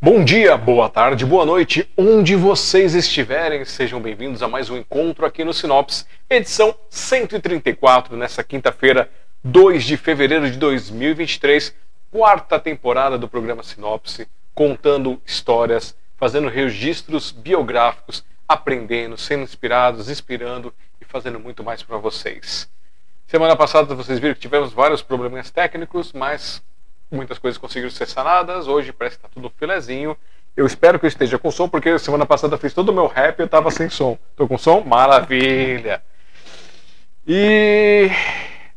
Bom dia, boa tarde, boa noite, onde vocês estiverem, sejam bem-vindos a mais um encontro aqui no Sinopse, edição 134, nessa quinta-feira, 2 de fevereiro de 2023, quarta temporada do programa Sinopse, contando histórias, fazendo registros biográficos, aprendendo, sendo inspirados, inspirando fazendo muito mais para vocês. Semana passada vocês viram que tivemos vários problemas técnicos, mas muitas coisas conseguiram ser sanadas. Hoje parece que está tudo filezinho. Eu espero que eu esteja com som, porque semana passada eu fiz todo o meu rap e eu estava sem som. Estou com som? Maravilha! E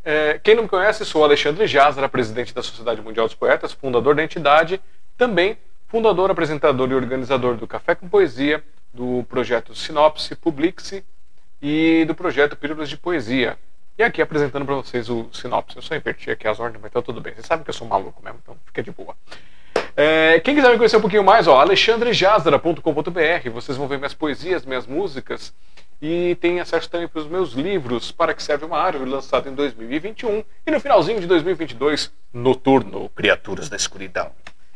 é, quem não me conhece, sou Alexandre Jazara, presidente da Sociedade Mundial dos Poetas, fundador da entidade, também fundador, apresentador e organizador do Café com Poesia, do projeto Sinopse, Publixe e do projeto Pílulas de Poesia. E aqui apresentando para vocês o Sinopse. Eu só inverti aqui as ordens, mas tá tudo bem. Vocês sabem que eu sou maluco mesmo, então fica de boa. É, quem quiser me conhecer um pouquinho mais, ó, alexandrejazara.com.br. Vocês vão ver minhas poesias, minhas músicas e tem acesso também para os meus livros Para que serve uma árvore, lançado em 2021 e no finalzinho de 2022, Noturno, Criaturas da Escuridão.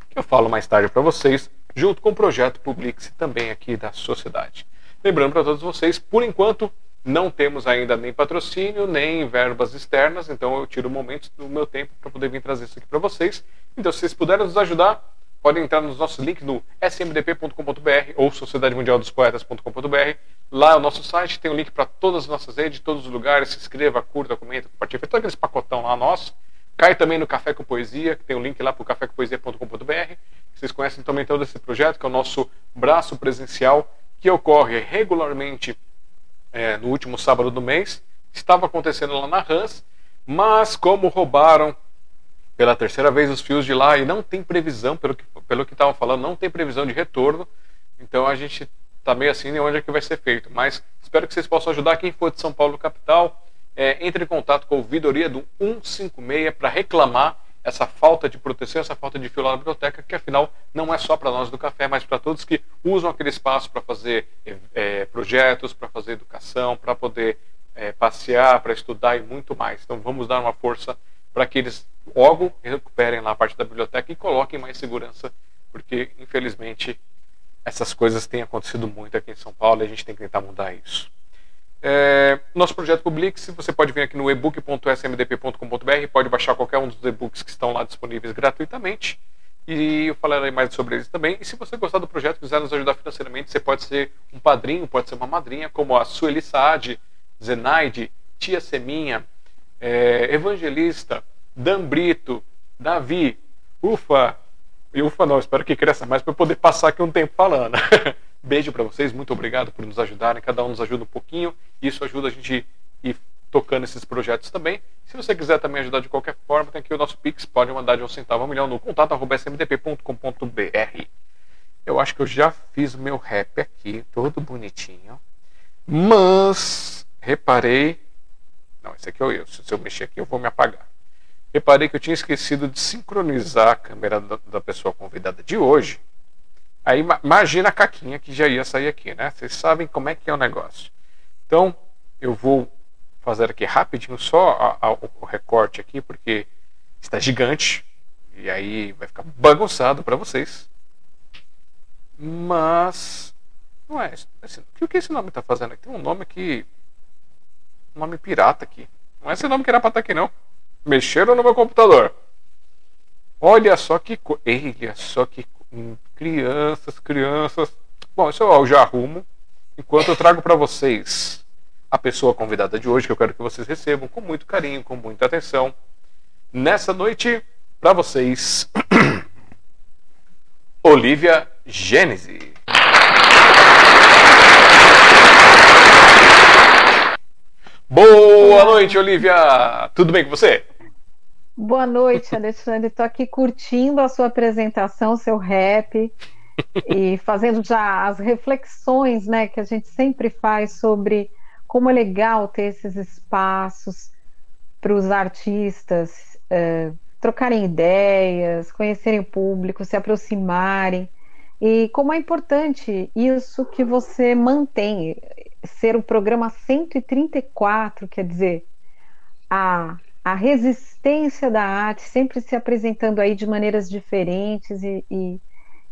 Que eu falo mais tarde para vocês, junto com o projeto Publix também aqui da sociedade. Lembrando para todos vocês, por enquanto, não temos ainda nem patrocínio, nem verbas externas, então eu tiro momentos do meu tempo para poder vir trazer isso aqui para vocês. Então, se vocês puderem nos ajudar, podem entrar nos nossos links no smdp.com.br ou sociedademundialdospoetas.com.br. Lá é o nosso site, tem o um link para todas as nossas redes, todos os lugares. Se inscreva, curta, comenta, compartilhe. Todo aquele pacotão lá nosso. Cai também no Café com Poesia, que tem o um link lá para o cafécompoesia.com.br. Vocês conhecem também todo esse projeto, que é o nosso braço presencial, que ocorre regularmente é, no último sábado do mês. Estava acontecendo lá na Rans, mas como roubaram pela terceira vez os fios de lá e não tem previsão, pelo que pelo que estavam falando, não tem previsão de retorno. Então a gente está meio assim onde é que vai ser feito. Mas espero que vocês possam ajudar quem for de São Paulo capital. É, entre em contato com a ouvidoria do 156 para reclamar essa falta de proteção, essa falta de fio lá na biblioteca, que afinal não é só para nós do café, mas para todos que usam aquele espaço para fazer é, projetos, para fazer educação, para poder é, passear, para estudar e muito mais. Então vamos dar uma força para que eles logo recuperem lá a parte da biblioteca e coloquem mais segurança, porque infelizmente essas coisas têm acontecido muito aqui em São Paulo e a gente tem que tentar mudar isso. É, nosso projeto Publix, você pode vir aqui no ebook.smdp.com.br, pode baixar qualquer um dos e-books que estão lá disponíveis gratuitamente. E eu falarei mais sobre eles também. E se você gostar do projeto, quiser nos ajudar financeiramente, você pode ser um padrinho, pode ser uma madrinha, como a Sueli Saad, Zenaide, Tia Seminha, é, Evangelista, Dan Brito, Davi, Ufa, e Ufa não, espero que cresça mais para eu poder passar aqui um tempo falando. Beijo para vocês, muito obrigado por nos ajudarem, cada um nos ajuda um pouquinho, isso ajuda a gente ir tocando esses projetos também. Se você quiser também ajudar de qualquer forma, tem aqui o nosso Pix, pode mandar de um centavo a um milhão no contato.smdp.com.br. Eu acho que eu já fiz o meu rap aqui, todo bonitinho. Mas reparei não, esse aqui é eu. Se eu mexer aqui, eu vou me apagar. Reparei que eu tinha esquecido de sincronizar a câmera da pessoa convidada de hoje. Aí imagina a caquinha que já ia sair aqui, né? Vocês sabem como é que é o negócio. Então, eu vou fazer aqui rapidinho só a, a, o recorte aqui, porque está gigante. E aí vai ficar bagunçado para vocês. Mas. Não é. Assim, o que esse nome está fazendo aqui? Tem um nome que nome pirata aqui. Não é esse nome que era pra estar aqui, não. Mexeram no meu computador. Olha só que. Co... Olha só que. Crianças, crianças. Bom, isso eu já arrumo. Enquanto eu trago para vocês a pessoa convidada de hoje, que eu quero que vocês recebam com muito carinho, com muita atenção. Nessa noite, para vocês, Olivia Gênese. Boa noite, Olivia! Tudo bem com você? Boa noite, Alexandre. Estou aqui curtindo a sua apresentação, seu rap, e fazendo já as reflexões né, que a gente sempre faz sobre como é legal ter esses espaços para os artistas é, trocarem ideias, conhecerem o público, se aproximarem. E como é importante isso que você mantém, ser o programa 134, quer dizer, a, a resistência da arte, sempre se apresentando aí de maneiras diferentes e, e,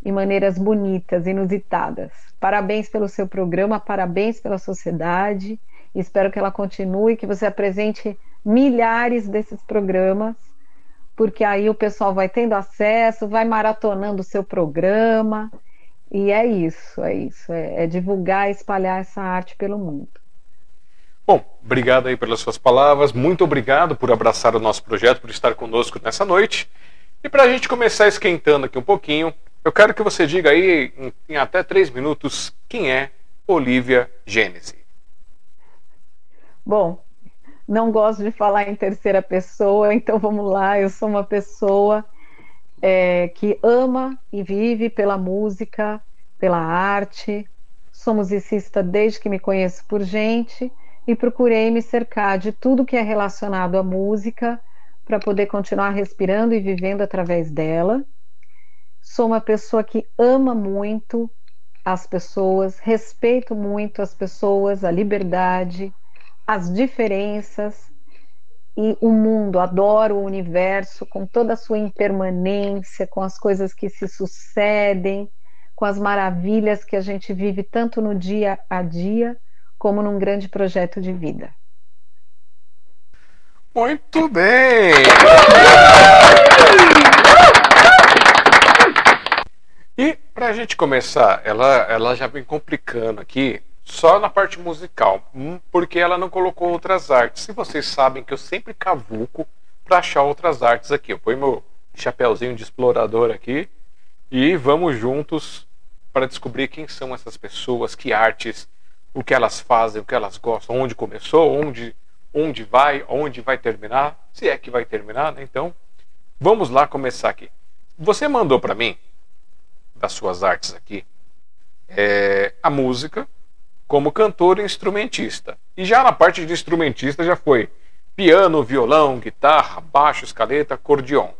e maneiras bonitas, inusitadas. Parabéns pelo seu programa, parabéns pela sociedade. Espero que ela continue, que você apresente milhares desses programas, porque aí o pessoal vai tendo acesso, vai maratonando o seu programa. E é isso, é isso, é, é divulgar, espalhar essa arte pelo mundo. Bom, obrigado aí pelas suas palavras, muito obrigado por abraçar o nosso projeto, por estar conosco nessa noite. E para a gente começar esquentando aqui um pouquinho, eu quero que você diga aí, em, em até três minutos, quem é Olivia Gênese. Bom, não gosto de falar em terceira pessoa, então vamos lá. Eu sou uma pessoa é, que ama e vive pela música, pela arte. Sou musicista desde que me conheço por gente e procurei me cercar de tudo que é relacionado à música para poder continuar respirando e vivendo através dela. Sou uma pessoa que ama muito as pessoas, respeito muito as pessoas, a liberdade, as diferenças e o mundo, adoro o universo com toda a sua impermanência, com as coisas que se sucedem, com as maravilhas que a gente vive tanto no dia a dia como num grande projeto de vida. Muito bem! E para a gente começar, ela, ela já vem complicando aqui só na parte musical, hum, porque ela não colocou outras artes. E vocês sabem que eu sempre cavuco para achar outras artes aqui. Eu ponho meu chapéuzinho de explorador aqui e vamos juntos para descobrir quem são essas pessoas, que artes o que elas fazem, o que elas gostam, onde começou, onde, onde vai, onde vai terminar, se é que vai terminar, né? Então, vamos lá começar aqui. Você mandou para mim, das suas artes aqui, é, a música como cantor e instrumentista. E já na parte de instrumentista já foi piano, violão, guitarra, baixo, escaleta, acordeon.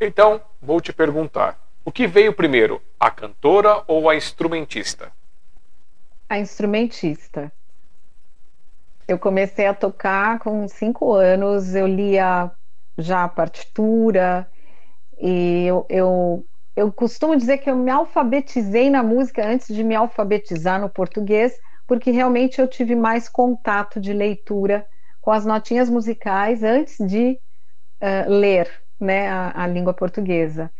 Então, vou te perguntar, o que veio primeiro, a cantora ou a instrumentista? A instrumentista. Eu comecei a tocar com cinco anos, eu lia já a partitura, e eu, eu, eu costumo dizer que eu me alfabetizei na música antes de me alfabetizar no português, porque realmente eu tive mais contato de leitura com as notinhas musicais antes de uh, ler né, a, a língua portuguesa.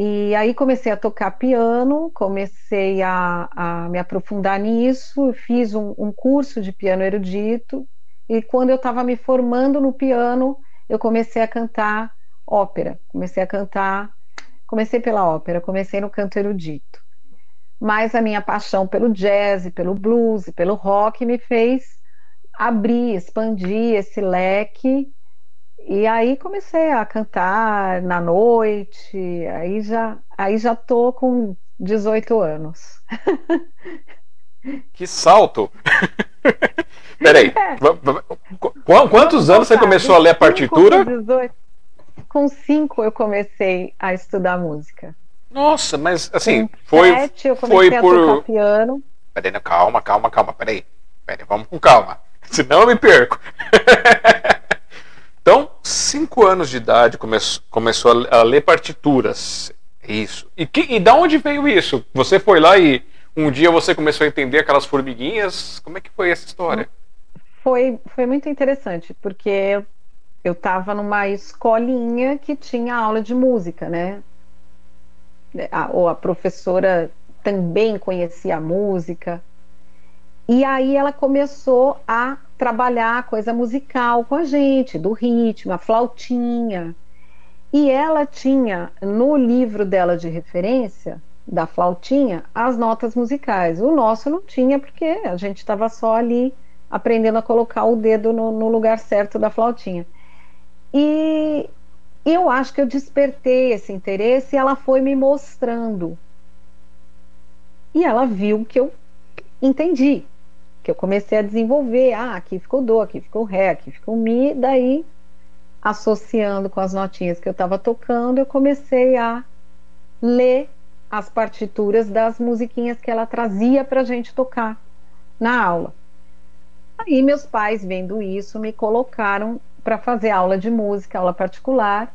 E aí comecei a tocar piano, comecei a, a me aprofundar nisso, fiz um, um, curso de piano erudito, e quando eu estava me formando no piano, eu comecei a cantar ópera, comecei a cantar, comecei pela ópera, comecei no canto erudito. Mas a minha paixão pelo jazz, pelo blues, pelo rock me fez abrir, expandir esse leque e aí comecei a cantar na noite, aí já, aí já tô com 18 anos. Que salto! Peraí, é. quantos anos você começou a ler a partitura? Com 5 eu comecei a estudar música. Nossa, mas assim, com foi, sete, eu comecei foi por... a tocar piano. Peraí, calma, calma, calma, peraí. Peraí, vamos com calma, senão eu me perco. Então, cinco anos de idade come começou a, a, ler partituras. Isso. E, que, e da onde veio isso? Você foi lá e um dia você começou a entender aquelas formiguinhas? Como é que foi essa história? Foi, foi muito interessante, porque eu estava numa escolinha que tinha aula de música, né? A, ou a professora também conhecia a música. E aí ela começou a trabalhar coisa musical com a gente, do ritmo, a flautinha. E ela tinha no livro dela de referência, da flautinha, as notas musicais. O nosso não tinha, porque a gente estava só ali aprendendo a colocar o dedo no, no lugar certo da flautinha. E eu acho que eu despertei esse interesse e ela foi me mostrando. E ela viu que eu entendi que eu comecei a desenvolver, ah, aqui ficou dó, aqui ficou ré, aqui ficou mi, daí associando com as notinhas que eu estava tocando, eu comecei a ler as partituras das musiquinhas que ela trazia para a gente tocar na aula. Aí meus pais, vendo isso, me colocaram para fazer aula de música, aula particular,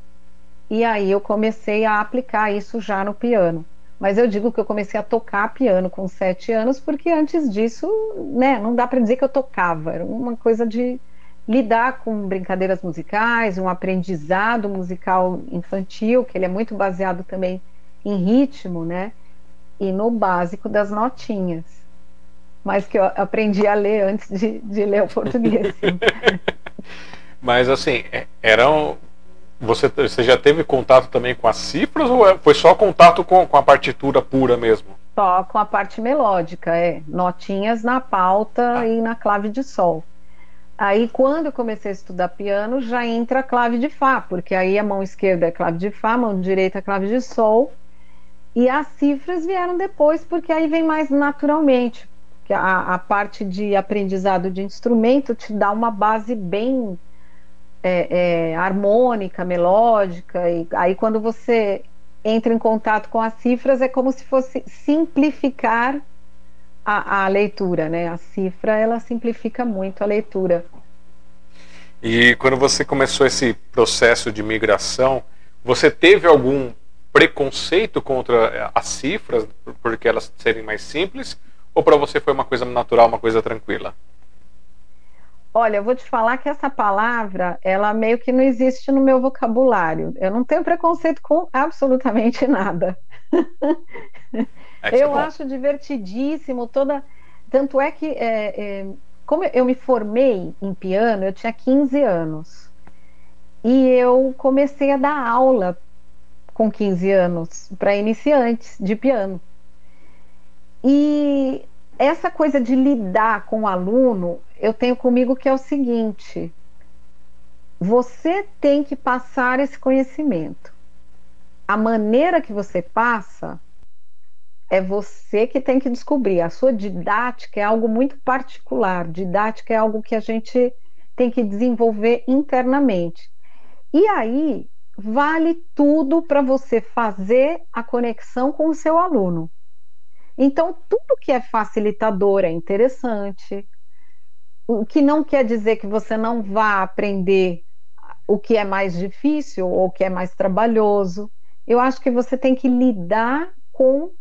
e aí eu comecei a aplicar isso já no piano. Mas eu digo que eu comecei a tocar piano com sete anos, porque antes disso, né, não dá para dizer que eu tocava, era uma coisa de lidar com brincadeiras musicais, um aprendizado musical infantil, que ele é muito baseado também em ritmo, né? E no básico das notinhas. Mas que eu aprendi a ler antes de, de ler o português. Mas assim, é, eram. Você, você já teve contato também com as cifras ou é, foi só contato com, com a partitura pura mesmo? Só com a parte melódica, é. Notinhas na pauta ah. e na clave de sol. Aí, quando eu comecei a estudar piano, já entra a clave de Fá, porque aí a mão esquerda é clave de Fá, a mão direita é clave de Sol. E as cifras vieram depois, porque aí vem mais naturalmente. A, a parte de aprendizado de instrumento te dá uma base bem é, é, harmônica, melódica. E aí, quando você entra em contato com as cifras, é como se fosse simplificar a, a, leitura, né? A cifra ela simplifica muito a leitura. E quando você começou esse processo de migração, você teve algum preconceito contra as cifras porque elas serem mais simples? Ou para você foi uma coisa natural, uma coisa tranquila? Olha, eu vou te falar que essa palavra, ela meio que não existe no meu vocabulário. Eu não tenho preconceito com absolutamente nada. É eu acho divertidíssimo toda. Tanto é que, é, é, como eu me formei em piano, eu tinha 15 anos. E eu comecei a dar aula com 15 anos para iniciantes de piano. E essa coisa de lidar com o aluno, eu tenho comigo que é o seguinte: você tem que passar esse conhecimento. A maneira que você passa é você que tem que descobrir. A sua didática é algo muito particular. Didática é algo que a gente tem que desenvolver internamente. E aí vale tudo para você fazer a conexão com o seu aluno. Então, tudo que é facilitador é interessante. O que não quer dizer que você não vá aprender o que é mais difícil ou o que é mais trabalhoso. Eu acho que você tem que lidar com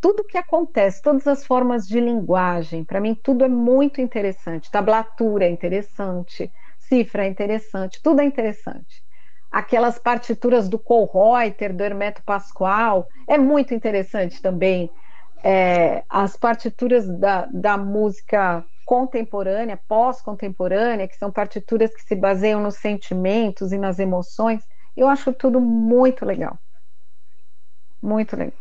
tudo que acontece, todas as formas de linguagem, para mim tudo é muito interessante. Tablatura é interessante, cifra é interessante, tudo é interessante. Aquelas partituras do Kohlreuter, do Hermeto Pascoal, é muito interessante também. É, as partituras da, da música contemporânea, pós-contemporânea, que são partituras que se baseiam nos sentimentos e nas emoções, eu acho tudo muito legal. Muito legal.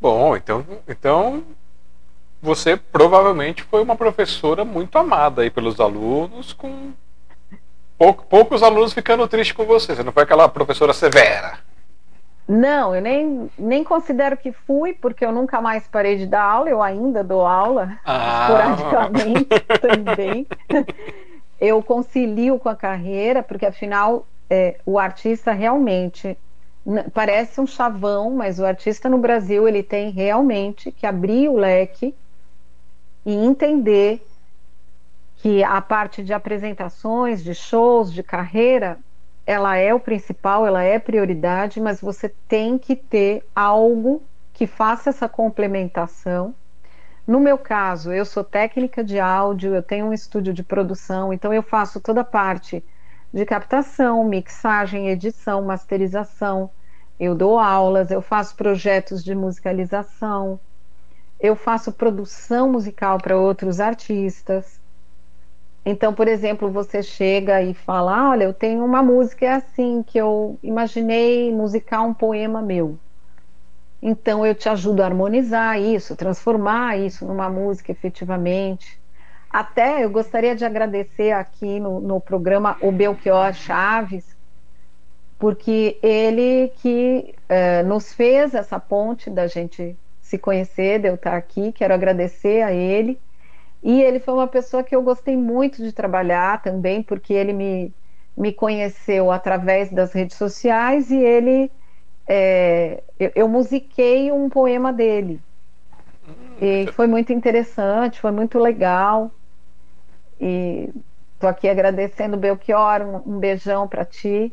Bom, então, então você provavelmente foi uma professora muito amada aí pelos alunos, com pouco, poucos alunos ficando tristes com você. Você não foi aquela professora severa. Não, eu nem, nem considero que fui, porque eu nunca mais parei de dar aula, eu ainda dou aula, ah. esporadicamente também. Eu concilio com a carreira, porque afinal é, o artista realmente parece um chavão, mas o artista no Brasil ele tem realmente que abrir o leque e entender que a parte de apresentações, de shows, de carreira, ela é o principal, ela é prioridade, mas você tem que ter algo que faça essa complementação. No meu caso, eu sou técnica de áudio, eu tenho um estúdio de produção, então eu faço toda a parte de captação, mixagem, edição, masterização, eu dou aulas, eu faço projetos de musicalização, eu faço produção musical para outros artistas. Então, por exemplo, você chega e fala: Olha, eu tenho uma música assim que eu imaginei musicar um poema meu. Então, eu te ajudo a harmonizar isso, transformar isso numa música efetivamente. Até eu gostaria de agradecer aqui no, no programa o Belchior Chaves, porque ele que uh, nos fez essa ponte da gente se conhecer, de eu estar aqui, quero agradecer a ele. E ele foi uma pessoa que eu gostei muito de trabalhar também, porque ele me, me conheceu através das redes sociais e ele. É, eu, eu, musiquei um poema dele. Hum, e foi muito interessante, foi muito legal. E Tô aqui agradecendo, Belchior, um, um beijão para ti.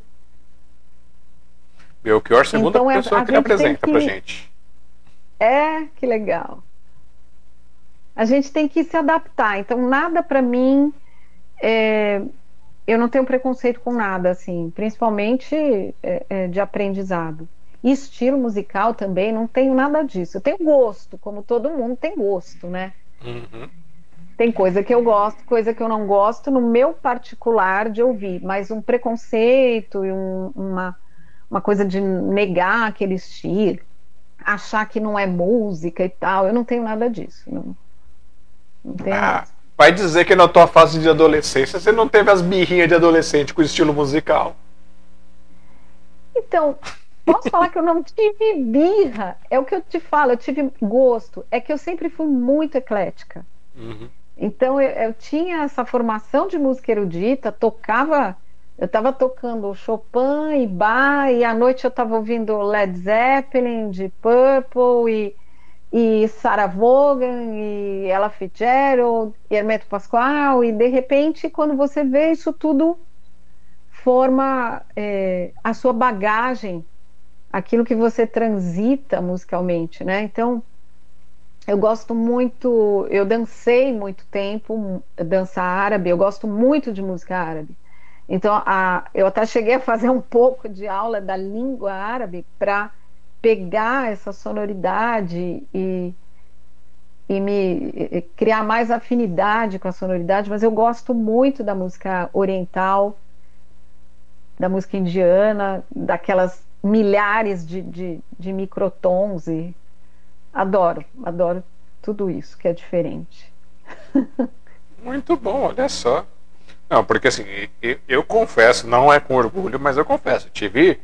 Belchior, segunda então, é, pessoa que ele apresenta que... pra gente. É, que legal. A gente tem que se adaptar. Então, nada para mim. É... Eu não tenho preconceito com nada, assim, principalmente é, é, de aprendizado. E estilo musical também, não tenho nada disso. Eu tenho gosto, como todo mundo tem gosto, né? Uhum. Tem coisa que eu gosto, coisa que eu não gosto, no meu particular de ouvir, mas um preconceito e um, uma, uma coisa de negar aquele estilo, achar que não é música e tal, eu não tenho nada disso. Não, não ah, vai dizer que na tua fase de adolescência você não teve as birrinhas de adolescente com estilo musical. Então, posso falar que eu não tive birra. É o que eu te falo, eu tive gosto. É que eu sempre fui muito eclética. Uhum. Então eu, eu, tinha essa formação de música erudita, tocava eu estava tocando Chopin e Bach, e à noite eu estava ouvindo Led Zeppelin, de Purple, e, e Sarah Vaughan, e Ella Fitzgerald, e Hermeto Pascoal, e de repente, quando você vê isso tudo, forma é, a sua bagagem, aquilo que você transita musicalmente, né? Então, eu gosto muito, eu dancei muito tempo, dança árabe, eu gosto muito de música árabe. Então, a, eu até cheguei a fazer um pouco de aula da língua árabe para pegar essa sonoridade e, e me e criar mais afinidade com a sonoridade, mas eu gosto muito da música oriental, da música indiana, daquelas milhares de, de, de microtons e adoro, adoro tudo isso que é diferente. Muito bom, olha só. Não, porque assim, eu, eu, confesso, não é com orgulho, mas eu confesso, tive,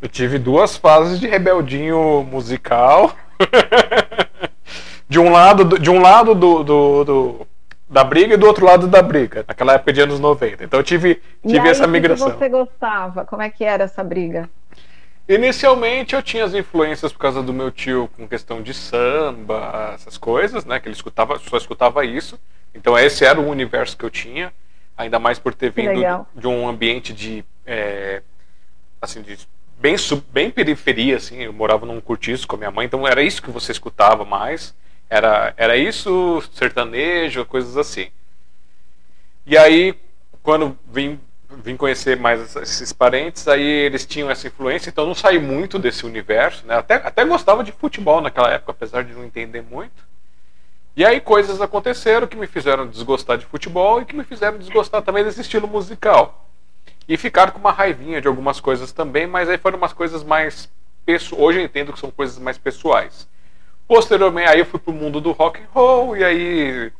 eu tive duas fases de rebeldinho musical. de um lado, de um lado do, do, do, da briga e do outro lado da briga, naquela época de anos 90. Então eu tive, tive aí, essa migração. Que você gostava? Como é que era essa briga? Inicialmente eu tinha as influências por causa do meu tio com questão de samba, essas coisas, né? Que ele escutava, só escutava isso. Então esse era o universo que eu tinha ainda mais por ter vindo de, de, um ambiente de é, assim de bem sub, bem periferia assim eu morava num cortiço com a minha mãe então era isso que você escutava mais? Era era isso sertanejo coisas assim. E aí quando vim vim conhecer mais esses parentes aí eles tinham essa influência então não saí muito desse universo né? Até até gostava de futebol naquela época apesar de não entender muito. E aí coisas aconteceram que me fizeram desgostar de futebol e que me fizeram desgostar também desse estilo musical. E ficar com uma raivinha de algumas coisas também, mas aí foram umas coisas mais hoje eu entendo que são coisas mais pessoais. Posteriormente, aí eu fui pro mundo do rock and roll e aí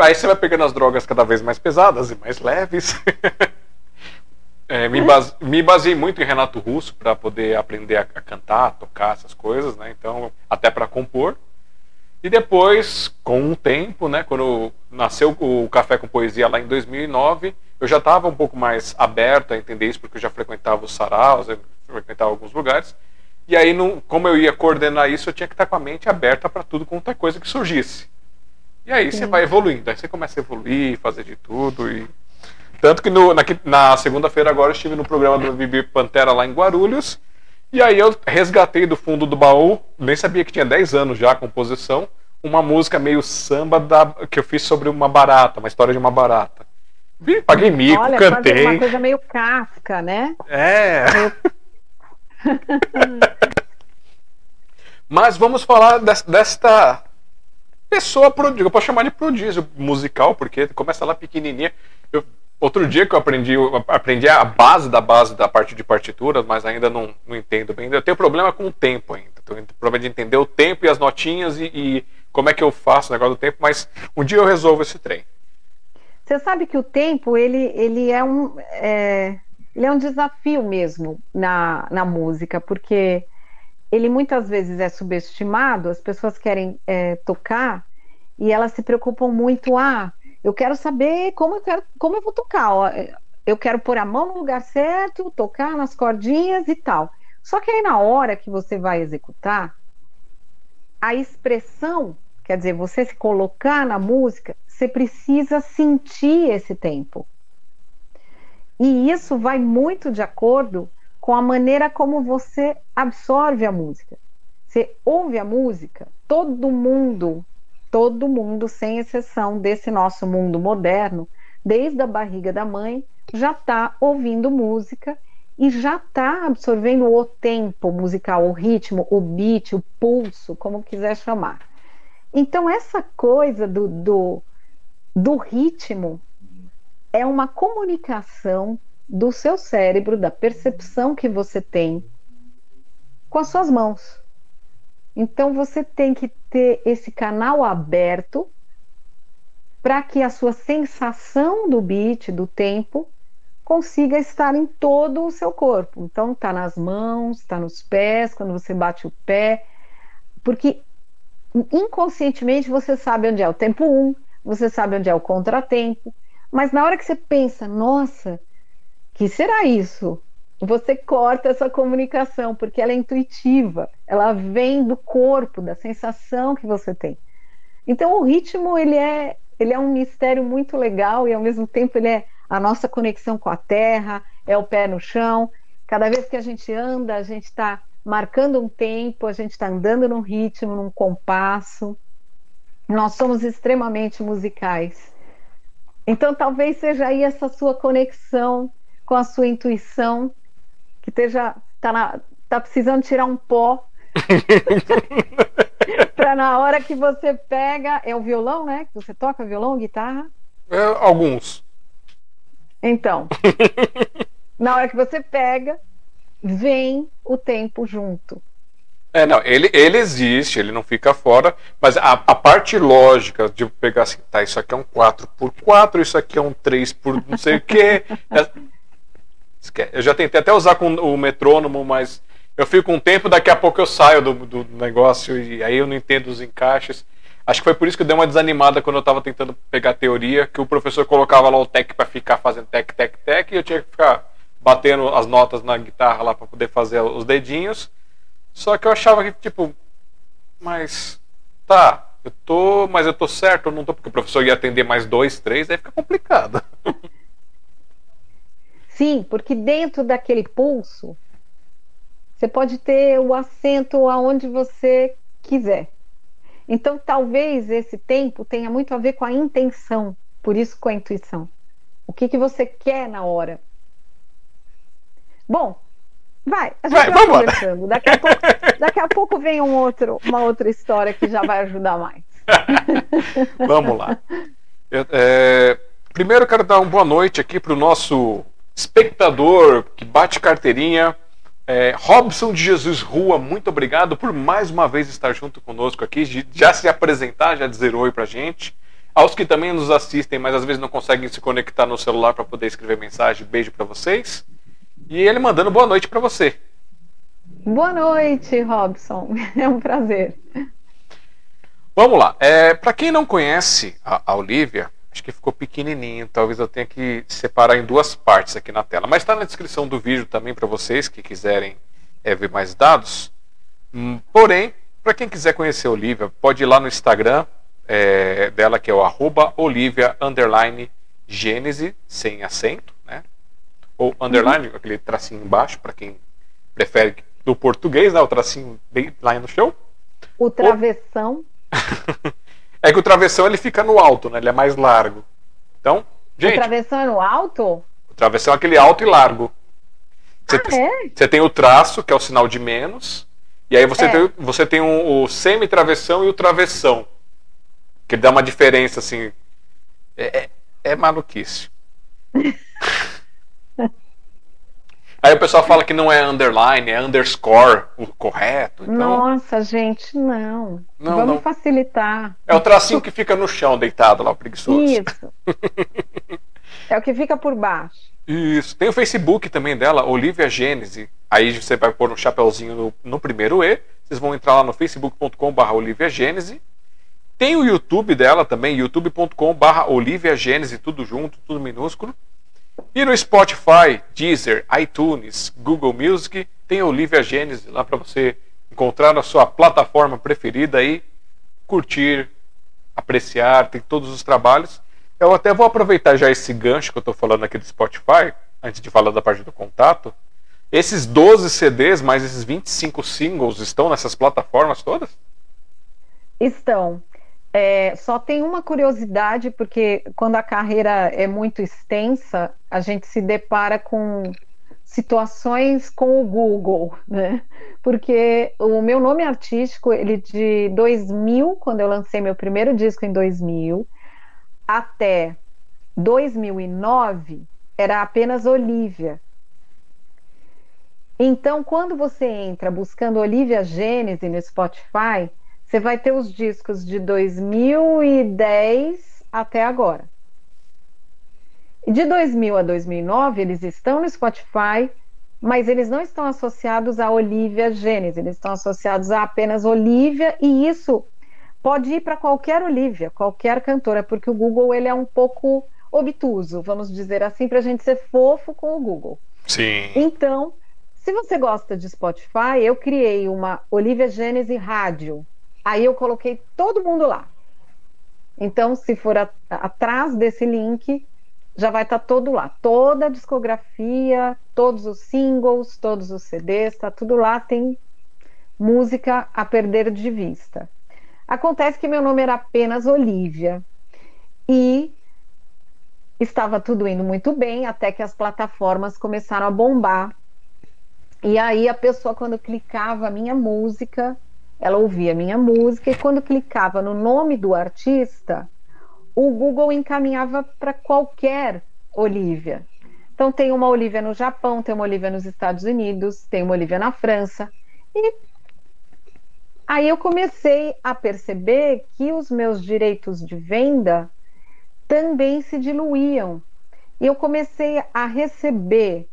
aí você vai pegando as drogas cada vez mais pesadas e mais leves. é, me, base, me baseei muito em Renato Russo para poder aprender a, a, cantar, a tocar essas coisas, né? Então, até para compor. E depois, com o tempo, né, quando nasceu o Café com Poesia lá em 2009, eu já estava um pouco mais aberto a entender isso, porque eu já frequentava os saraus, eu frequentava alguns lugares. E aí, não, como eu ia coordenar isso, eu tinha que estar com a mente aberta para tudo quanto é coisa que surgisse. E aí Sim. você vai evoluindo, aí você começa a evoluir, fazer de tudo. E... Tanto que no, na, na segunda-feira agora eu estive no programa do Vivi Pantera lá em Guarulhos, e aí eu resgatei do fundo do baú, nem sabia que tinha 10 anos já a composição, uma música meio samba da, que eu fiz sobre uma barata, uma história de uma barata. Paguei mico, Olha, cantei. Uma coisa meio Kafka, né? É. Mas vamos falar desta pessoa prodígio. Eu posso chamar de prodígio musical, porque começa lá pequenininha. Eu Outro dia que eu aprendi, eu aprendi a base da base da parte de partitura, mas ainda não, não entendo bem. Eu tenho problema com o tempo ainda. Tenho problema de entender o tempo e as notinhas e, e como é que eu faço o negócio do tempo, mas um dia eu resolvo esse trem. Você sabe que o tempo ele, ele é um é, ele é um desafio mesmo na, na música, porque ele muitas vezes é subestimado. As pessoas querem é, tocar e elas se preocupam muito. Ah, eu quero saber como eu quero, como eu vou tocar. Ó. Eu quero pôr a mão no lugar certo, tocar nas cordinhas e tal. Só que aí na hora que você vai executar, a expressão, quer dizer, você se colocar na música, você precisa sentir esse tempo. E isso vai muito de acordo com a maneira como você absorve a música. Você ouve a música, todo mundo, todo mundo, sem exceção desse nosso mundo moderno, desde a barriga da mãe, já está ouvindo música e já está absorvendo o tempo musical, o ritmo, o beat, o pulso, como quiser chamar. Então, essa coisa do, do, do ritmo é uma comunicação do seu cérebro, da percepção que você tem com as suas mãos. Então você tem que ter esse canal aberto para que a sua sensação do beat, do tempo, consiga estar em todo o seu corpo. Então está nas mãos, está nos pés, quando você bate o pé, porque inconscientemente você sabe onde é o tempo 1, um, você sabe onde é o contratempo, mas na hora que você pensa, nossa, que será isso? Você corta essa comunicação, porque ela é intuitiva, ela vem do corpo, da sensação que você tem. Então o ritmo ele é, ele é um mistério muito legal e ao mesmo tempo ele é a nossa conexão com a terra, é o pé no chão. Cada vez que a gente anda, a gente está marcando um tempo, a gente está andando num ritmo, num compasso. Nós somos extremamente musicais. Então, talvez seja aí essa sua conexão com a sua intuição, que esteja tá, na, tá precisando tirar um pó. para na hora que você pega, é o violão, né? Que você toca violão, guitarra? É, alguns. Então, na hora que você pega, vem o tempo junto. É, não, ele, ele existe, ele não fica fora, mas a, a parte lógica de pegar assim, tá, isso aqui é um 4 por 4 isso aqui é um 3 por não sei o quê. É, eu já tentei até usar com o metrônomo, mas eu fico um tempo, daqui a pouco eu saio do, do negócio e aí eu não entendo os encaixes. Acho que foi por isso que eu dei uma desanimada quando eu estava tentando pegar teoria, que o professor colocava lá o tec para ficar fazendo tec, tec, tec, e eu tinha que ficar batendo as notas na guitarra lá para poder fazer os dedinhos. Só que eu achava que, tipo, mas tá, eu tô, mas eu tô certo ou não tô, porque o professor ia atender mais dois, três, aí fica complicado. Sim, porque dentro daquele pulso, você pode ter o acento aonde você quiser. Então, talvez esse tempo tenha muito a ver com a intenção, por isso com a intuição. O que, que você quer na hora? Bom, Vai, a gente vai, vai conversando. Daqui a, pouco, daqui a pouco vem um outro, uma outra história que já vai ajudar mais. Vamos lá. Eu, é, primeiro quero dar uma boa noite aqui para o nosso espectador que bate carteirinha. É, Robson de Jesus Rua, muito obrigado por mais uma vez estar junto conosco aqui, já se apresentar, já dizer oi pra gente. Aos que também nos assistem, mas às vezes não conseguem se conectar no celular para poder escrever mensagem, beijo para vocês. E ele mandando boa noite para você. Boa noite, Robson. É um prazer. Vamos lá. É, para quem não conhece a, a Olivia, acho que ficou pequenininho. Talvez eu tenha que separar em duas partes aqui na tela. Mas está na descrição do vídeo também para vocês que quiserem é, ver mais dados. Hum, porém, para quem quiser conhecer a Olivia, pode ir lá no Instagram é, dela, que é o arroba Olivia Gênese, sem acento ou underline, uhum. aquele tracinho embaixo, para quem prefere do português, né, o tracinho bem lá no show. O travessão. Ou... é que o travessão ele fica no alto, né? Ele é mais largo. Então, gente. O travessão é no alto? O travessão é aquele alto e largo. Você, ah, é? você tem o traço, que é o sinal de menos, e aí você é. tem, você tem um, o semi-travessão e o travessão. Que dá uma diferença assim. É, é, é maluquice. Aí o pessoal fala que não é underline, é underscore o correto. Então... Nossa, gente, não. não Vamos não. facilitar. É o tracinho que fica no chão, deitado lá, o preguiçoso. Isso. é o que fica por baixo. Isso. Tem o Facebook também dela, Olivia Gênese. Aí você vai pôr um chapéuzinho no, no primeiro E. Vocês vão entrar lá no facebook.com.br Olivia Gênese. Tem o YouTube dela também, youtube.com.br Olivia Gênese, tudo junto, tudo minúsculo. E no Spotify, Deezer, iTunes, Google Music, tem Olivia Gênesis lá para você encontrar na sua plataforma preferida e curtir, apreciar, tem todos os trabalhos. Eu até vou aproveitar já esse gancho que eu estou falando aqui do Spotify antes de falar da parte do contato, esses 12 CDs mais esses 25 singles estão nessas plataformas todas? Estão. É, só tem uma curiosidade, porque quando a carreira é muito extensa, a gente se depara com situações com o Google, né? Porque o meu nome artístico, ele de 2000, quando eu lancei meu primeiro disco em 2000, até 2009, era apenas Olivia. Então, quando você entra buscando Olivia Gênese no Spotify, você vai ter os discos de 2010 até agora. E de 2000 a 2009, eles estão no Spotify, mas eles não estão associados a Olivia Gênesis, eles estão associados a apenas Olivia, e isso pode ir para qualquer Olivia, qualquer cantora, porque o Google ele é um pouco obtuso, vamos dizer assim, para a gente ser fofo com o Google. Sim. Então, se você gosta de Spotify, eu criei uma Olivia Gênesis Rádio, Aí eu coloquei todo mundo lá. Então, se for a, atrás desse link, já vai estar tá todo lá. Toda a discografia, todos os singles, todos os CDs, está tudo lá. Tem música a perder de vista. Acontece que meu nome era apenas Olivia. E estava tudo indo muito bem, até que as plataformas começaram a bombar. E aí a pessoa, quando clicava a minha música, ela ouvia minha música e quando clicava no nome do artista, o Google encaminhava para qualquer Olivia. Então tem uma Olivia no Japão, tem uma Olivia nos Estados Unidos, tem uma Olivia na França. E aí eu comecei a perceber que os meus direitos de venda também se diluíam. E eu comecei a receber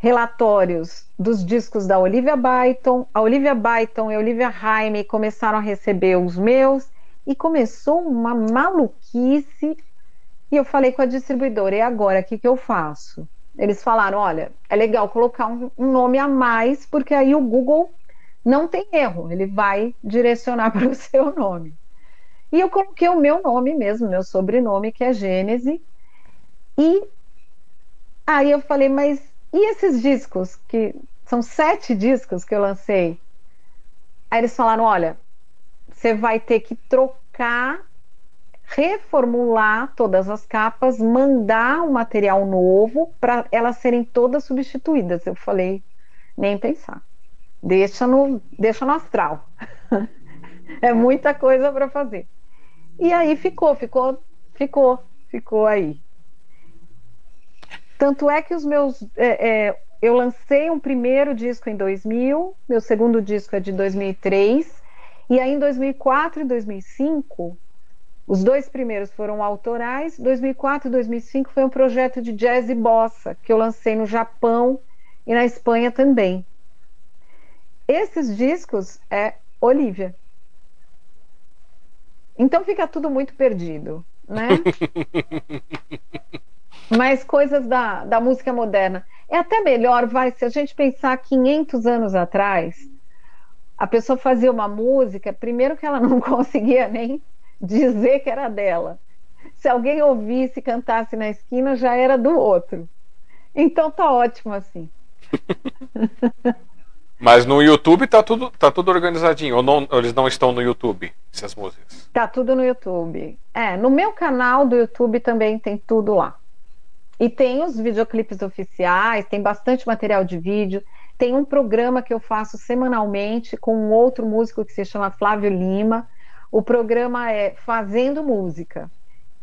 relatórios dos discos da Olivia Byton. A Olivia Byton e a Olivia Jaime começaram a receber os meus e começou uma maluquice. E eu falei com a distribuidora: e agora, o que, que eu faço? Eles falaram: olha, é legal colocar um, nome a mais, porque aí o Google não tem erro, ele vai direcionar para o seu nome. E eu coloquei o meu nome mesmo, meu sobrenome, que é Gênese. E aí eu falei, mas e esses discos, que são sete discos que eu lancei? Aí eles falaram: olha, você vai ter que trocar, reformular todas as capas, mandar um material novo para elas serem todas substituídas. Eu falei: nem pensar. Deixa no, deixa no astral. é muita coisa para fazer. E aí ficou, ficou, ficou, ficou aí. Tanto é que os meus. É, é, eu lancei um primeiro disco em 2000, meu segundo disco é de 2003, e aí em 2004 e 2005, os dois primeiros foram autorais, 2004 e 2005 foi um projeto de jazz e bossa, que eu lancei no Japão e na Espanha também. Esses discos é Olivia. Então fica tudo muito perdido, né? mas coisas da, da música moderna. É até melhor, vai, se a gente pensar 500 anos atrás, a pessoa fazia uma música, primeiro que ela não conseguia nem dizer que era dela. Se alguém ouvisse, cantasse na esquina, já era do outro. Então tá ótimo assim. Mas no YouTube tá tudo, tá tudo organizadinho. Ou, não, ou eles não estão no YouTube, essas músicas? Tá tudo no YouTube. É, no meu canal do YouTube também tem tudo lá. E tem os videoclipes oficiais, tem bastante material de vídeo. Tem um programa que eu faço semanalmente com um outro músico que se chama Flávio Lima. O programa é Fazendo Música.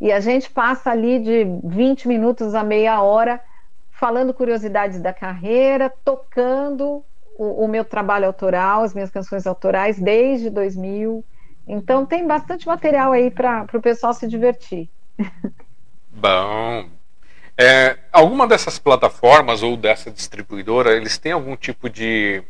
E a gente passa ali de 20 minutos a meia hora falando curiosidades da carreira, tocando o, o meu trabalho autoral, as minhas canções autorais desde 2000. Então tem bastante material aí para o pessoal se divertir. Bom, é, alguma dessas plataformas ou dessa distribuidora, eles têm algum tipo de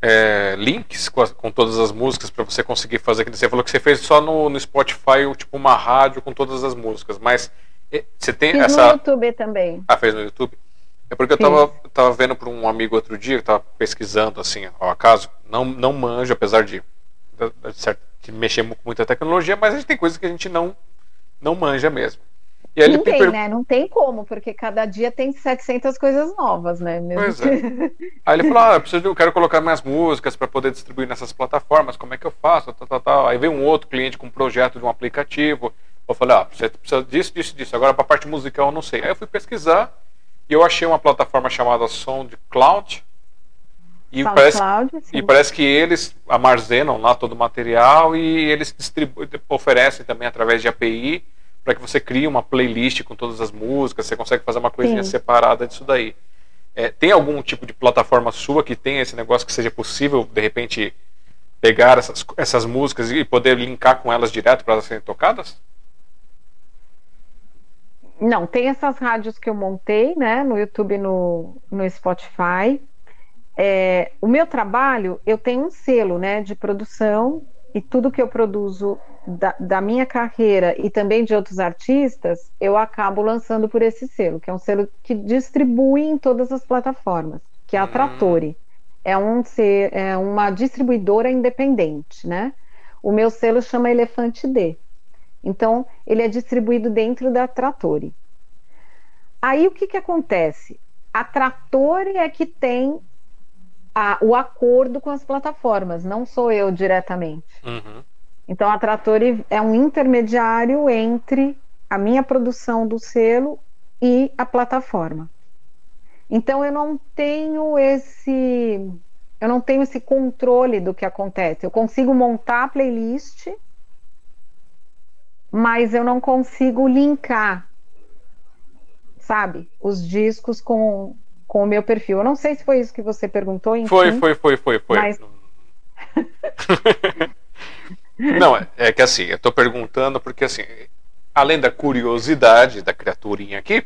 é, links com, com, todas as músicas para você conseguir fazer aquilo? Você falou que você fez só no, no Spotify, tipo uma rádio com todas as músicas, mas é, você tem Fiz essa. no YouTube também. Ah, fez no YouTube? É porque eu estava tava vendo para um amigo outro dia, que estava pesquisando assim, ao acaso, não, não manjo, apesar de, de, de, de mexer com muita tecnologia, mas a gente tem coisas que a gente não, não manja mesmo. E aí Ninguém, per... né? Não tem como, porque cada dia tem 700 coisas novas, né? Mesmo pois que... é. Aí ele falou: ah, eu, preciso, eu quero colocar minhas músicas para poder distribuir nessas plataformas, como é que eu faço? Tal, tal, tal. Aí veio um outro cliente com um projeto de um aplicativo. Eu falei: ah, você precisa disso, disso, disso. Agora, para a parte musical, eu não sei. Aí eu fui pesquisar e eu achei uma plataforma chamada SoundCloud. E parece, e parece que eles armazenam lá todo o material e eles distribuem, oferecem também através de API para que você crie uma playlist com todas as músicas, você consegue fazer uma coisinha Sim. separada disso daí. É, tem algum tipo de plataforma sua que tenha esse negócio que seja possível, de repente, pegar essas, essas músicas e poder linkar com elas direto para elas serem tocadas? Não, tem essas rádios que eu montei, né, no YouTube e no, no Spotify. É, o meu trabalho, eu tenho um selo, né, de produção e tudo que eu produzo da, da, minha carreira e também de outros artistas, eu acabo lançando por esse selo, que é um selo que distribui em todas as plataformas, que é a hum. Trattori. É, um é uma distribuidora independente, né? O meu selo chama Elefante D. Então, ele é distribuído dentro da Trattori. Aí, o que, que acontece? A Trattori é que tem a, o acordo com as plataformas, não sou eu diretamente. Uhum. Então, a Trattori é um intermediário entre a minha produção do selo e a plataforma. Então, eu não tenho esse eu não tenho esse controle do que acontece. Eu consigo montar a playlist, mas eu não consigo linkar, sabe, os discos com, com o meu perfil. Eu não sei se foi isso que você perguntou. Enfim, foi, foi, foi, foi, foi. Mas... Não, é, é que assim, eu estou perguntando porque assim, além da curiosidade da criaturinha aqui,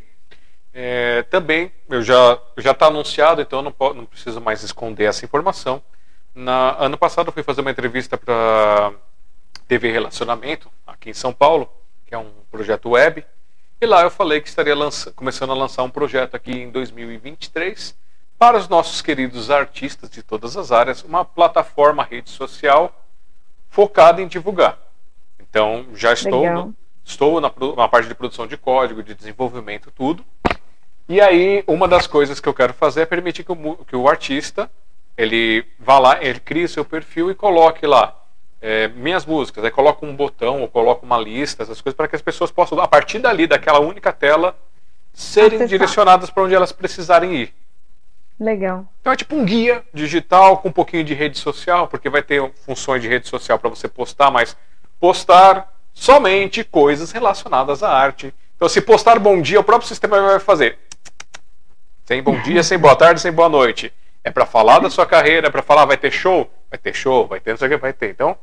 é, também eu já já está anunciado, então eu não, não preciso mais esconder essa informação. Na, ano passado eu fui fazer uma entrevista para TV Relacionamento aqui em São Paulo, que é um projeto web, e lá eu falei que estaria lança, começando a lançar um projeto aqui em 2023 para os nossos queridos artistas de todas as áreas, uma plataforma rede social focado em divulgar. Então, já estou, no, estou na, na, parte de produção de código, de desenvolvimento, tudo. E aí, uma das coisas que eu quero fazer é permitir que o, que o artista ele vá lá, ele crie seu perfil e coloque lá é, minhas músicas. Aí coloca um botão ou coloca uma lista, essas coisas, para que as pessoas possam, a partir dali, daquela única tela, serem Acessar. direcionadas para onde elas precisarem ir. Legal. Então é tipo um guia digital com um pouquinho de rede social, porque vai ter funções de rede social para você postar, mas postar somente coisas relacionadas à arte. Então, se postar bom dia, o próprio sistema vai fazer. Sem bom dia, sem boa tarde, sem boa noite. É para falar da sua carreira, é para falar, vai ter show? Vai ter show, vai ter, não sei o que, vai ter. Então,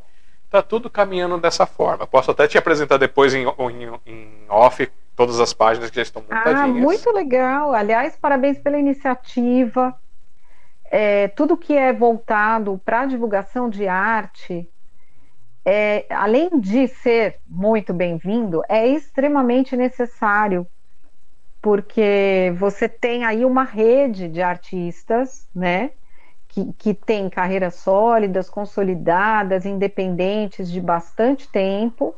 tá tudo caminhando dessa forma. Posso até te apresentar depois em, em, em off todas as páginas que já estão montadinhas. Ah, muito legal. Aliás, parabéns pela iniciativa. É, tudo que é voltado para a divulgação de arte, é, além de ser muito bem-vindo, é extremamente necessário, porque você tem aí uma rede de artistas, né? Que, que tem carreiras sólidas, consolidadas, independentes de bastante tempo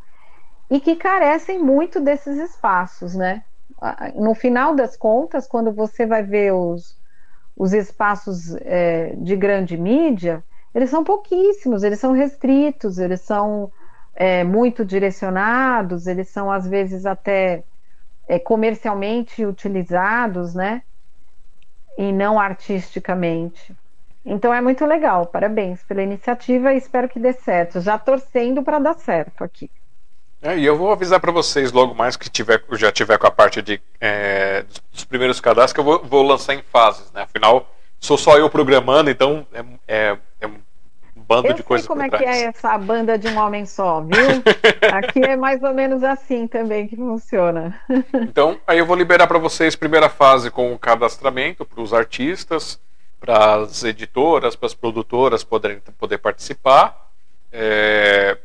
e que carecem muito desses espaços, né? No final das contas, quando você vai ver os, os espaços é, de grande mídia, eles são pouquíssimos, eles são restritos, eles são é, muito direcionados, eles são às vezes até é, comercialmente utilizados, né? E não artisticamente. Então é muito legal, parabéns pela iniciativa e espero que dê certo. Já torcendo para dar certo aqui. É, e eu vou avisar para vocês logo mais que tiver, já tiver com a parte de, é, dos primeiros cadastros que eu vou, vou, lançar em fases, né? Afinal, sou só eu programando, então é, é, é um bando eu de coisas por trás. como é que é essa banda de um homem só, viu? Aqui é mais ou menos assim também que funciona. então, aí eu vou liberar para vocês primeira fase com o cadastramento para os artistas, para as editoras, para as produtoras poderem poder participar. É,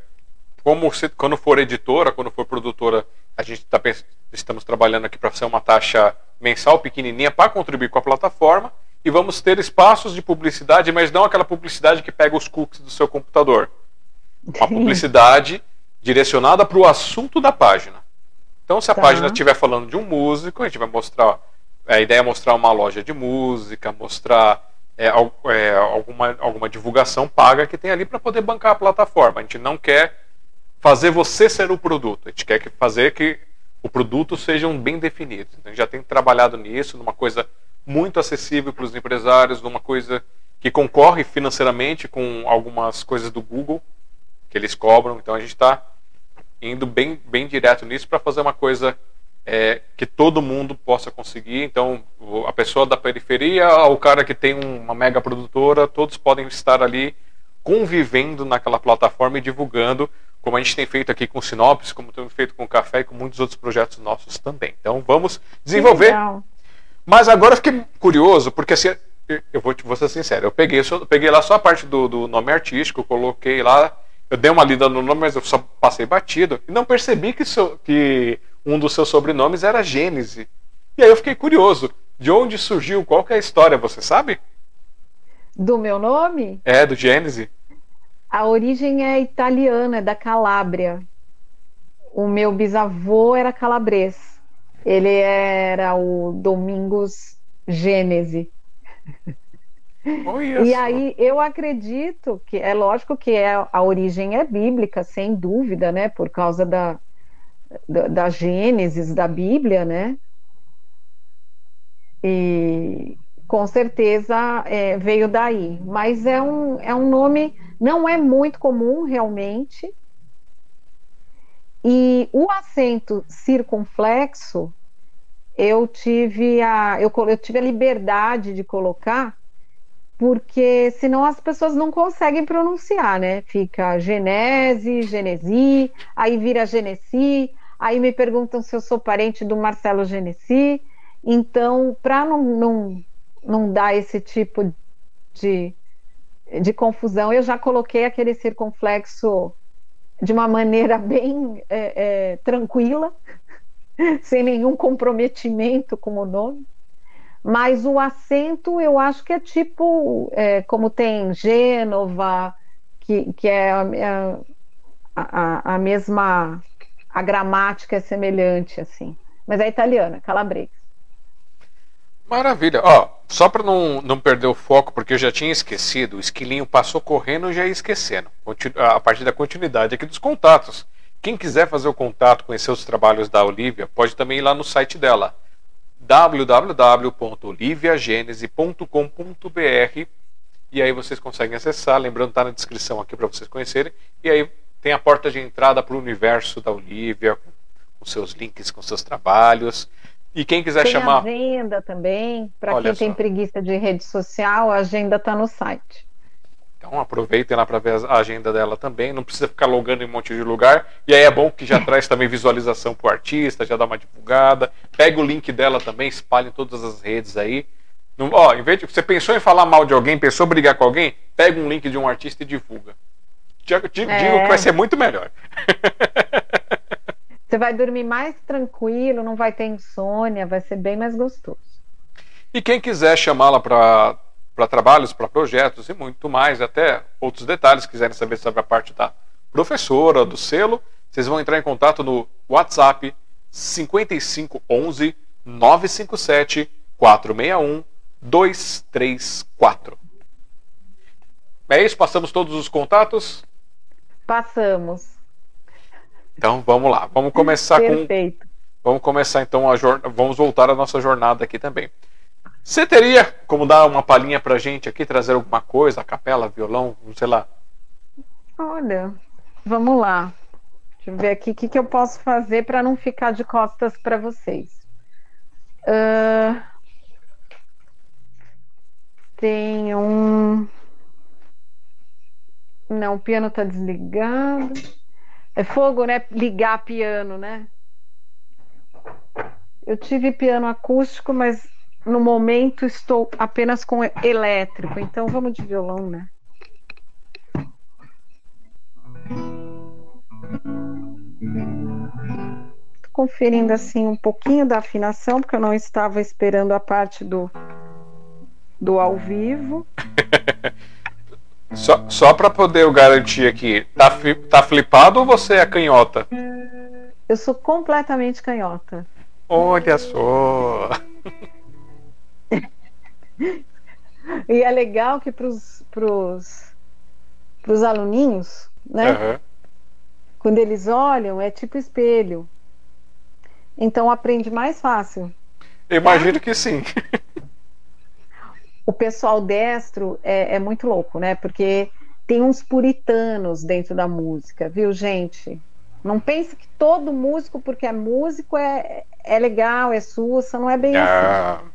como se, quando for editora, quando for produtora, a gente tá, estamos trabalhando aqui para ser uma taxa mensal pequenininha para contribuir com a plataforma e vamos ter espaços de publicidade, mas não aquela publicidade que pega os cookies do seu computador. Uma publicidade direcionada para o assunto da página. Então, se a tá. página estiver falando de um músico, a gente vai mostrar. A ideia é mostrar uma loja de música, mostrar é, é, alguma, alguma divulgação paga que tem ali para poder bancar a plataforma. A gente não quer fazer você ser o produto, a gente quer que fazer que o produto sejam bem definidos. Então, a gente já tem trabalhado nisso, numa coisa muito acessível para os empresários, numa coisa que concorre financeiramente com algumas coisas do Google que eles cobram. Então a gente está indo bem, bem direto nisso para fazer uma coisa é, que todo mundo possa conseguir. Então, a pessoa da periferia, o cara que tem uma mega produtora, todos podem estar ali convivendo naquela plataforma e divulgando, como a gente tem feito aqui com o Sinopse, como temos feito com o Café e com muitos outros projetos nossos também. Então, vamos desenvolver. Mas agora eu fiquei curioso, porque assim, eu vou, vou ser sincero, eu peguei, eu peguei lá só a parte do, do nome artístico, coloquei lá, eu dei uma lida no nome, mas eu só passei batido e não percebi que, so, que um dos seus sobrenomes era Gênese. E aí eu fiquei curioso. De onde surgiu? Qual é a história? Você sabe? Do meu nome? É, do Gênese. A origem é italiana, é da Calábria. O meu bisavô era calabrês. Ele era o Domingos Gênese. e aí eu acredito que é lógico que é, a origem é bíblica, sem dúvida, né? Por causa da, da, da Gênesis da Bíblia, né? E com certeza é, veio daí. Mas é um, é um nome, não é muito comum realmente. E o acento circunflexo, eu tive a, eu, eu tive a liberdade de colocar, porque senão as pessoas não conseguem pronunciar, né? Fica genese, genesi, aí vira genesi, aí me perguntam se eu sou parente do Marcelo Genesi. Então, para não, não, não dar esse tipo de, de confusão, eu já coloquei aquele circunflexo de uma maneira bem é, é, tranquila, sem nenhum comprometimento com o nome. Mas o acento eu acho que é tipo, é, como tem Gênova, que, que é a, a, a mesma a gramática é semelhante, assim. Mas é italiana, calabresa. Maravilha. Ó, só para não, não perder o foco, porque eu já tinha esquecido, o esquilinho passou correndo já ia esquecendo. A partir da continuidade aqui dos contatos. Quem quiser fazer o contato, conhecer os trabalhos da Olivia, pode também ir lá no site dela, www.oliviagenese.com.br e aí vocês conseguem acessar, lembrando está na descrição aqui para vocês conhecerem, e aí tem a porta de entrada para o universo da Olivia, com seus links, com seus trabalhos. E quem quiser tem chamar. Agenda também. Para quem só. tem preguiça de rede social, a agenda está no site. Então aproveitem lá para ver a agenda dela também. Não precisa ficar logando em um monte de lugar. E aí é bom que já traz também visualização para o artista, já dá uma divulgada. Pega o link dela também, espalhe em todas as redes aí. Não, ó, em vez de você pensou em falar mal de alguém, pensou em brigar com alguém, pega um link de um artista e divulga. Digo, digo é. que vai ser muito melhor. Você vai dormir mais tranquilo, não vai ter insônia, vai ser bem mais gostoso. E quem quiser chamá-la para para trabalhos, para projetos e muito mais, até outros detalhes, quiserem saber sobre a parte da professora, do selo, vocês vão entrar em contato no WhatsApp 5511 957 461 234. É isso, passamos todos os contatos. Passamos. Então vamos lá, vamos começar Perfeito. com. Vamos começar então a jornada. Vamos voltar à nossa jornada aqui também. Você teria como dar uma palhinha pra gente aqui, trazer alguma coisa, a capela, violão, sei lá? Olha, vamos lá. Deixa eu ver aqui o que, que eu posso fazer para não ficar de costas para vocês. Uh, tem um. Não, o piano está desligado. É fogo, né? Ligar piano, né? Eu tive piano acústico, mas no momento estou apenas com elétrico. Então vamos de violão, né? Tô conferindo assim um pouquinho da afinação, porque eu não estava esperando a parte do, do ao vivo. Só, só para poder eu garantir aqui, tá, tá flipado ou você é canhota? Eu sou completamente canhota. Olha só! e é legal que para os aluninhos, né? Uhum. Quando eles olham, é tipo espelho. Então aprende mais fácil. imagino tá? que sim. O pessoal destro é, é muito louco, né? Porque tem uns puritanos dentro da música, viu, gente? Não pense que todo músico, porque é músico, é, é legal, é sussa, não é bem ah. assim.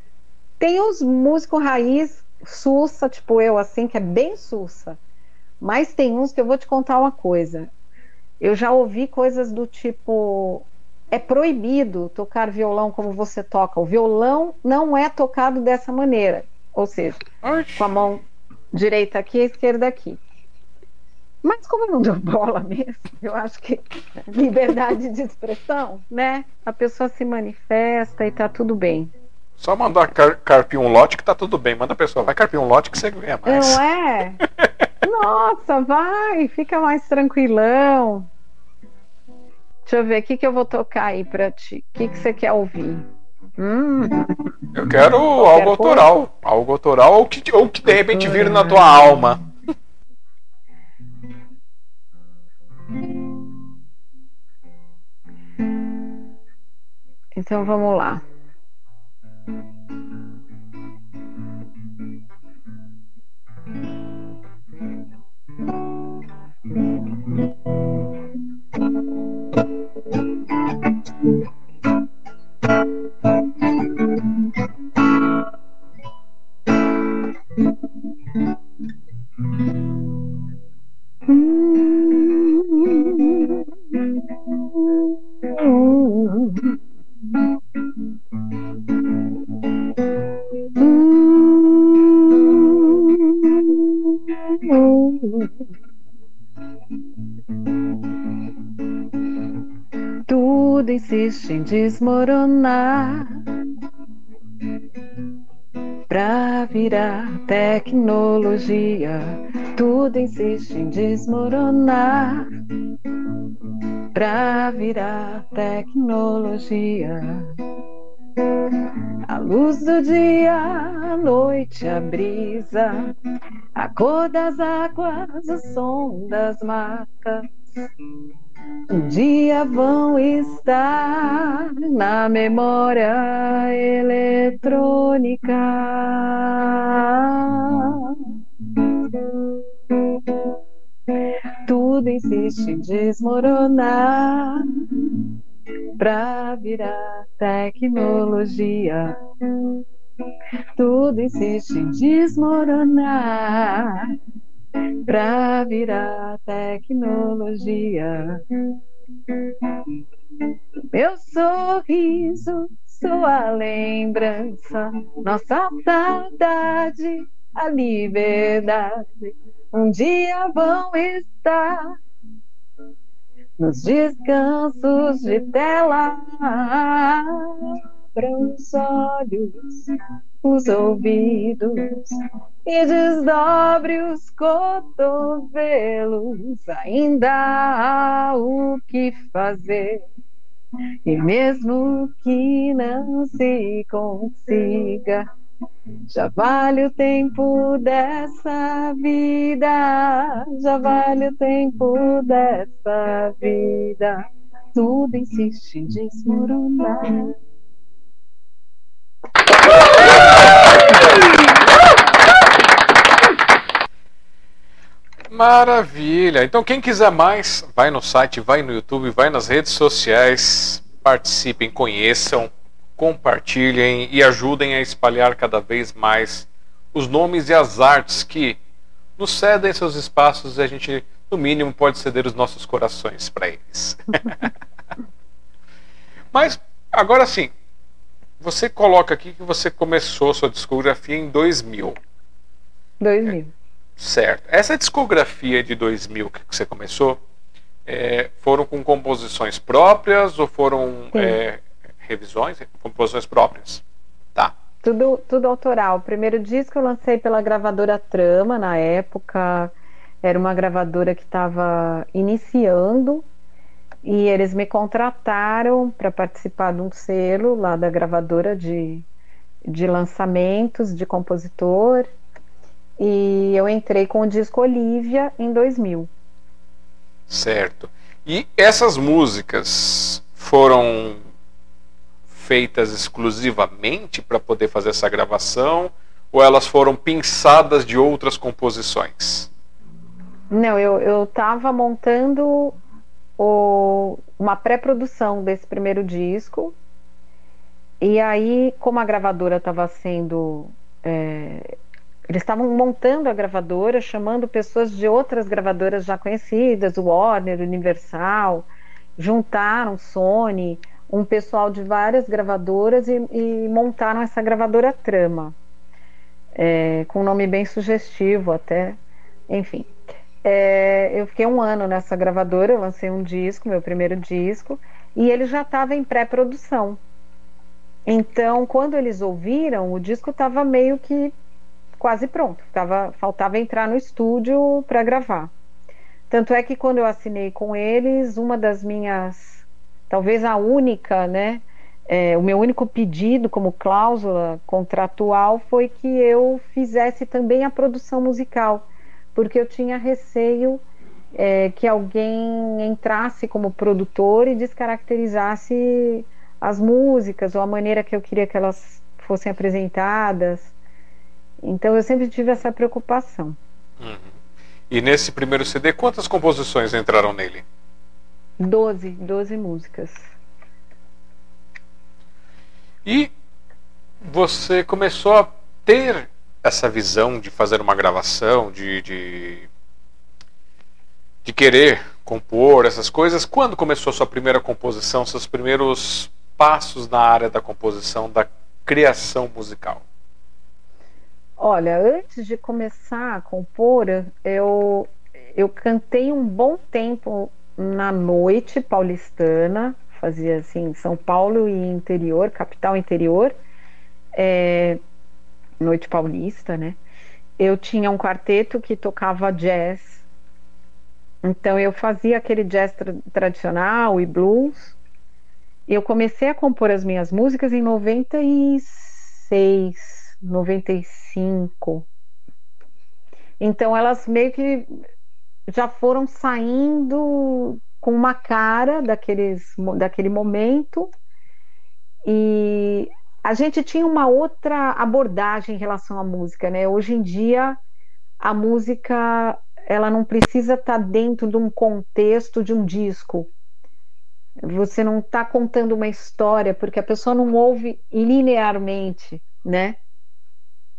Tem uns músicos raiz sussa, tipo eu, assim, que é bem sussa. Mas tem uns que eu vou te contar uma coisa. Eu já ouvi coisas do tipo: é proibido tocar violão como você toca. O violão não é tocado dessa maneira. Ou seja, com a mão direita aqui e a esquerda aqui. Mas como eu não dou bola mesmo, eu acho que liberdade de expressão, né? A pessoa se manifesta e tá tudo bem. Só mandar car carpir um lote que tá tudo bem. Manda a pessoa, vai carpir um lote que você ganha mais. Não é? Nossa, vai, fica mais tranquilão. Deixa eu ver, o que, que eu vou tocar aí pra ti? O que, que você quer ouvir? Hum. Eu quero algo autoral. Algo autoral ou que, ou que de repente vira na tua alma. Então vamos lá. Desmoronar pra virar tecnologia. Tudo insiste em desmoronar pra virar tecnologia. A luz do dia, a noite, a brisa, a cor das águas, o som das matas. Um dia vão estar na memória eletrônica. Tudo insiste em desmoronar pra virar tecnologia. Tudo insiste em desmoronar pra virar tecnologia. Meu sorriso, sua lembrança, nossa saudade, a liberdade, um dia vão estar nos descansos de tela. Abra os olhos, os ouvidos e desdobre os cotovelos. Ainda há o que fazer. E mesmo que não se consiga, já vale o tempo dessa vida, já vale o tempo dessa vida. Tudo insiste em desmoronar. Maravilha! Então, quem quiser mais, vai no site, vai no YouTube, vai nas redes sociais, participem, conheçam, compartilhem e ajudem a espalhar cada vez mais os nomes e as artes que nos cedem seus espaços e a gente, no mínimo, pode ceder os nossos corações para eles. Mas, agora sim, você coloca aqui que você começou sua discografia em 2000. 2000. Certo. Essa discografia de 2000 que você começou, é, foram com composições próprias ou foram é, revisões, composições próprias? Tá. Tudo, tudo autoral. O primeiro disco eu lancei pela gravadora Trama, na época era uma gravadora que estava iniciando E eles me contrataram para participar de um selo lá da gravadora de, de lançamentos de compositor. E eu entrei com o disco Olivia em 2000. Certo. E essas músicas foram feitas exclusivamente para poder fazer essa gravação ou elas foram pinçadas de outras composições? Não, eu estava montando o, uma pré-produção desse primeiro disco. E aí, como a gravadora estava sendo. É, eles estavam montando a gravadora, chamando pessoas de outras gravadoras já conhecidas, Warner, Universal, juntaram Sony, um pessoal de várias gravadoras e, e montaram essa gravadora Trama, é, com um nome bem sugestivo até, enfim. É, eu fiquei um ano nessa gravadora, eu lancei um disco, meu primeiro disco, e ele já estava em pré-produção. Então, quando eles ouviram, o disco estava meio que quase pronto, tava, faltava entrar no estúdio para gravar. Tanto é que quando eu assinei com eles, uma das minhas, talvez a única, né, é, o meu único pedido como cláusula contratual foi que eu fizesse também a produção musical porque eu tinha receio é, que alguém entrasse como produtor e descaracterizasse as músicas ou a maneira que eu queria que elas fossem apresentadas. Então eu sempre tive essa preocupação. Uhum. E nesse primeiro CD, quantas composições entraram nele? Doze, doze músicas. E você começou a ter essa visão de fazer uma gravação, de, de, de querer compor essas coisas? Quando começou a sua primeira composição, seus primeiros passos na área da composição, da criação musical? Olha, antes de começar a compor, eu, eu cantei um bom tempo na noite paulistana, fazia assim, São Paulo e interior, capital interior. É, Noite Paulista, né? Eu tinha um quarteto que tocava jazz. Então eu fazia aquele jazz tra tradicional e blues. E eu comecei a compor as minhas músicas em 96, 95. Então elas meio que já foram saindo com uma cara daqueles, daquele momento e a gente tinha uma outra abordagem em relação à música, né? Hoje em dia a música ela não precisa estar tá dentro de um contexto de um disco. Você não está contando uma história porque a pessoa não ouve linearmente, né?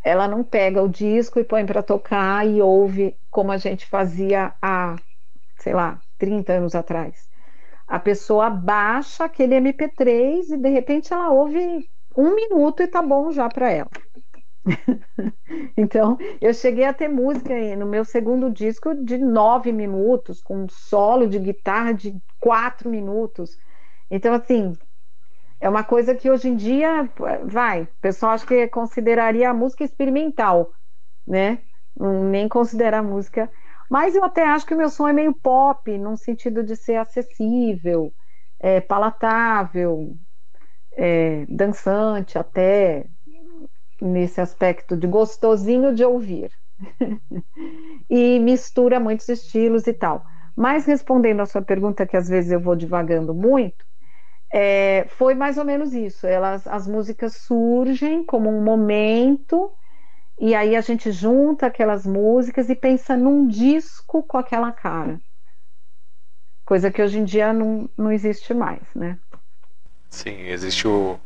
Ela não pega o disco e põe para tocar e ouve como a gente fazia há, sei lá, 30 anos atrás. A pessoa baixa aquele MP3 e de repente ela ouve um minuto e tá bom já para ela. então, eu cheguei a ter música no meu segundo disco de nove minutos, com um solo de guitarra de quatro minutos. Então, assim, é uma coisa que hoje em dia, vai, o pessoal acho que consideraria a música experimental, né? Nem considera a música. Mas eu até acho que o meu som é meio pop, num sentido de ser acessível, é, palatável, é, dançante, até nesse aspecto de gostosinho de ouvir. e mistura muitos estilos e tal. Mas respondendo a sua pergunta, que às vezes eu vou divagando muito, é, foi mais ou menos isso. Elas, as músicas surgem como um momento, e aí a gente junta aquelas músicas e pensa num disco com aquela cara. Coisa que hoje em dia não, não existe mais, né? Sim, existe o.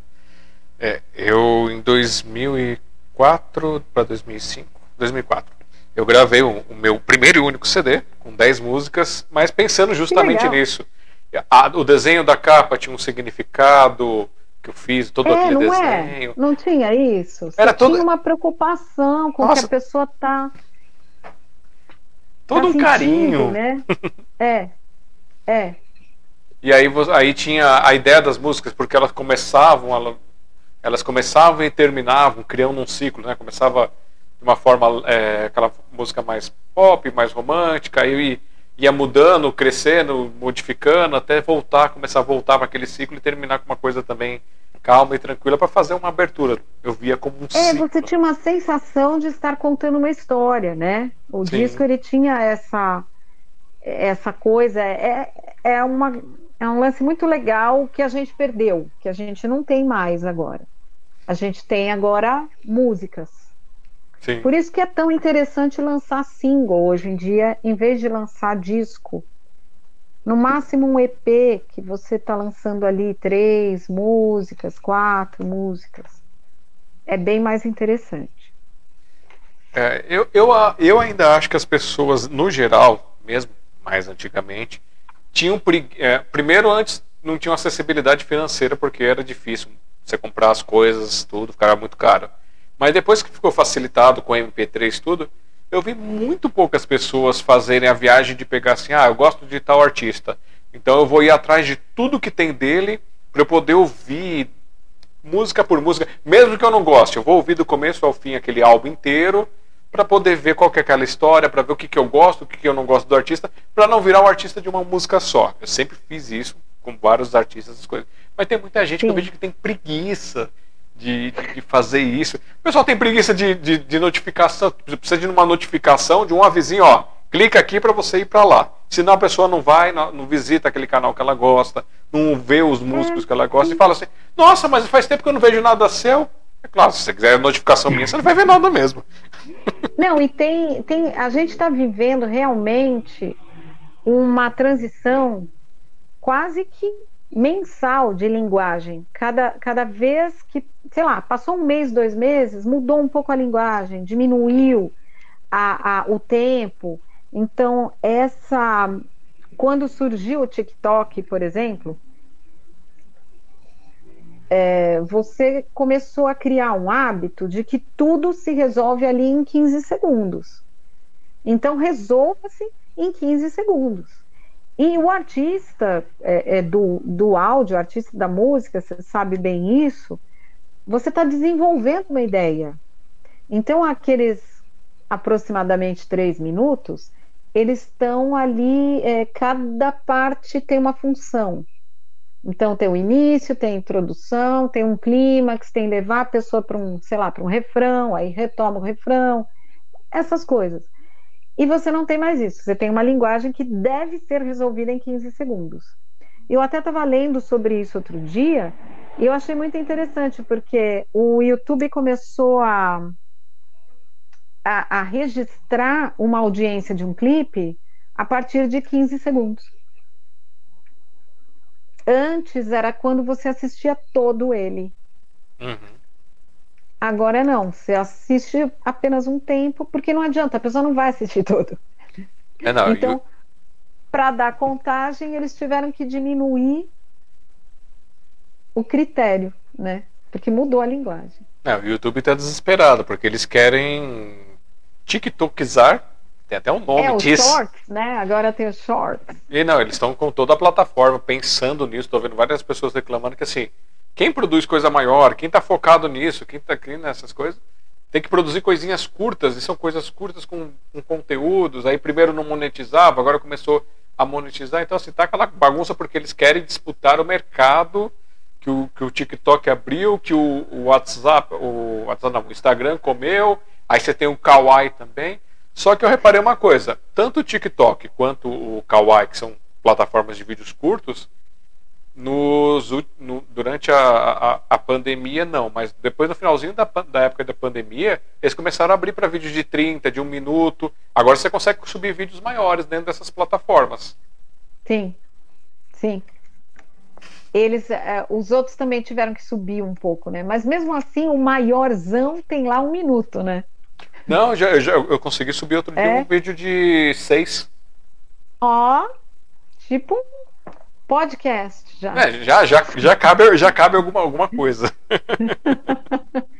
É, eu em 2004 para 2005, 2004, eu gravei o, o, meu primeiro e único CD com 10 músicas, mas pensando justamente nisso. A, o desenho da capa tinha um significado que eu fiz, todo é, aquele não é? desenho. É? Não tinha isso? Você Era todo... tinha uma preocupação com Nossa. que a pessoa tá. Todo tá um sentindo, carinho. Né? é, é. E aí, aí tinha a ideia das músicas, porque elas começavam, elas começavam e terminavam, criando um ciclo, né? Começava de uma forma, é, aquela música mais pop, mais romântica, e, ia mudando, crescendo, modificando, até voltar, começar a voltar para aquele ciclo e terminar com uma coisa também calma e tranquila para fazer uma abertura. Eu via como um É, ciclo. você tinha uma sensação de estar contando uma história, né? O Sim. disco ele tinha essa essa coisa, é, é, uma, é um lance muito legal que a gente perdeu, que a gente não tem mais agora. A gente tem agora músicas. Sim. Por isso que é tão interessante lançar single hoje em dia, em vez de lançar disco. No máximo um EP que você está lançando ali três músicas, quatro músicas. É bem mais interessante. É, eu, eu, eu ainda acho que as pessoas, no geral, mesmo mais antigamente, tinham. é, primeiro, antes, não tinham acessibilidade financeira, porque era difícil você comprar as coisas, tudo, ficava muito caro. Mas depois que ficou facilitado com MP3 e tudo, eu vi muito poucas pessoas fazerem a viagem de pegar assim: ah, eu gosto de tal artista, então eu vou ir atrás de tudo que tem dele para eu poder ouvir música por música, mesmo que eu não goste, eu vou ouvir do começo ao fim aquele álbum inteiro para poder ver qual que é aquela história, para ver o que, que eu gosto, o que, que eu não gosto do artista, para não virar o artista de uma música só. Eu sempre fiz isso com vários artistas, essas coisas. Mas tem muita gente que eu Sim. vejo que tem preguiça de, de, de fazer isso. O pessoal tem preguiça de, de, de notificação, precisa de uma notificação de um avisinho, ó, clica aqui para você ir para lá. Senão a pessoa não vai, não, não visita aquele canal que ela gosta, não vê os músicos que ela gosta e fala assim: Nossa, mas faz tempo que eu não vejo nada seu. É claro, se você quiser notificação minha, você não vai ver nada mesmo. Não, e tem, tem a gente está vivendo realmente uma transição quase que mensal de linguagem. Cada, cada vez que, sei lá, passou um mês, dois meses, mudou um pouco a linguagem, diminuiu a, a, o tempo. Então, essa. Quando surgiu o TikTok, por exemplo, é, você começou a criar um hábito de que tudo se resolve ali em 15 segundos. Então, resolva-se em 15 segundos. E o artista é, é, do, do áudio, o artista da música, você sabe bem isso, você está desenvolvendo uma ideia. Então, aqueles aproximadamente três minutos, eles estão ali, é, cada parte tem uma função. Então tem o início, tem a introdução, tem um clímax, tem levar a pessoa para um, sei lá, para um refrão, aí retoma o refrão, essas coisas. E você não tem mais isso. Você tem uma linguagem que deve ser resolvida em 15 segundos. Eu até estava lendo sobre isso outro dia e eu achei muito interessante porque o YouTube começou a, a, a registrar uma audiência de um clipe a partir de 15 segundos. Antes era quando você assistia todo ele. Uhum. Agora não, você assiste apenas um tempo, porque não adianta, a pessoa não vai assistir todo. É, não, então, eu- para dar contagem, eles tiveram que diminuir o critério, né? Porque mudou a linguagem. não, o YouTube tá desesperado, porque eles querem TikTokizar, tem até um nome é, os disso. shorts, né? Agora tem os shorts. E não, eles estão com toda a plataforma pensando nisso. Estou vendo várias pessoas reclamando que assim, quem produz coisa maior, quem está focado nisso, quem está aqui nessas coisas, tem que produzir coisinhas curtas, e são coisas curtas com, com conteúdos. Aí primeiro não monetizava, agora começou a monetizar. Então, assim, tá aquela bagunça porque eles querem disputar o mercado que o, que o TikTok abriu, que o, o WhatsApp, o WhatsApp não, o Instagram comeu, aí você tem o Kawaii também. Só que eu reparei uma coisa, tanto o TikTok quanto o Kawaii, que são plataformas de vídeos curtos, nos, no- durante a, a, a pandemia não, mas depois no finalzinho da, da época da pandemia, eles começaram a abrir para vídeos de 30, de um minuto. Agora você consegue subir vídeos maiores dentro dessas plataformas. Sim, sim. Eles, eh, os outros também tiveram que subir um pouco, né? Mas mesmo assim, o maiorzão tem lá um minuto, né? Não, já, eu, já, eu consegui subir outro dia É? um vídeo de 6. Ó, tipo um podcast já. É, já, já, já cabe, já cabe alguma, alguma coisa.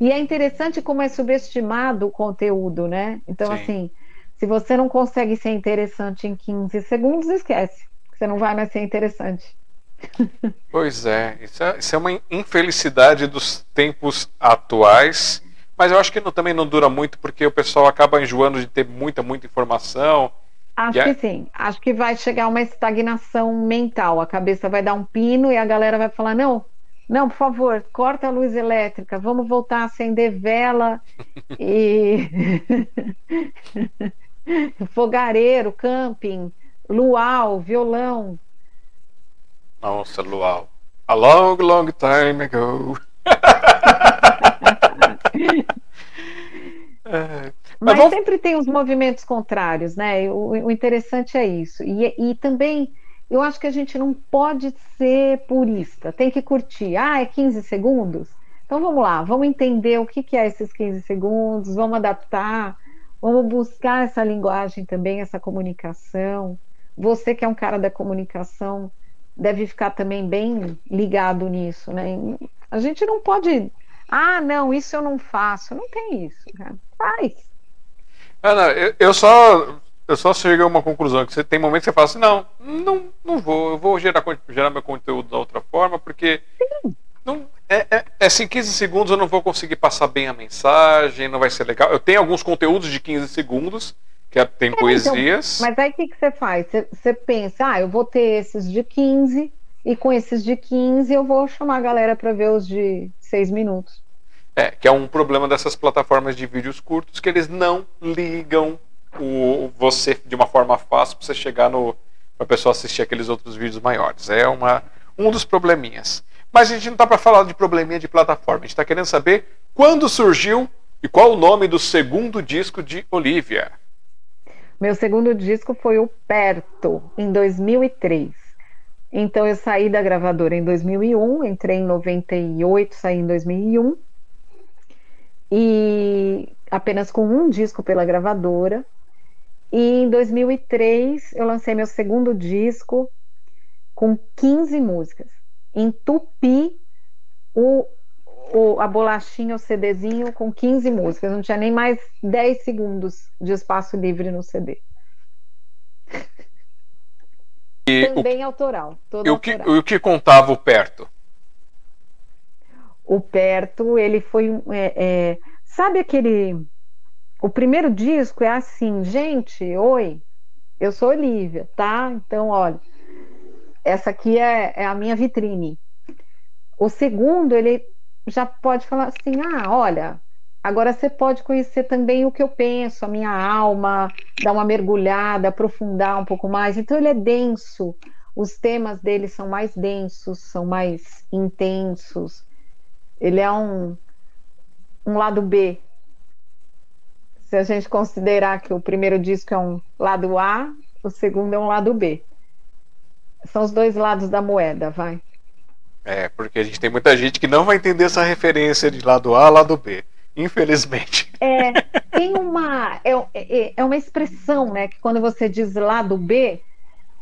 E é interessante como é subestimado o conteúdo, né? Então, Sim. assim, se você não consegue ser interessante em 15 segundos, esquece. Você não vai mais ser interessante. Pois é, isso é, isso é uma infelicidade dos tempos atuais, mas eu acho que não- também não dura muito porque o pessoal acaba enjoando de ter muita, muita informação Acho que sim. Acho que vai chegar uma estagnação mental. A cabeça vai dar um pino e a galera vai falar: não, não, por favor, corta a luz elétrica, vamos voltar a acender vela e fogareiro, camping, luau, violão. Nossa, luau. A long, long time ago. é. Mas, Mas vamos... sempre tem os movimentos contrários, né? O, o interessante é isso. E, e, também eu acho que a gente não pode ser purista, tem que curtir. Ah, é 15 segundos? Então vamos lá, vamos entender o que, que é esses 15 segundos, vamos adaptar, vamos buscar essa linguagem também, essa comunicação. Você que é um cara da comunicação deve ficar também bem ligado nisso, né? A gente não pode. Ah, não, isso eu não faço. Não tem isso, cara. Faz. Ah, não, eu, eu, só eu só cheguei a uma conclusão que você tem momentos que você fala assim, não, não, não vou, eu vou gerar, gerar meu conteúdo da outra forma, porque não, é, é, é assim, 15 segundos eu não vou conseguir passar bem a mensagem, não vai ser legal. Eu tenho alguns conteúdos de 15 segundos, que é, tem é, poesias. Então, mas aí o que, que você faz? Você, você pensa, ah, eu vou ter esses de 15, e com esses de 15 eu vou chamar a galera para ver os de 6 minutos. É, que é um problema dessas plataformas de vídeos curtos que eles não ligam o você de uma forma fácil para você chegar no para a pessoa assistir aqueles outros vídeos maiores. É uma um dos probleminhas. Mas a gente não está para falar de probleminha de plataforma. A gente está querendo saber quando surgiu e qual o nome do segundo disco de Olivia. Meu segundo disco foi o Perto, em 2003. Então eu saí da gravadora em 2001, entrei em 98, saí em 2001 e apenas com um disco pela gravadora. E em 2003 eu lancei meu segundo disco com 15 músicas. Entupi o, o, a bolachinha, o CDzinho com 15 músicas. Não tinha nem mais 10 segundos de espaço livre no CD. E Também o, autoral. e o que, o que contava o perto? o Perto, ele foi é, é, sabe aquele o primeiro disco é assim, gente, oi, eu sou Olivia, tá? Então, olha, essa aqui é, é a minha vitrine. O segundo, ele já pode falar assim, ah, olha, agora você pode conhecer também o que eu penso, a minha alma, dar uma mergulhada, aprofundar um pouco mais. Então, ele é denso. Os temas dele são mais densos, são mais intensos. Ele é um, um lado B. Se a gente considerar que o primeiro disco é um lado A, o segundo é um lado B. São os dois lados da moeda, vai. É, porque a gente tem muita gente que não vai entender essa referência de lado A, lado B. Infelizmente. É, tem uma. É, é, é uma expressão, né? Que quando você diz lado B,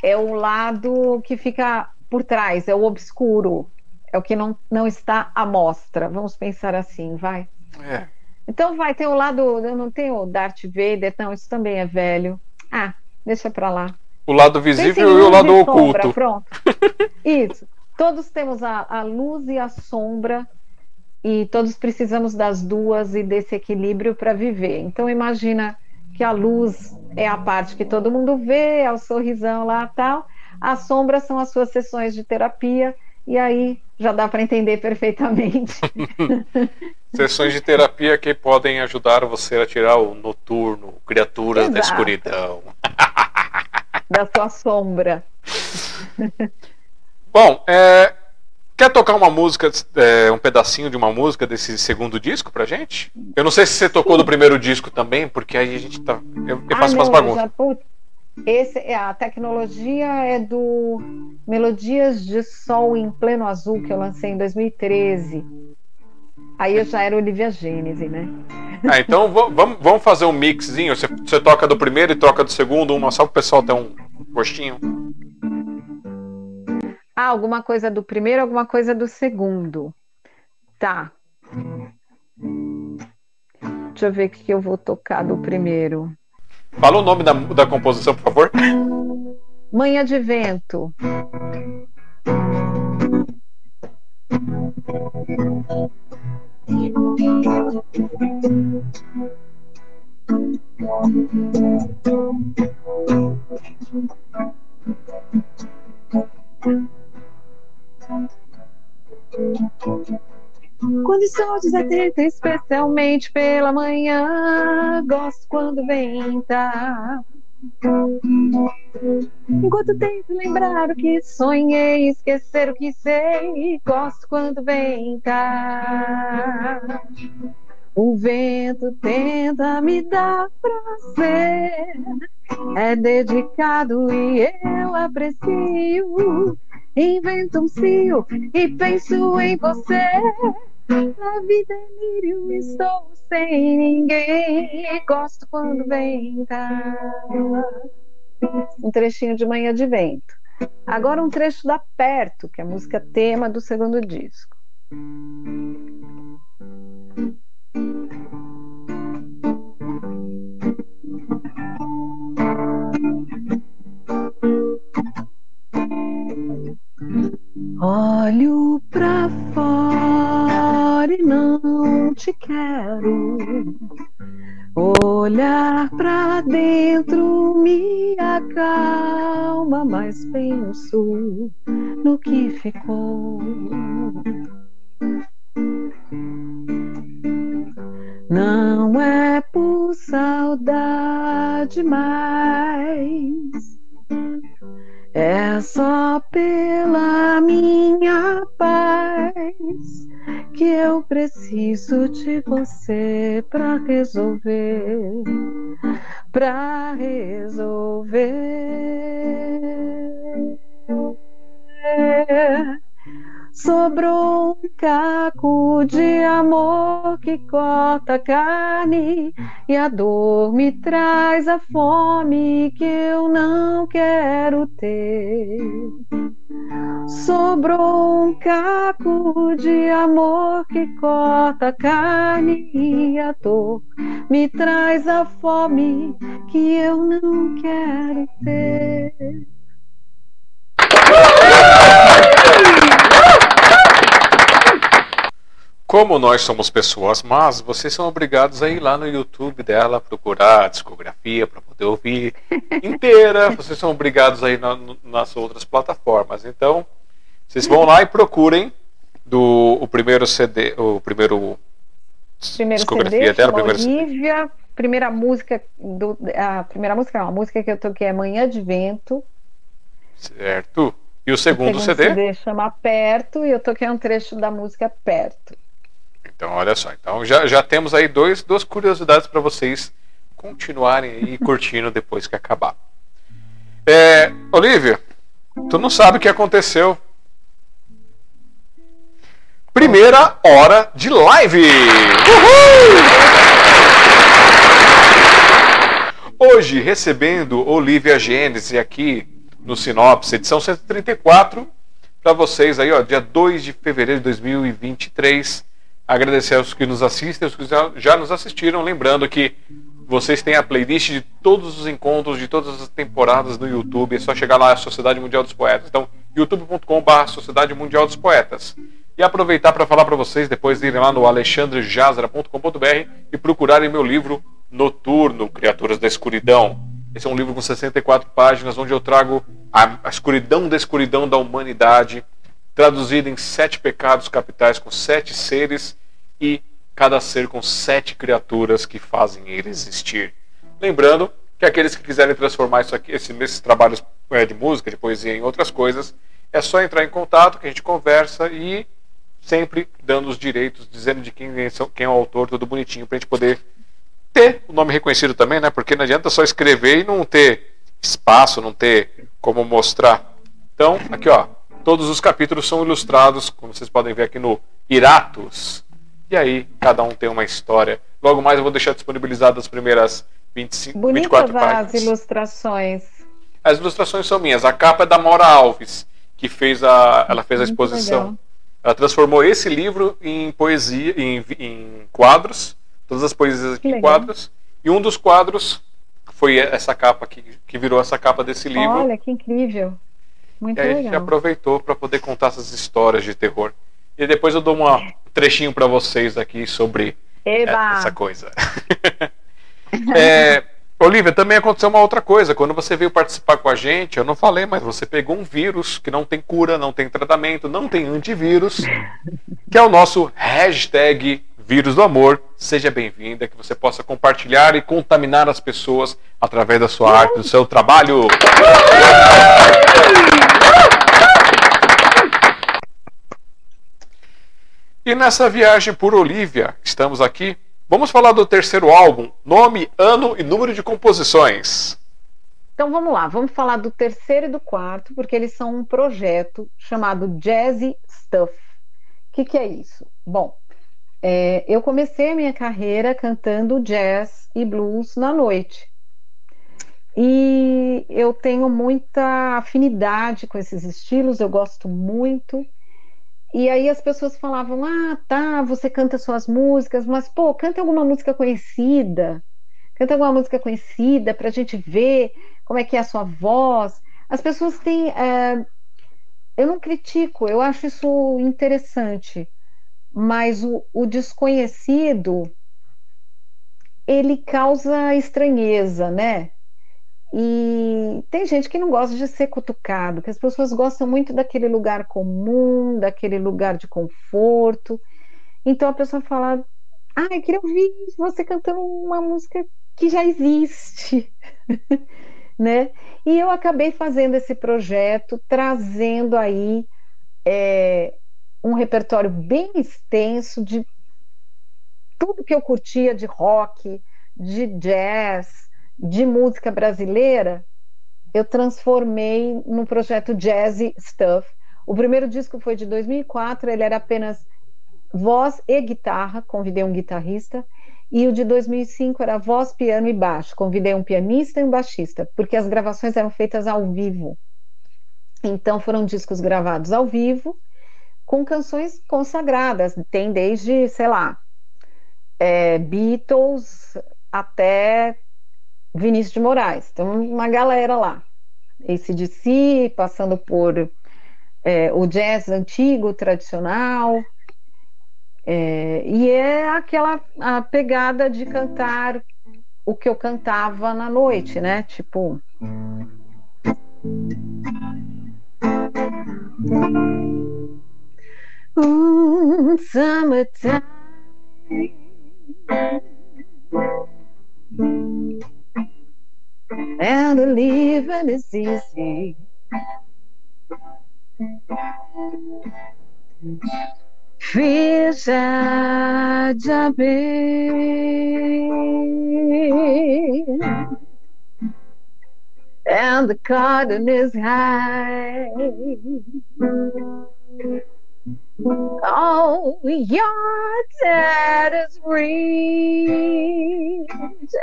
é o lado que fica por trás, é o obscuro é o que não, não está à mostra. Vamos pensar assim, vai. É. Então vai ter o lado, eu não tenho o Darth Vader, não, isso também é velho. Ah, deixa para lá. O lado visível e o lado oculto. Sombra, pronto. Isso. Todos temos a, a luz e a sombra e todos precisamos das duas e desse equilíbrio para viver. Então imagina que a luz é a parte que todo mundo vê, é o sorrisão lá tal. As sombras são as suas sessões de terapia e aí já dá para entender perfeitamente. Sessões de terapia que podem ajudar você a tirar o noturno, criaturas Exato. da escuridão. da sua sombra. Bom, é, quer tocar uma música, é, um pedacinho de uma música desse segundo disco pra gente? Eu não sei se você tocou Sim. do primeiro disco também, porque aí a gente tá. Eu, eu faço ah, umas bagunças. Esse, é, a tecnologia é do Melodias de Sol em Pleno Azul, que eu lancei em 2013. Aí eu já era Olivia Gênese, né? Ah, então vamos, vamos fazer um mixzinho. Você, você toca do primeiro e toca do segundo, uma só para o pessoal ter um gostinho. Ah, alguma coisa do primeiro, alguma coisa do segundo. Tá. Deixa eu ver o que eu vou tocar do primeiro. Fala o nome da, da composição, por favor. Manhã de Vento. Quando estou desatenta, especialmente pela manhã, gosto quando venta. Enquanto tento lembrar o que sonhei, esquecer o que sei, gosto quando venta. O vento tenta me dar prazer, é dedicado e eu aprecio. Invento um cio e penso em você. Na vida é lírio, estou sem ninguém. Gosto quando venta. Um trechinho de Manhã de Vento. Agora um trecho da Perto, que é a música tema do segundo disco. Olho pra fora e não te quero. Olhar pra dentro me acalma, mas penso no que ficou. Não é por saudade mais é só pela minha paz que eu preciso de você para resolver, para resolver. Sobrou um caco de amor que corta a carne e a dor me traz a fome que eu não quero ter. Sobrou um caco de amor que corta a carne e a dor me traz a fome que eu não quero ter. Como nós somos pessoas mas vocês são obrigados a ir lá no YouTube dela procurar a discografia para poder ouvir inteira. Vocês são obrigados a ir na, nas outras plataformas. Então, vocês vão lá e procurem do o primeiro CD, o primeiro, primeiro discografia CD, dela, primeiro Olivia, primeira música do, a primeira música, não, a música que eu toquei é Manhã de Vento. Certo. E o segundo, o segundo CD? CD chama Perto e eu toquei um trecho da música Perto. Então, olha só. Então, já, já temos aí dois, duas curiosidades para vocês continuarem aí curtindo depois que acabar. É, Olivia, tu não sabe o que aconteceu. Primeira hora de live! Uhul! Hoje, recebendo Olivia Gênesis aqui no Sinopse, edição 134, para vocês aí, ó, dia 2 de fevereiro de 2023 agradecer aos que nos assistem, aos que já nos assistiram, lembrando que vocês têm a playlist de todos os encontros, de todas as temporadas no YouTube, é só chegar lá, Sociedade Mundial dos Poetas. Então, youtube.com.br Sociedade Mundial dos Poetas. E aproveitar para falar para vocês, depois de irem lá no alexandrejazara.com.br e procurarem meu livro Noturno, Criaturas da Escuridão. Esse é um livro com 64 páginas, onde eu trago a, a escuridão da escuridão da humanidade, traduzida em sete pecados capitais com sete seres e cada ser com sete criaturas que fazem ele existir. Lembrando que aqueles que quiserem transformar isso aqui, esses trabalhos é, de música, de poesia em outras coisas, é só entrar em contato que a gente conversa e sempre dando os direitos, dizendo de quem é, é o autor, tudo bonitinho, para a gente poder ter o nome reconhecido também, né? Porque não adianta só escrever e não ter espaço, não ter como mostrar. Então, aqui ó, Todos os capítulos são ilustrados, como vocês podem ver aqui no Iratus. E aí, cada um tem uma história. Logo mais eu vou deixar disponibilizadas as primeiras 25, Bonita 24 páginas. as ilustrações. As ilustrações são minhas. A capa é da Mora Alves, que fez a, ela fez a exposição. Ela transformou esse livro em poesia, em, em quadros, todas as poesias aqui em quadros. E um dos quadros foi essa capa que, que virou essa capa desse livro. Olha, que incrível. Muito e aí legal. a gente aproveitou para poder contar essas histórias de terror. E depois eu dou um trechinho para vocês aqui sobre é, essa coisa. é, Olivia, também aconteceu uma outra coisa. Quando você veio participar com a gente, eu não falei, mas você pegou um vírus que não tem cura, não tem tratamento, não tem antivírus, que é o nosso hashtag vírus do amor. Seja bem-vinda, que você possa compartilhar e contaminar as pessoas através da sua arte, do seu trabalho. E nessa viagem por Olivia, estamos aqui Vamos falar do terceiro álbum, nome, ano e número de composições. Então vamos lá, vamos falar do terceiro e do quarto, porque eles são um projeto chamado Jazzy Stuff. O que, que é isso? Bom, é, eu comecei a minha carreira cantando jazz e blues na noite. E eu tenho muita afinidade com esses estilos, eu gosto muito. E aí as pessoas falavam: ah, tá, você canta suas músicas, mas pô, canta alguma música conhecida, canta alguma música conhecida para a gente ver como é que é a sua voz. As pessoas têm. É... Eu não critico, eu acho isso interessante, mas o, o desconhecido ele causa estranheza, né? E tem gente que não gosta de ser cutucado, que as pessoas gostam muito daquele lugar comum, daquele lugar de conforto. Então a pessoa fala: Ah, eu queria ouvir você cantando uma música que já existe. né? E eu acabei fazendo esse projeto, trazendo aí é, um repertório bem extenso de tudo que eu curtia de rock, de jazz, de música brasileira, eu transformei no projeto Jazzy Stuff. O primeiro disco foi de 2004, ele era apenas voz e guitarra, convidei um guitarrista, e o de 2005 era voz, piano e baixo, convidei um pianista e um baixista, porque as gravações eram feitas ao vivo. Então foram discos gravados ao vivo, com canções consagradas, tem desde, sei lá, é, Beatles até Vinícius de Moraes. Então, uma galera lá. Esse de si, passando por é, o jazz antigo, tradicional. É, e é aquela a pegada de cantar o que eu cantava na noite, né? Tipo. Um, summertime. And the living is easy. Fish are jumping, and the cotton is high. Oh, your dad is rich,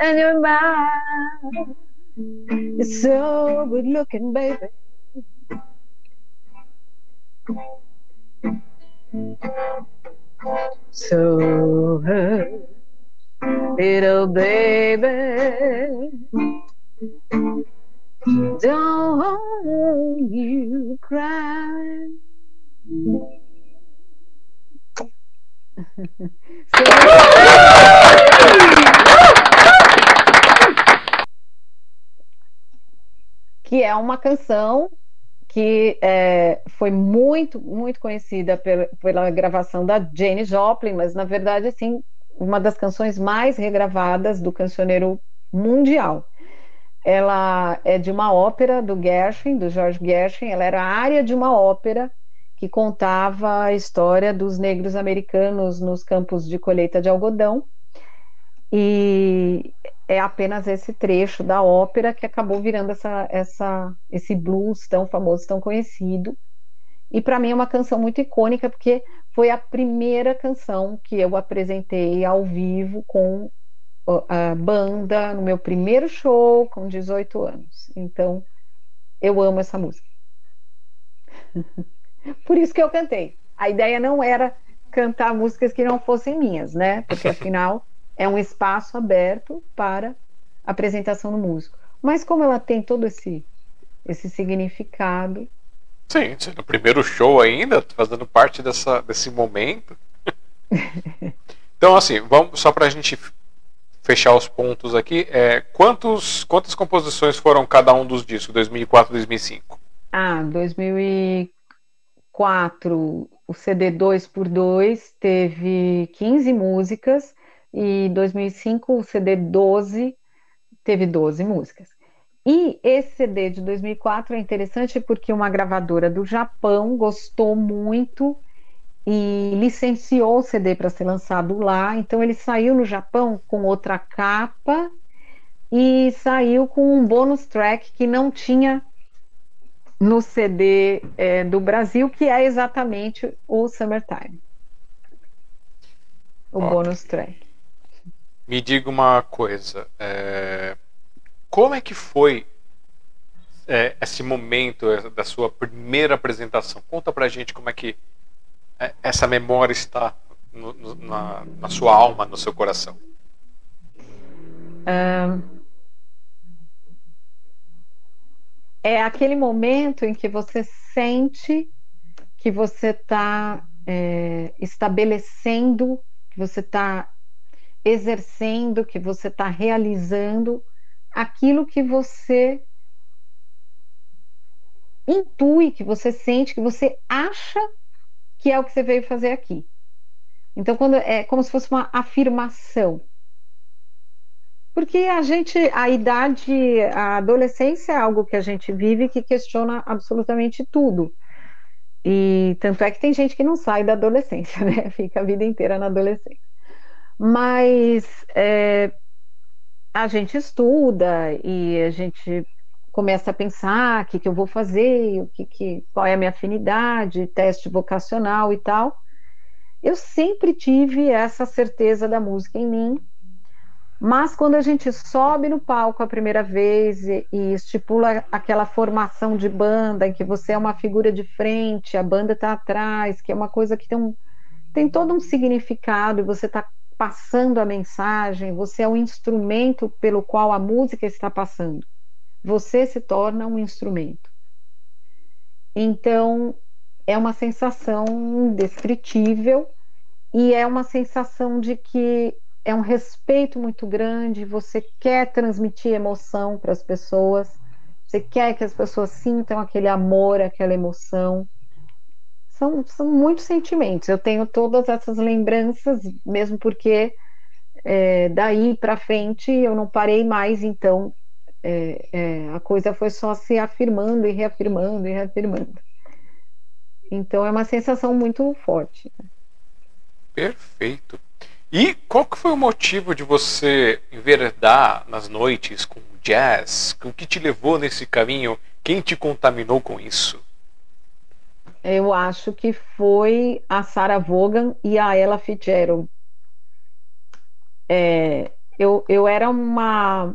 and your mom is so good looking, baby. So little baby, don't you cry. que é uma canção que é, foi muito, muito conhecida pela, pela, gravação da Jane Joplin, mas na verdade, assim, uma das canções mais regravadas do cancioneiro mundial. Ela é de uma ópera do Gershwin, do George Gershwin, ela era a área de uma ópera que contava a história dos negros americanos nos campos de colheita de algodão. E é apenas esse trecho da ópera que acabou virando essa, essa, esse blues tão famoso, tão conhecido. E para mim é uma canção muito icônica, porque foi a primeira canção que eu apresentei ao vivo com a banda no meu primeiro show com 18 anos. Então, eu amo essa música. Por isso que eu cantei. A ideia não era cantar músicas que não fossem minhas, né? Porque afinal é um espaço aberto para apresentação do músico. Mas como ela tem todo esse esse significado. Sim, no primeiro show ainda, fazendo parte dessa, desse momento. então, assim, vamos só para a gente fechar os pontos aqui, é, quantos, quantas composições foram cada um dos discos, 2004 e 2005? Ah, 2004, o CD 2x2 teve 15 músicas e 2005 o CD 12 teve 12 músicas. E esse CD de 2004 é interessante porque uma gravadora do Japão gostou muito e licenciou o CD para ser lançado lá. Então ele saiu no Japão com outra capa e saiu com um bônus track que não tinha no CD é, do Brasil, que é exatamente o Summertime. O Ó, bônus track. Me diga uma coisa. É... Como é que foi é, esse momento da sua primeira apresentação? Conta pra gente como é que é, essa memória está no, no, na, na, sua alma, no seu coração. é aquele momento em que você sente que você está é, estabelecendo, que você está exercendo, que você está realizando aquilo que você intui, que você sente, que você acha que é o que você veio fazer aqui. Então, quando é como se fosse uma afirmação. Porque a gente, a idade, a adolescência é algo que a gente vive que questiona absolutamente tudo. E tanto é que tem gente que não sai da adolescência, né? Fica a vida inteira na adolescência. Mas é, a gente estuda e a gente começa a pensar o que, que eu vou fazer, o que, que, qual é a minha afinidade, teste vocacional e tal. Eu sempre tive essa certeza da música em mim, mas quando a gente sobe no palco a primeira vez e, e estipula aquela formação de banda em que você é uma figura de frente, a banda está atrás, que é uma coisa que tem, um, tem todo um significado, e você está passando a mensagem, você é o instrumento pelo qual a música está passando. Você se torna um instrumento. Então, é uma sensação indescritível e é uma sensação de que é um respeito muito grande, você quer transmitir emoção para as pessoas, você quer que as pessoas sintam aquele amor, aquela emoção são, são muitos sentimentos. Eu tenho todas essas lembranças, mesmo porque é, daí para frente eu não parei mais, então é, é, a coisa foi só se afirmando e reafirmando e reafirmando. Então é uma sensação muito forte. Perfeito. E qual que foi o motivo de você enveredar nas noites com jazz? O que te levou nesse caminho? Quem te contaminou com isso? Eu acho que foi a Sarah Vaughan e a Ella Fitzgerald. É, eu, eu era uma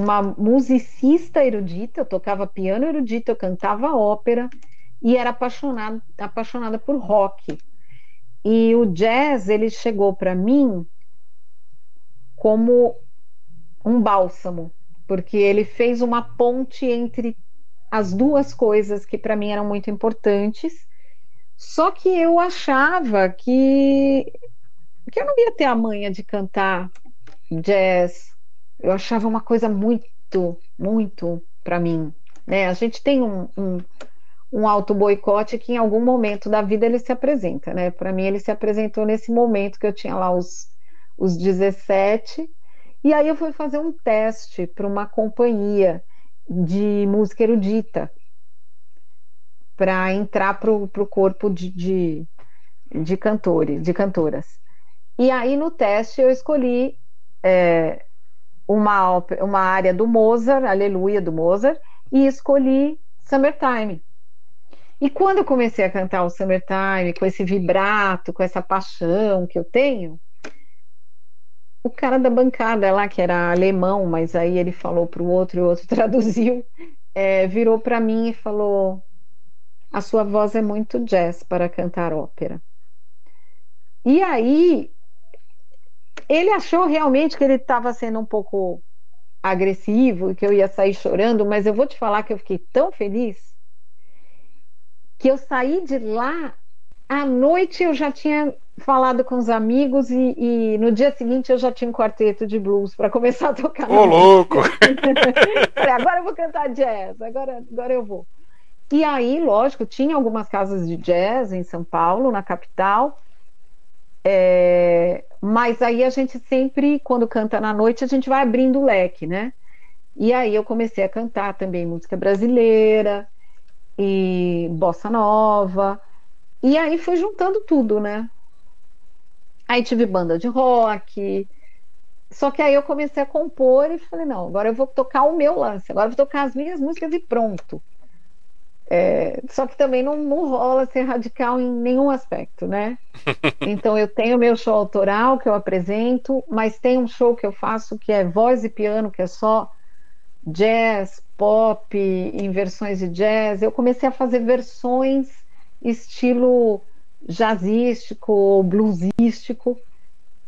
uma musicista erudita, eu tocava piano erudito, eu cantava ópera e era apaixonada, apaixonada por rock. E o jazz, ele chegou para mim como um bálsamo, porque ele fez uma ponte entre as duas coisas que para mim eram muito importantes. Só que eu achava que, que eu não ia ter a manha de cantar jazz. Eu achava uma coisa muito, muito para mim. Né? A gente tem um, um, um auto-boicote que em algum momento da vida ele se apresenta. Né? Para mim, ele se apresentou nesse momento que eu tinha lá os, os 17. E aí eu fui fazer um teste para uma companhia de música erudita para entrar para o corpo de, de, de, cantores, de cantoras. E aí no teste eu escolhi é, uma, uma área do Mozart, Aleluia do Mozart, e escolhi Summertime. E quando eu comecei a cantar o Summertime, com esse vibrato, com essa paixão que eu tenho, o cara da bancada lá, que era alemão, mas aí ele falou para o outro e o outro traduziu, é, virou para mim e falou: A sua voz é muito jazz para cantar ópera. E aí ele achou realmente que ele estava sendo um pouco agressivo e que eu ia sair chorando, mas eu vou te falar que eu fiquei tão feliz que eu saí de lá à noite eu já tinha falado com os amigos e, e, no dia seguinte eu já tinha um quarteto de blues para começar a tocar. Ô, louco! Falei, agora eu vou cantar jazz, agora, agora eu vou. E aí, lógico, tinha algumas casas de jazz em São Paulo, na capital, é, mas aí a gente sempre, quando canta na noite, a gente vai abrindo o leque, né? E aí eu comecei a cantar também música brasileira e bossa nova. E aí foi juntando tudo, né? Aí tive banda de rock. Só que aí eu comecei a compor e falei, não, agora eu vou tocar o meu lance, agora eu vou tocar as minhas músicas e pronto. É, só que também não, não rola ser radical em nenhum aspecto, né? Então eu tenho meu show autoral que eu apresento, mas tem um show que eu faço que é voz e piano, que é só jazz, pop, em versões de jazz. Eu comecei a fazer versões estilo jazzístico ou bluesístico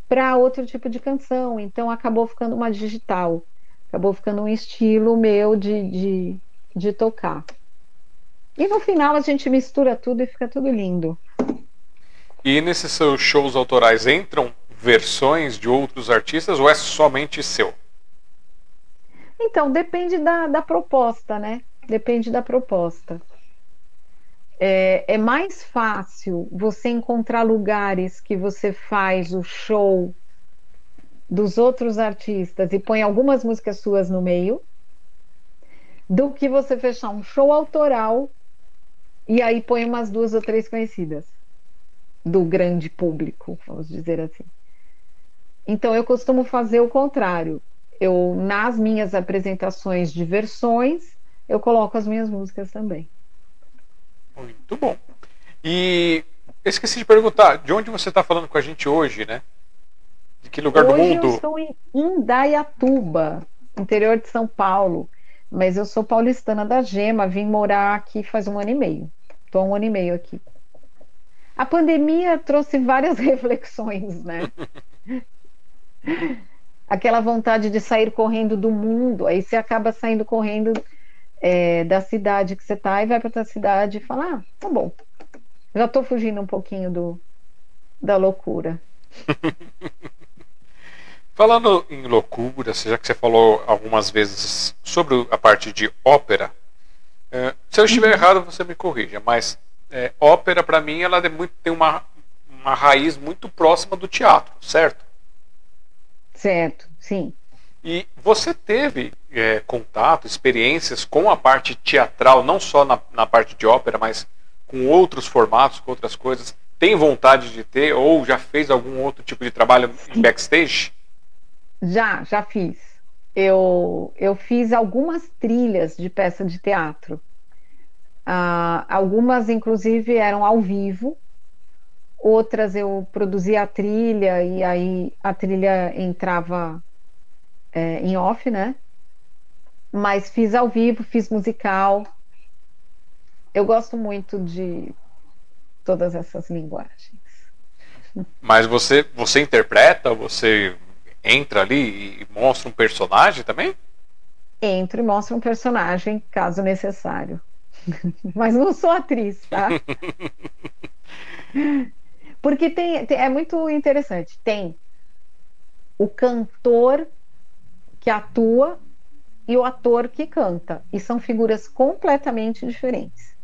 para outro tipo de canção. Então acabou ficando uma digital, acabou ficando um estilo meu de, de, de tocar. E no final a gente mistura tudo e fica tudo lindo. E nesses seus shows autorais entram versões de outros artistas ou é somente seu? Então, depende da, da proposta, né? Depende da proposta. É, é, mais fácil você encontrar lugares que você faz o show dos outros artistas e põe algumas músicas suas no meio, do que você fechar um show autoral e aí põe umas duas ou três conhecidas do grande público, vamos dizer assim. Então eu costumo fazer o contrário. Eu nas minhas apresentações de versões, eu coloco as minhas músicas também. Muito bom. E esqueci de perguntar, de onde você está falando com a gente hoje, né? De que lugar hoje do mundo? Eu estou em Indaiatuba, interior de São Paulo. Mas eu sou paulistana da Gema, vim morar aqui faz um ano e meio. Estou há um ano e meio aqui. A pandemia trouxe várias reflexões, né? Aquela vontade de sair correndo do mundo, aí você acaba saindo correndo é, da cidade que você está e vai para outra cidade e fala: ah, tá bom, já estou fugindo um pouquinho do, da loucura. Falando em loucura, já que você falou algumas vezes sobre a parte de ópera, é, se eu estiver uhum. errado, você me corrija, mas é, ópera, para mim, ela é muito, tem uma, uma raiz muito próxima do teatro, certo? Certo, sim. E você teve é, contato, experiências com a parte teatral, não só na, na parte de ópera, mas com outros formatos, com outras coisas? Tem vontade de ter ou já fez algum outro tipo de trabalho em backstage? Já, já fiz. Eu, eu fiz algumas trilhas de peça de teatro. Uh, algumas, inclusive, eram ao vivo, outras eu produzia a trilha e aí a trilha entrava é, em off, né? Mas fiz ao vivo, fiz musical. Eu gosto muito de todas essas linguagens. Mas você, você interpreta, você entra ali e mostra um personagem também? Entro e mostro um personagem, caso necessário. Mas não sou atriz, tá? Porque tem, tem, é muito interessante. Tem o cantor que atua e o ator que canta. E são figuras completamente diferentes.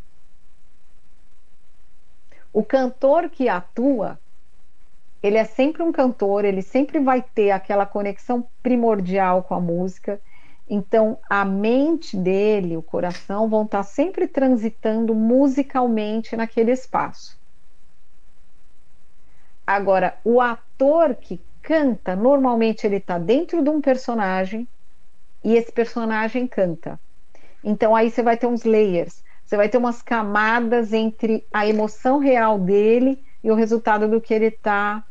O cantor que atua ele é sempre um cantor, ele sempre vai ter aquela conexão primordial com a música. Então, a mente dele, o coração, vão estar sempre transitando musicalmente naquele espaço. Agora, o ator que canta, normalmente ele está dentro de um personagem e esse personagem canta. Então, aí você vai ter uns layers, você vai ter umas camadas entre a emoção real dele e o resultado do que ele está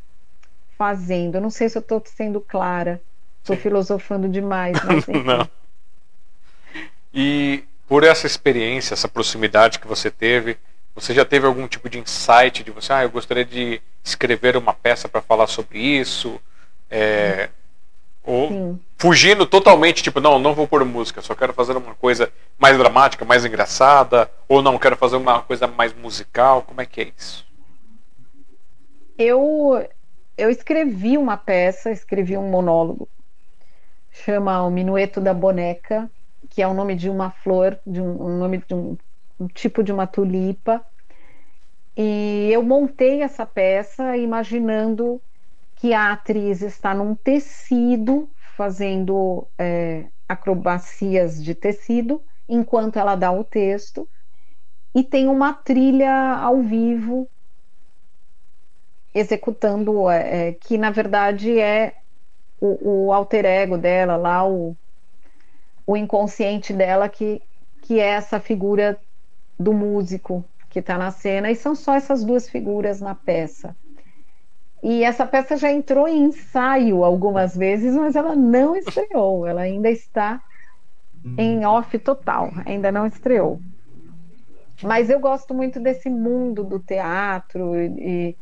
fazendo. Eu não sei se eu estou sendo clara, estou filosofando demais, mas enfim. não. E por essa experiência, essa proximidade que você teve, você já teve algum tipo de insight de você, ah, eu gostaria de escrever uma peça para falar sobre isso? É, ou Sim. fugindo totalmente, tipo, não, não vou pôr música, só quero fazer uma coisa mais dramática, mais engraçada, ou não, quero fazer uma coisa mais musical, como é que é isso? Eu, eu escrevi uma peça, escrevi um monólogo, chama O Minueto da Boneca, que é o nome de uma flor, de um, um nome de um, um tipo de uma tulipa. E eu montei essa peça imaginando que a atriz está num tecido, fazendo é, acrobacias de tecido, enquanto ela dá o texto, e tem uma trilha ao vivo executando, é, é, que na verdade é o, o, alter ego dela, lá o, o inconsciente dela, que, que é essa figura do músico que está na cena, e são só essas duas figuras na peça. E essa peça já entrou em ensaio algumas vezes, mas ela não estreou, ela ainda está em off total, ainda não estreou. Mas eu gosto muito desse mundo do teatro e,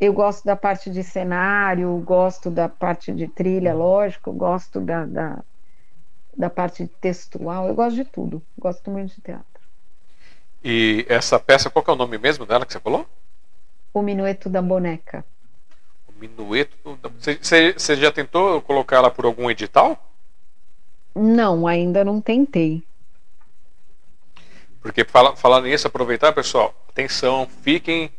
eu gosto da parte de cenário, gosto da parte de trilha, lógico, gosto da, da, da parte textual, eu gosto de tudo, gosto muito de teatro. E essa peça, qual é o nome mesmo dela que você falou? O Minueto da Boneca. O Minueto da... Você, você já tentou colocar ela por algum edital? Não, ainda não tentei. Porque fala, falando nisso, aproveitar, pessoal, atenção, fiquem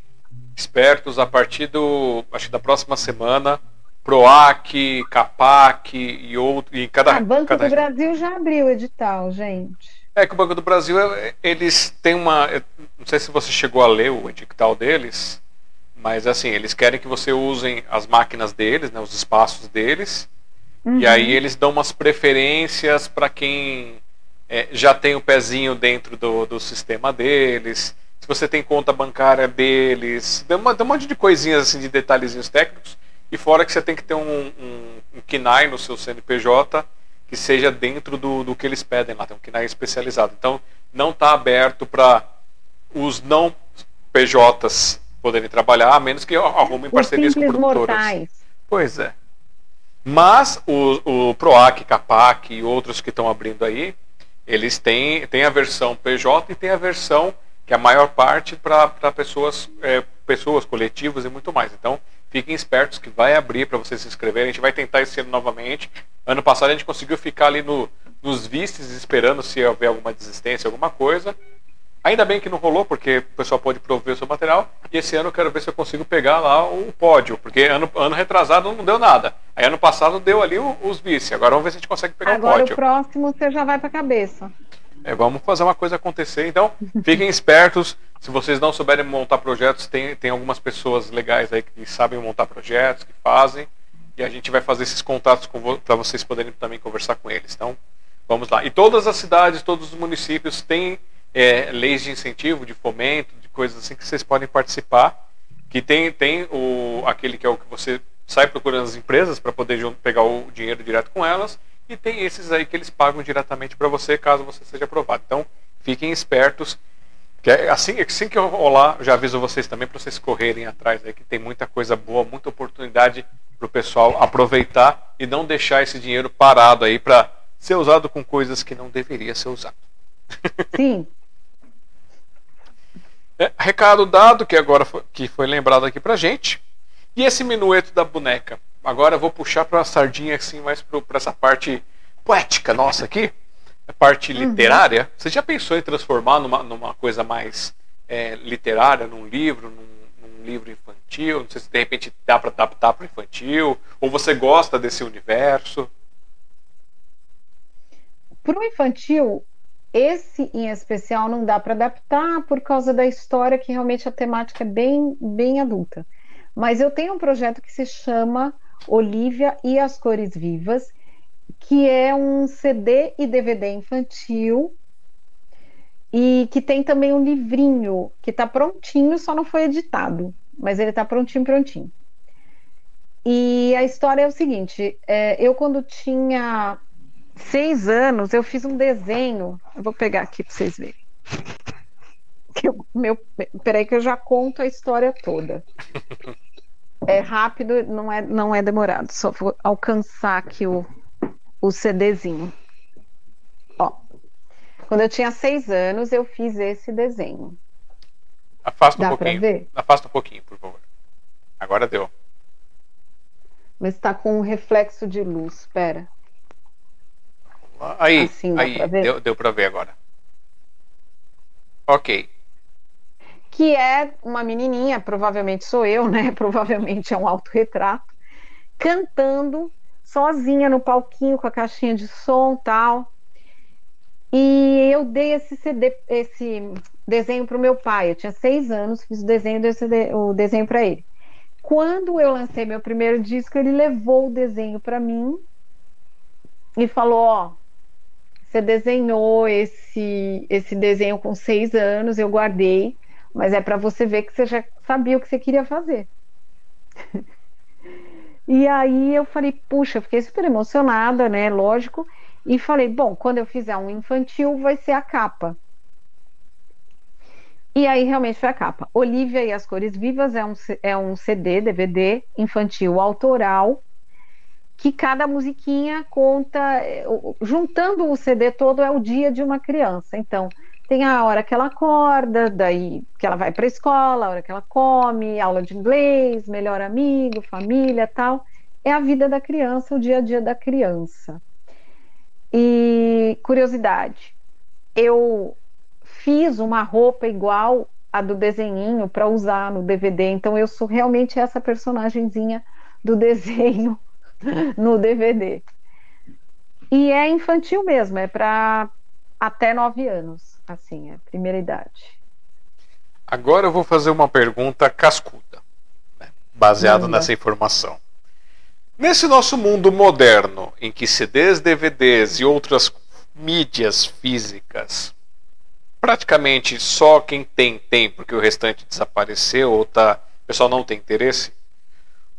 espertos a partir do acho que da próxima semana Proac, Capac e outro e cada o Banco cada... do Brasil já abriu o edital, gente. É que o Banco do Brasil eles têm uma não sei se você chegou a ler o edital deles, mas assim, eles querem que você usem as máquinas deles, né, os espaços deles. Uhum. E aí eles dão umas preferências para quem é, já tem o pezinho dentro do, do sistema deles se você tem conta bancária deles, tem, uma, um monte de coisinhas assim, de detalhezinhos técnicos. E fora que você tem que ter um, um, um KNAI no seu CNPJ que seja dentro do, do que eles pedem lá, tem um KNAI especializado. Então, não está aberto para os não PJs poderem trabalhar, a menos que arrumem parcerias com produtoras. Mortais. Pois é. Mas o, o PROAC, CAPAC e outros que estão abrindo aí, eles têm, têm a versão PJ e tem a versão que é a maior parte para pessoas, é, pessoas, coletivos e muito mais. Então, fiquem espertos que vai abrir para vocês se inscreverem. A gente vai tentar esse ano novamente. Ano passado a gente conseguiu ficar ali no, nos vistes esperando se houver alguma desistência, alguma coisa. Ainda bem que não rolou, porque o pessoal pode prover o seu material. E esse ano eu quero ver se eu consigo pegar lá o pódio, porque ano, ano retrasado não deu nada. Aí ano passado deu ali os vice. Agora vamos ver se a gente consegue pegar Agora, o pódio. Agora o próximo você já vai para a cabeça. É, vamos fazer uma coisa acontecer. Então, fiquem espertos. Se vocês não souberem montar projetos, tem, tem algumas pessoas legais aí que sabem montar projetos, que fazem. E a gente vai fazer esses contatos para vocês poderem também conversar com eles. Então, vamos lá. E todas as cidades, todos os municípios têm é, leis de incentivo, de fomento, de coisas assim que vocês podem participar. Que tem, tem o, aquele que é o que você sai procurando as empresas para poder pegar o dinheiro direto com elas e tem esses aí que eles pagam diretamente para você caso você seja aprovado. Então, fiquem espertos. Que é assim, assim que eu rolar, já aviso vocês também para vocês correrem atrás aí, que tem muita coisa boa, muita oportunidade para o pessoal aproveitar e não deixar esse dinheiro parado aí para ser usado com coisas que não deveria ser usado. Sim. é, recado dado, que agora foi, que foi lembrado aqui pra gente. E esse minueto da boneca? agora eu vou puxar para a sardinha assim, mais para essa parte poética nossa aqui, parte uhum. literária. Você já pensou em transformar numa, numa coisa mais é, literária, num livro, num, num, livro infantil? Não sei se de repente dá para adaptar para infantil, ou você gosta desse universo? Para o infantil, esse em especial não dá para adaptar por causa da história, que realmente a temática é bem, bem adulta. Mas eu tenho um projeto que se chama Olivia e as Cores Vivas, que é um CD e DVD infantil e que tem também um livrinho que está prontinho, só não foi editado, mas ele está prontinho, prontinho. E a história é o seguinte: é, eu quando tinha seis anos, eu fiz um desenho. Eu vou pegar aqui para vocês verem. Eu, meu, peraí que eu já conto a história toda. É rápido, não é, não é demorado. Só vou alcançar aqui o, o CDzinho. Ó, quando eu tinha seis anos, eu fiz esse desenho. Afasta um Dá pouquinho. Afasta um pouquinho, por favor. agora deu. Mas está com um reflexo de luz, espera. Aí, assim, aí pra deu, deu para ver agora. Ok. Que é uma menininha, provavelmente sou eu, né? Provavelmente é um autorretrato, cantando sozinha no palquinho com a caixinha de som tal. E eu dei esse CD, esse desenho para o meu pai. Eu tinha seis anos, fiz o desenho o desenho para ele. Quando eu lancei meu primeiro disco, ele levou o desenho para mim e falou: ó, você desenhou esse esse desenho com seis anos, eu guardei, mas é para você ver que você já sabia o que você queria fazer. e aí eu falei, puxa, fiquei super emocionada, né? Lógico. E falei, bom, quando eu fizer um infantil, vai ser a capa. E aí realmente foi a capa. Olivia e as Cores Vivas é um, é um CD, DVD infantil autoral, que cada musiquinha conta, juntando o CD todo, é o dia de uma criança. Então, tem a hora que ela acorda, daí que ela vai para a escola, a hora que ela come, aula de inglês, melhor amigo, família, tal. É a vida da criança, o dia a dia da criança. E curiosidade, eu fiz uma roupa igual a do desenhinho para usar no DVD, então eu sou realmente essa personagemzinha do desenho no DVD. E é infantil mesmo, é para até nove anos, assim, é primeira idade. Agora eu vou fazer uma pergunta cascuda, né, baseado Manda. nessa informação. Nesse nosso mundo moderno, em que CDs, DVDs e outras mídias físicas praticamente só quem tem tem, porque o restante desapareceu ou tá, o pessoal não tem interesse.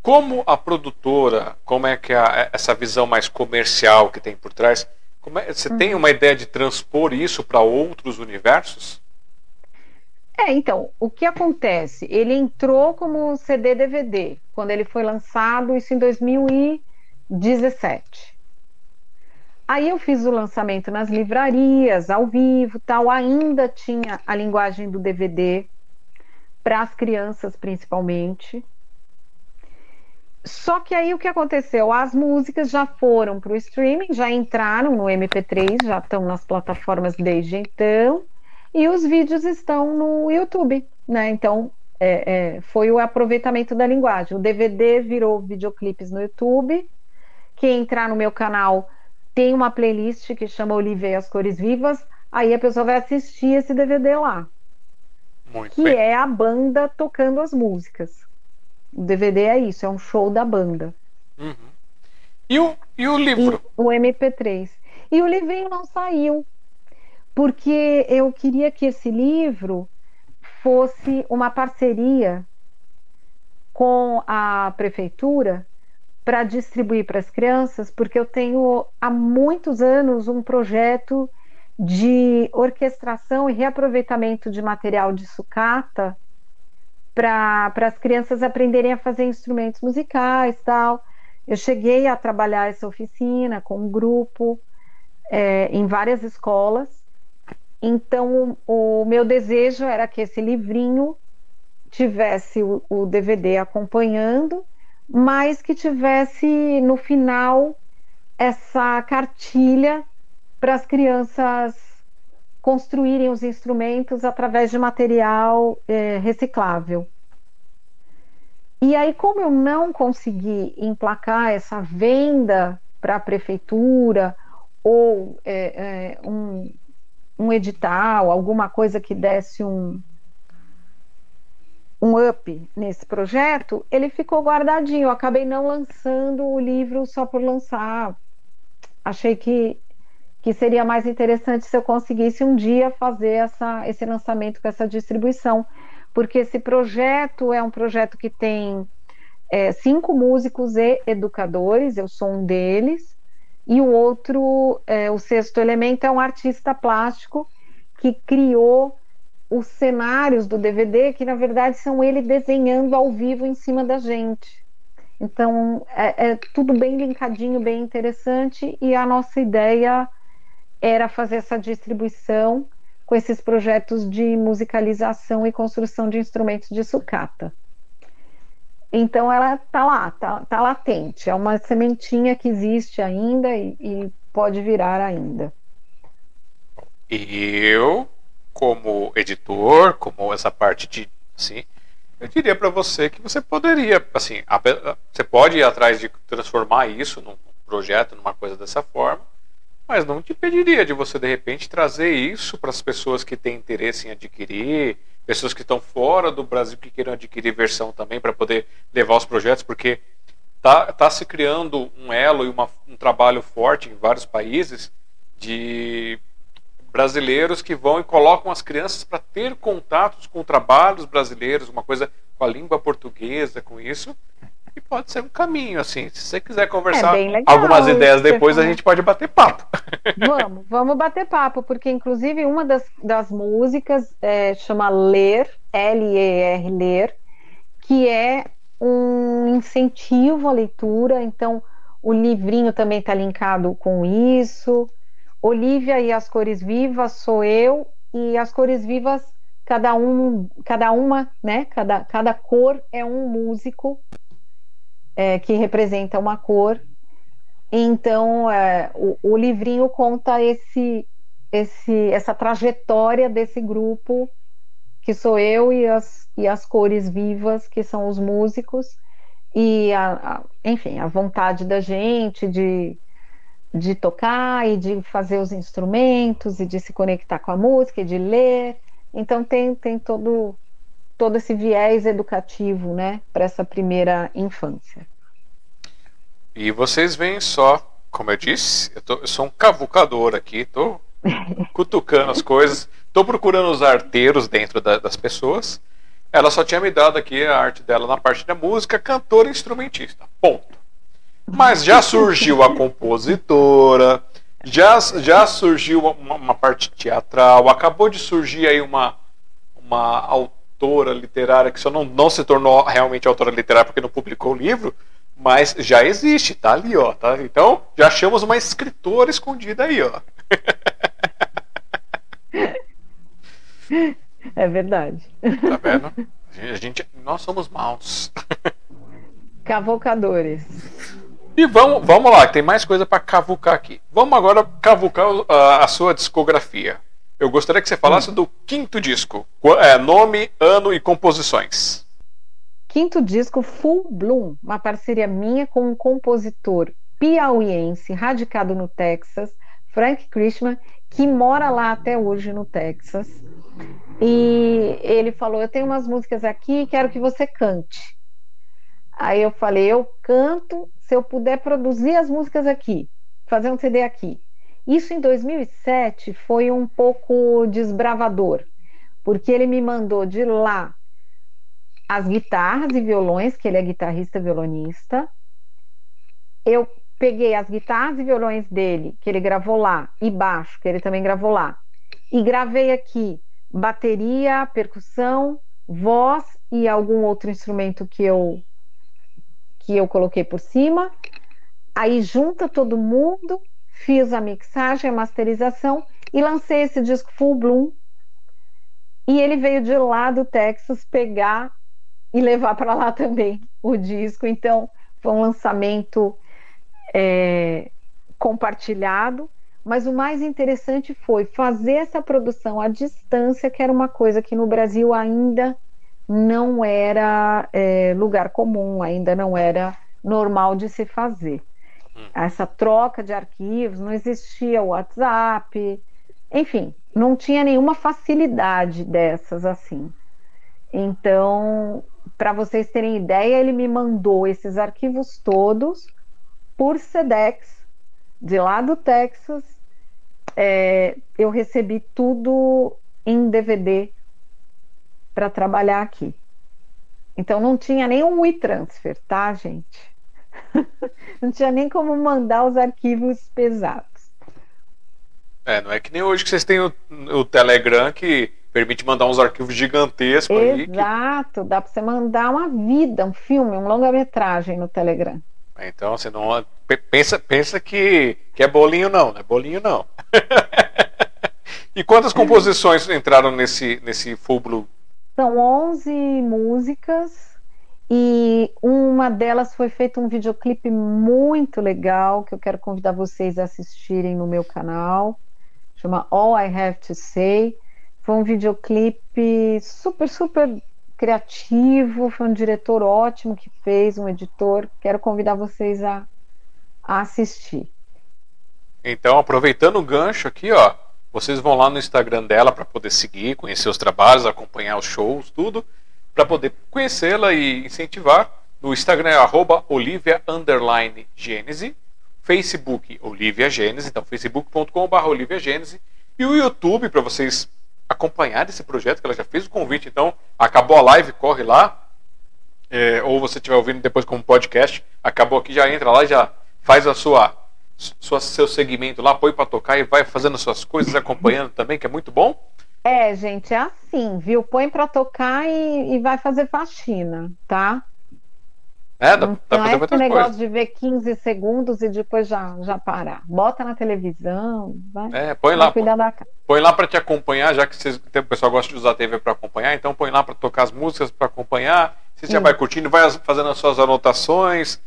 Como a produtora, como é que é essa visão mais comercial que tem por trás, é, você uhum. tem uma ideia de transpor isso para outros universos? É, então, o que acontece? Ele entrou como CD DVD, quando ele foi lançado, isso em 2017. Aí eu fiz o lançamento nas livrarias, ao vivo, tal, ainda tinha a linguagem do DVD para as crianças principalmente. Só que aí o que aconteceu? As músicas já foram para o streaming, já entraram no MP3, já estão nas plataformas desde então e os vídeos estão no YouTube, né? Então é, é, foi o aproveitamento da linguagem. O DVD virou videoclipes no YouTube. Quem entrar no meu canal tem uma playlist que chama Olivia e as Cores Vivas. Aí a pessoa vai assistir esse DVD lá. Muito que bem. é a banda tocando as músicas. O DVD é isso, é um show da banda. Uhum. E, o, e o livro? E o MP3. E o livrinho não saiu porque eu queria que esse livro fosse uma parceria com a prefeitura para distribuir para as crianças, porque eu tenho há muitos anos um projeto de orquestração e reaproveitamento de material de sucata para as crianças aprenderem a fazer instrumentos musicais tal. Eu cheguei a trabalhar essa oficina com um grupo é, em várias escolas então, o, meu desejo era que esse livrinho tivesse o, o DVD acompanhando, mas que tivesse no final essa cartilha para as crianças construírem os instrumentos através de material é, reciclável. E aí, como eu não consegui emplacar essa venda para a prefeitura ou é, é, um, um edital, alguma coisa que desse um, um up nesse projeto, ele ficou guardadinho. Eu acabei não lançando o livro só por lançar. Achei que, que seria mais interessante se eu conseguisse um dia fazer essa, esse lançamento com essa distribuição, porque esse projeto é um projeto que tem é, cinco músicos e educadores, eu sou um deles, e o outro, é, o sexto elemento, é um artista plástico que criou os cenários do DVD, que na verdade são ele desenhando ao vivo em cima da gente. Então é, é tudo bem linkadinho, bem interessante, e a nossa ideia era fazer essa distribuição com esses projetos de musicalização e construção de instrumentos de sucata. Então ela tá lá, tá, tá latente. É uma sementinha que existe ainda e, e pode virar ainda. E eu, como editor, como essa parte de, assim, eu diria para você que você poderia, assim, você pode ir atrás de transformar isso num projeto, numa coisa dessa forma, mas não te pediria de você de repente trazer isso para as pessoas que têm interesse em adquirir, pessoas que estão fora do Brasil que queiram adquirir versão também para poder levar os projetos, porque tá, tá se criando um elo e uma, um trabalho forte em vários países de brasileiros que vão e colocam as crianças para ter contatos com trabalhos brasileiros, uma coisa com a língua portuguesa, com isso. E pode ser um caminho, assim. Se você quiser conversar é algumas ideias depois, a gente pode bater papo. Vamos, vamos bater papo, porque inclusive uma das, das músicas é, chama Ler, L-E-R, Ler, que é um incentivo à leitura. Então, o livrinho também está linkado com isso. Olivia e as cores vivas sou eu e as cores vivas cada um cada uma né cada, cada cor é um músico é, que representa uma cor então é, o, o, livrinho conta esse esse essa trajetória desse grupo que sou eu e as, e as cores vivas que são os músicos e a, a enfim a vontade da gente de de tocar e de fazer os instrumentos e de se conectar com a música e de ler. Então tem, tem todo, todo esse viés educativo né, para essa primeira infância. E vocês veem só, como eu disse, eu, tô, eu sou um cavucador aqui, estou cutucando as coisas, estou procurando os arteiros dentro da, das pessoas. Ela só tinha me dado aqui a arte dela na parte da música, cantora e instrumentista. Ponto. Mas já surgiu a compositora, já, já surgiu uma, uma, parte teatral, acabou de surgir aí uma, uma autora literária que só não, não se tornou realmente autora literária porque não publicou o livro, mas já existe, tá ali, ó. Tá? Então já achamos uma escritora escondida aí, ó. É verdade. Tá vendo? A gente, nós somos maus. Cavocadores. E vamos, vamos lá, tem mais coisa para cavucar aqui. Vamos agora cavucar a, a, sua discografia. Eu gostaria que você falasse do quinto disco. É, nome, ano e composições. Quinto disco Full Bloom, uma parceria minha com um compositor piauiense radicado no Texas, Frank Christman, que mora lá até hoje no Texas. E ele falou: Eu tenho umas músicas aqui, quero que você cante. Aí eu falei: Eu canto se eu puder produzir as músicas aqui, fazer um CD aqui. Isso em 2007 foi um pouco desbravador, porque ele me mandou de lá as guitarras e violões, que ele é guitarrista violonista. Eu peguei as guitarras e violões dele, que ele gravou lá, e baixo, que ele também gravou lá, e gravei aqui bateria, percussão, voz e algum outro instrumento que eu que eu coloquei por cima. Aí junta todo mundo, fiz a mixagem, a masterização e lancei esse disco Full Bloom. E ele veio de lá do Texas pegar e levar para lá também o disco. Então foi um lançamento é, compartilhado. Mas o mais interessante foi fazer essa produção à distância, que era uma coisa que no Brasil ainda não era é, lugar comum, ainda não era normal de se fazer. Hum. Essa troca de arquivos, não existia WhatsApp, enfim, não tinha nenhuma facilidade dessas assim. Então, para vocês terem ideia, ele me mandou esses arquivos todos por SEDEX, de lá do Texas. É, eu recebi tudo em DVD para trabalhar aqui. Então não tinha nenhum WeTransfer, tá, gente? não tinha nem como mandar os arquivos pesados. É, não é que nem hoje que vocês têm o, o Telegram que permite mandar uns arquivos gigantescos Exato, que... dá para você mandar uma vida, um filme, um longa-metragem no Telegram. Então você não pensa, pensa que, que é bolinho não, não é bolinho não. e quantas composições entraram nesse nesse Full Blue? São 11 músicas E uma delas foi feito um videoclipe muito legal que eu quero convidar vocês a assistirem no meu canal. Chama All I Have to Say. Foi um videoclipe super, super criativo. Foi um diretor ótimo que fez, um editor. Quero convidar vocês a, a assistir. Então, aproveitando o gancho aqui, ó, vocês vão lá no Instagram dela para poder seguir, conhecer os trabalhos, acompanhar os shows, tudo para poder conhecê-la e incentivar. No Instagram é arroba Olivia Gênese, Facebook Olivia Gênese, então facebook.com.br Olivia Gênese, e o YouTube para vocês acompanhar esse projeto, que ela já fez o convite, então acabou a live, corre lá, é, ou você estiver ouvindo depois como podcast, acabou aqui, já entra lá, já faz a sua, sua seu segmento lá, põe para tocar e vai fazendo suas coisas, acompanhando também, que é muito bom. É, gente, é assim, viu? Põe para tocar e, e, vai fazer faxina, tá? É, dá, então dá é esse negócio coisas. de ver 15 segundos e depois já, já parar. Bota na televisão, vai. É, põe vai lá. Cuidar da... Põe lá para te acompanhar, já que vocês, o pessoal gosta de usar a TV para acompanhar, então põe lá para tocar as músicas para acompanhar. Você já vai curtindo, vai fazendo as suas anotações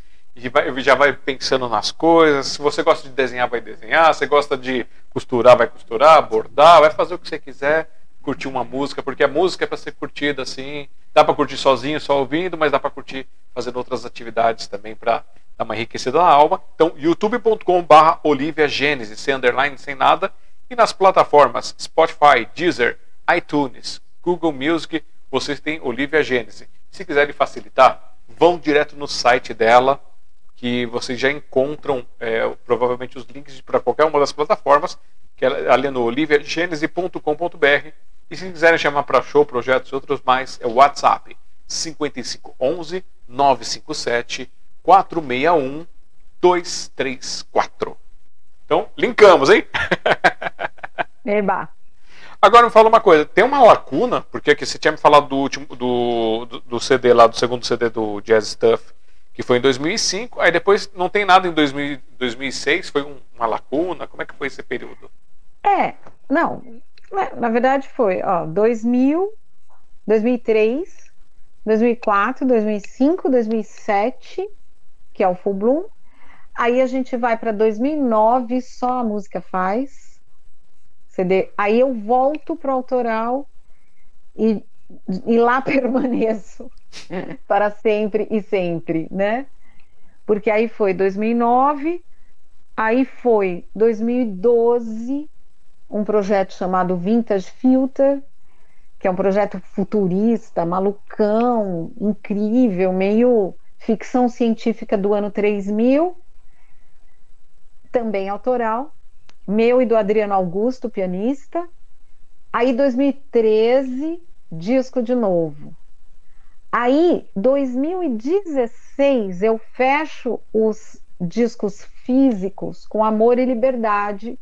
já vai pensando nas coisas. Se você gosta de desenhar, vai desenhar. Se gosta de costurar, vai costurar, bordar, vai fazer o que você quiser, curtir uma música, porque a música é para ser curtida assim. Dá para curtir sozinho, só ouvindo, mas dá para curtir fazendo outras atividades também para dar uma enriquecida na alma. Então, youtube.com/barra Olivia Gênesis, sem underline, sem nada. E nas plataformas Spotify, Deezer, iTunes, Google Music, vocês têm Olivia Gênesis. Se quiserem facilitar, vão direto no site dela, que vocês já encontram é, provavelmente os links para qualquer uma das plataformas, que é ali no oliviagenese.com.br. E se quiserem chamar para show, projetos e outros mais, é o WhatsApp 5511 957 461 234. Então, linkamos, hein? Eba. Agora me fala uma coisa, tem uma lacuna, porque aqui você tinha me falado do último do, do, do CD lá, do segundo CD do Jazz Stuff, que foi em 2005, aí depois não tem nada em 2000, 2006, foi um, uma lacuna, como é que foi esse período? É, não, na verdade foi, ó, 2000, 2003, 2004, 2005, 2007, que é o Full Bloom, aí a gente vai para 2009, só a música faz, CD, aí eu volto pro autoral e, e lá permaneço para sempre e sempre, né? Porque aí foi 2009, aí foi 2012, um projeto chamado Vintage Filter, que é um projeto futurista, malucão, incrível, meio ficção científica do ano 3000, também autoral, meu e do Adriano Augusto, pianista. Aí 2013, disco de novo. Aí, 2016, eu fecho os discos físicos com Amor e Liberdade,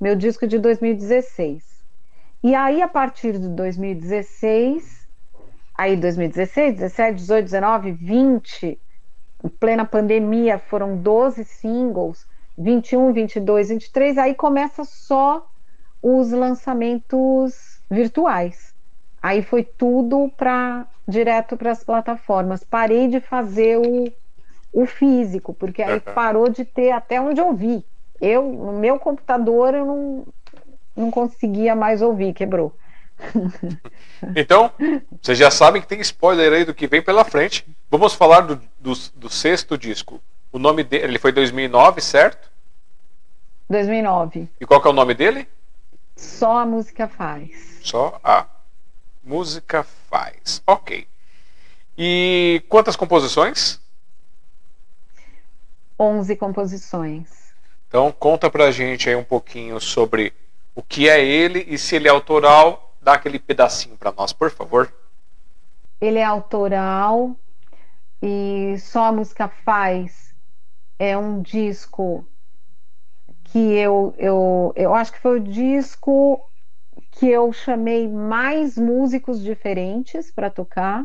meu disco de 2016. E aí, a partir de 2016, aí 2016, 17, 18, 19, 20, em plena pandemia, foram 12 singles, 21, 22, 23, aí começa só os lançamentos virtuais. Aí foi tudo para direto para as plataformas. Parei de fazer o, o físico, porque aí parou de ter até onde ouvir. Eu, no meu computador, eu não, não conseguia mais ouvir, quebrou. Então, vocês já sabem que tem spoiler aí do que vem pela frente. Vamos falar do, do, do sexto disco. O nome dele ele foi 2009, certo? 2009. E qual que é o nome dele? Só a música faz. Só a música faz. Ok. E quantas composições? 11 composições. Então conta pra gente aí um pouquinho sobre o que é ele e se ele é autoral, dá aquele pedacinho para nós, por favor. Ele é autoral e só a música faz é um disco que eu, eu, eu acho que foi o disco que eu chamei mais músicos diferentes para tocar.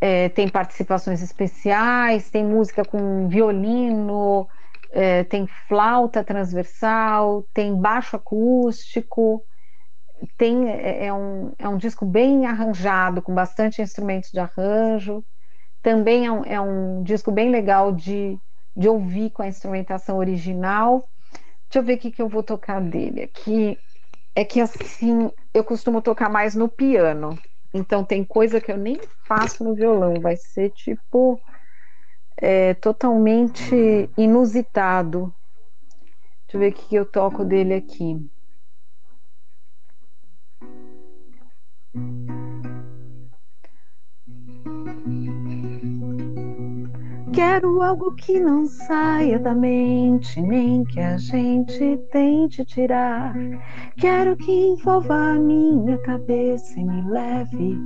É, tem participações especiais, tem música com violino, é, tem flauta transversal, tem baixo acústico, tem é, é, um, é um disco bem arranjado, com bastante instrumentos de arranjo. Também é um, é um disco bem legal de, de ouvir com a instrumentação original. Deixa eu ver o que, que eu vou tocar dele aqui. É que assim, eu costumo tocar mais no piano. Então tem coisa que eu nem faço no violão. Vai ser tipo é, totalmente inusitado. Deixa eu ver o que, eu toco dele aqui. Quero algo que não saia da mente, nem que a gente tente tirar. Quero que envolva a minha cabeça e me leve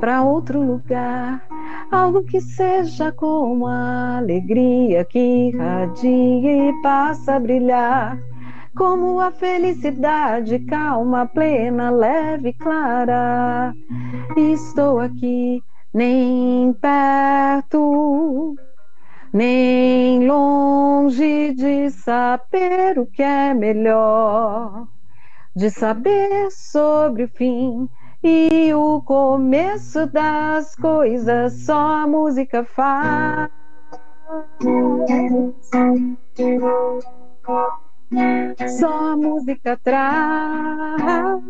para outro lugar. Algo que seja como a alegria que irradia e passa a brilhar como a felicidade calma, plena, leve, clara. Estou aqui, nem perto, nem longe de saber o que é melhor, de saber sobre o fim e o começo das coisas, só a música faz. Só a música traz.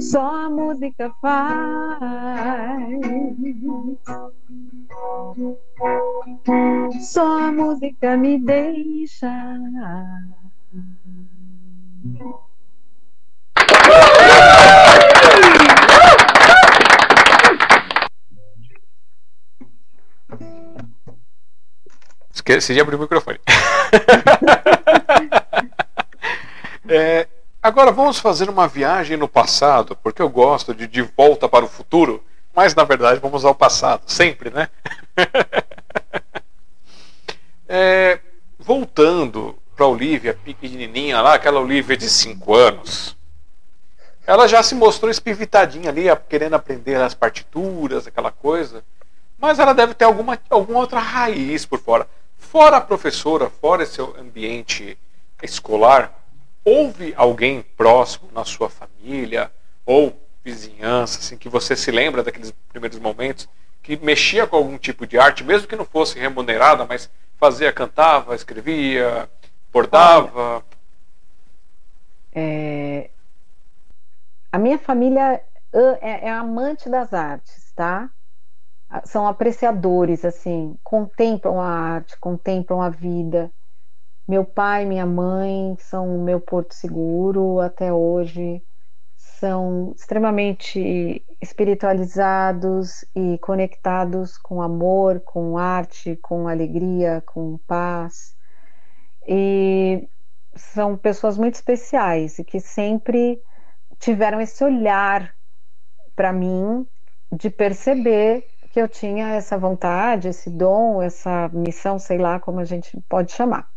Só a música faz. Só a música me deixa. Esqueci de abrir o microfone. é, agora vamos fazer uma viagem no passado, porque eu gosto de De Volta para o Futuro, mas na verdade vamos ao passado, sempre, né? é, voltando para a Olivia pequenininha lá, aquela Olivia de 5 anos, ela já se mostrou espivitadinha ali, querendo aprender as partituras, aquela coisa, mas ela deve ter alguma, alguma outra raiz por fora. Fora a professora, fora esse ambiente escolar, houve alguém próximo na sua família ou vizinhança, assim, que você se lembra daqueles primeiros momentos, que mexia com algum tipo de arte, mesmo que não fosse remunerada, mas fazia, cantava, escrevia, bordava? É... A minha família é, é amante das artes, tá? são apreciadores, assim, contemplam a arte, contemplam a vida. Meu pai minha mãe são o meu porto seguro até hoje, são extremamente espiritualizados e conectados com amor, com arte, com alegria, com paz. E são pessoas muito especiais e que sempre tiveram esse olhar para mim de perceber que eu tinha essa vontade, esse dom, essa missão, sei lá como a gente pode chamar.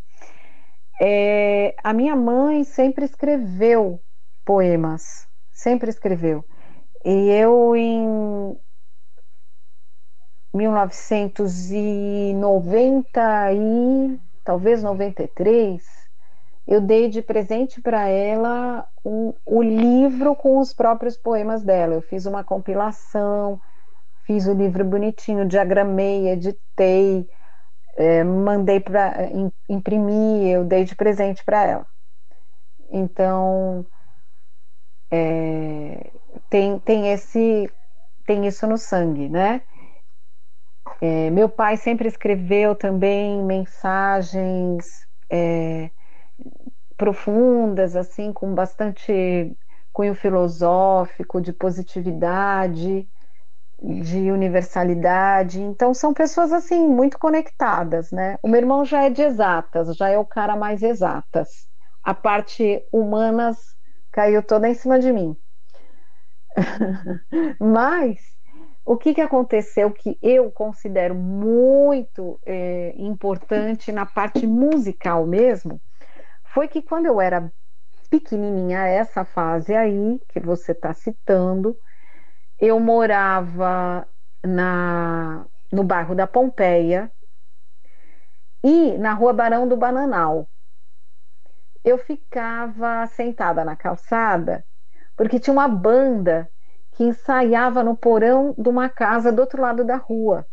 É, a minha mãe sempre escreveu poemas, sempre escreveu. E eu, em 1990 e talvez 93, eu dei de presente para ela o livro com os próprios poemas dela. Eu fiz uma compilação fiz o livro bonitinho, diagramei, editei, é, mandei para imprimir, eu dei de presente para ela. Então é, tem, tem esse tem isso no sangue, né? É, meu pai sempre escreveu também mensagens é, profundas, assim, com bastante cunho filosófico, de positividade de universalidade. Então são pessoas assim muito conectadas, né? O meu irmão já é de exatas, já é o cara mais exatas. A parte humanas caiu toda em cima de mim. Mas o que, que aconteceu que eu considero muito é, importante na parte musical mesmo foi que quando eu era pequenininha, essa fase aí que você está citando, eu morava na, no bairro da Pompeia e na rua Barão do Bananal. eu ficava sentada na calçada, porque tinha uma banda que ensaiava no porão de uma casa do outro lado da rua.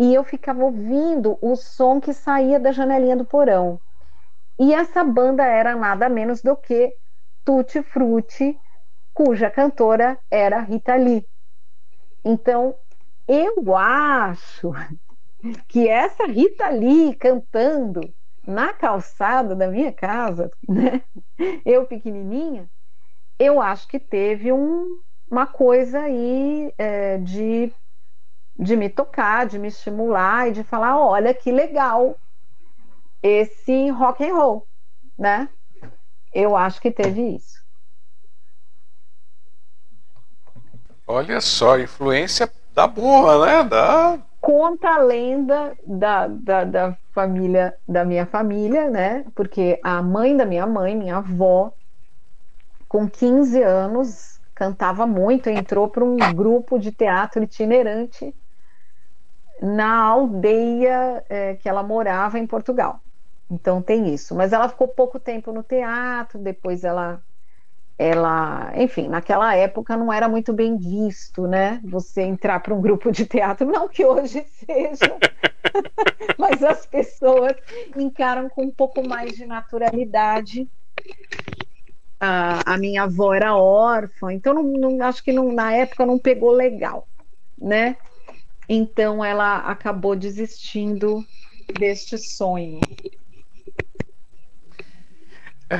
E eu ficava ouvindo o som que saía da janelinha do porão. E essa banda era nada menos do que Tutti Frutti, cuja cantora era Rita Lee. Então, eu acho que essa Rita Lee cantando na calçada da minha casa, né? eu pequenininha, eu acho que teve um, uma coisa aí é, de, de me tocar, de me estimular e de falar, olha que legal esse rock and roll, né? Eu acho que teve isso. Olha só, influência da boa, né? Da... Conta a lenda da, da, da família, da minha família, né? Porque a mãe da minha mãe, minha avó, com 15 anos, cantava muito, entrou para um grupo de teatro itinerante na aldeia é, que ela morava em Portugal. Então tem isso. Mas ela ficou pouco tempo no teatro, depois ela ela, enfim, naquela época não era muito bem visto, né? Você entrar para um grupo de teatro, não que hoje seja, mas as pessoas encaram com um pouco mais de naturalidade. A, a minha avó era órfã, então não, não, acho que não, na época não pegou legal, né? Então ela acabou desistindo deste sonho.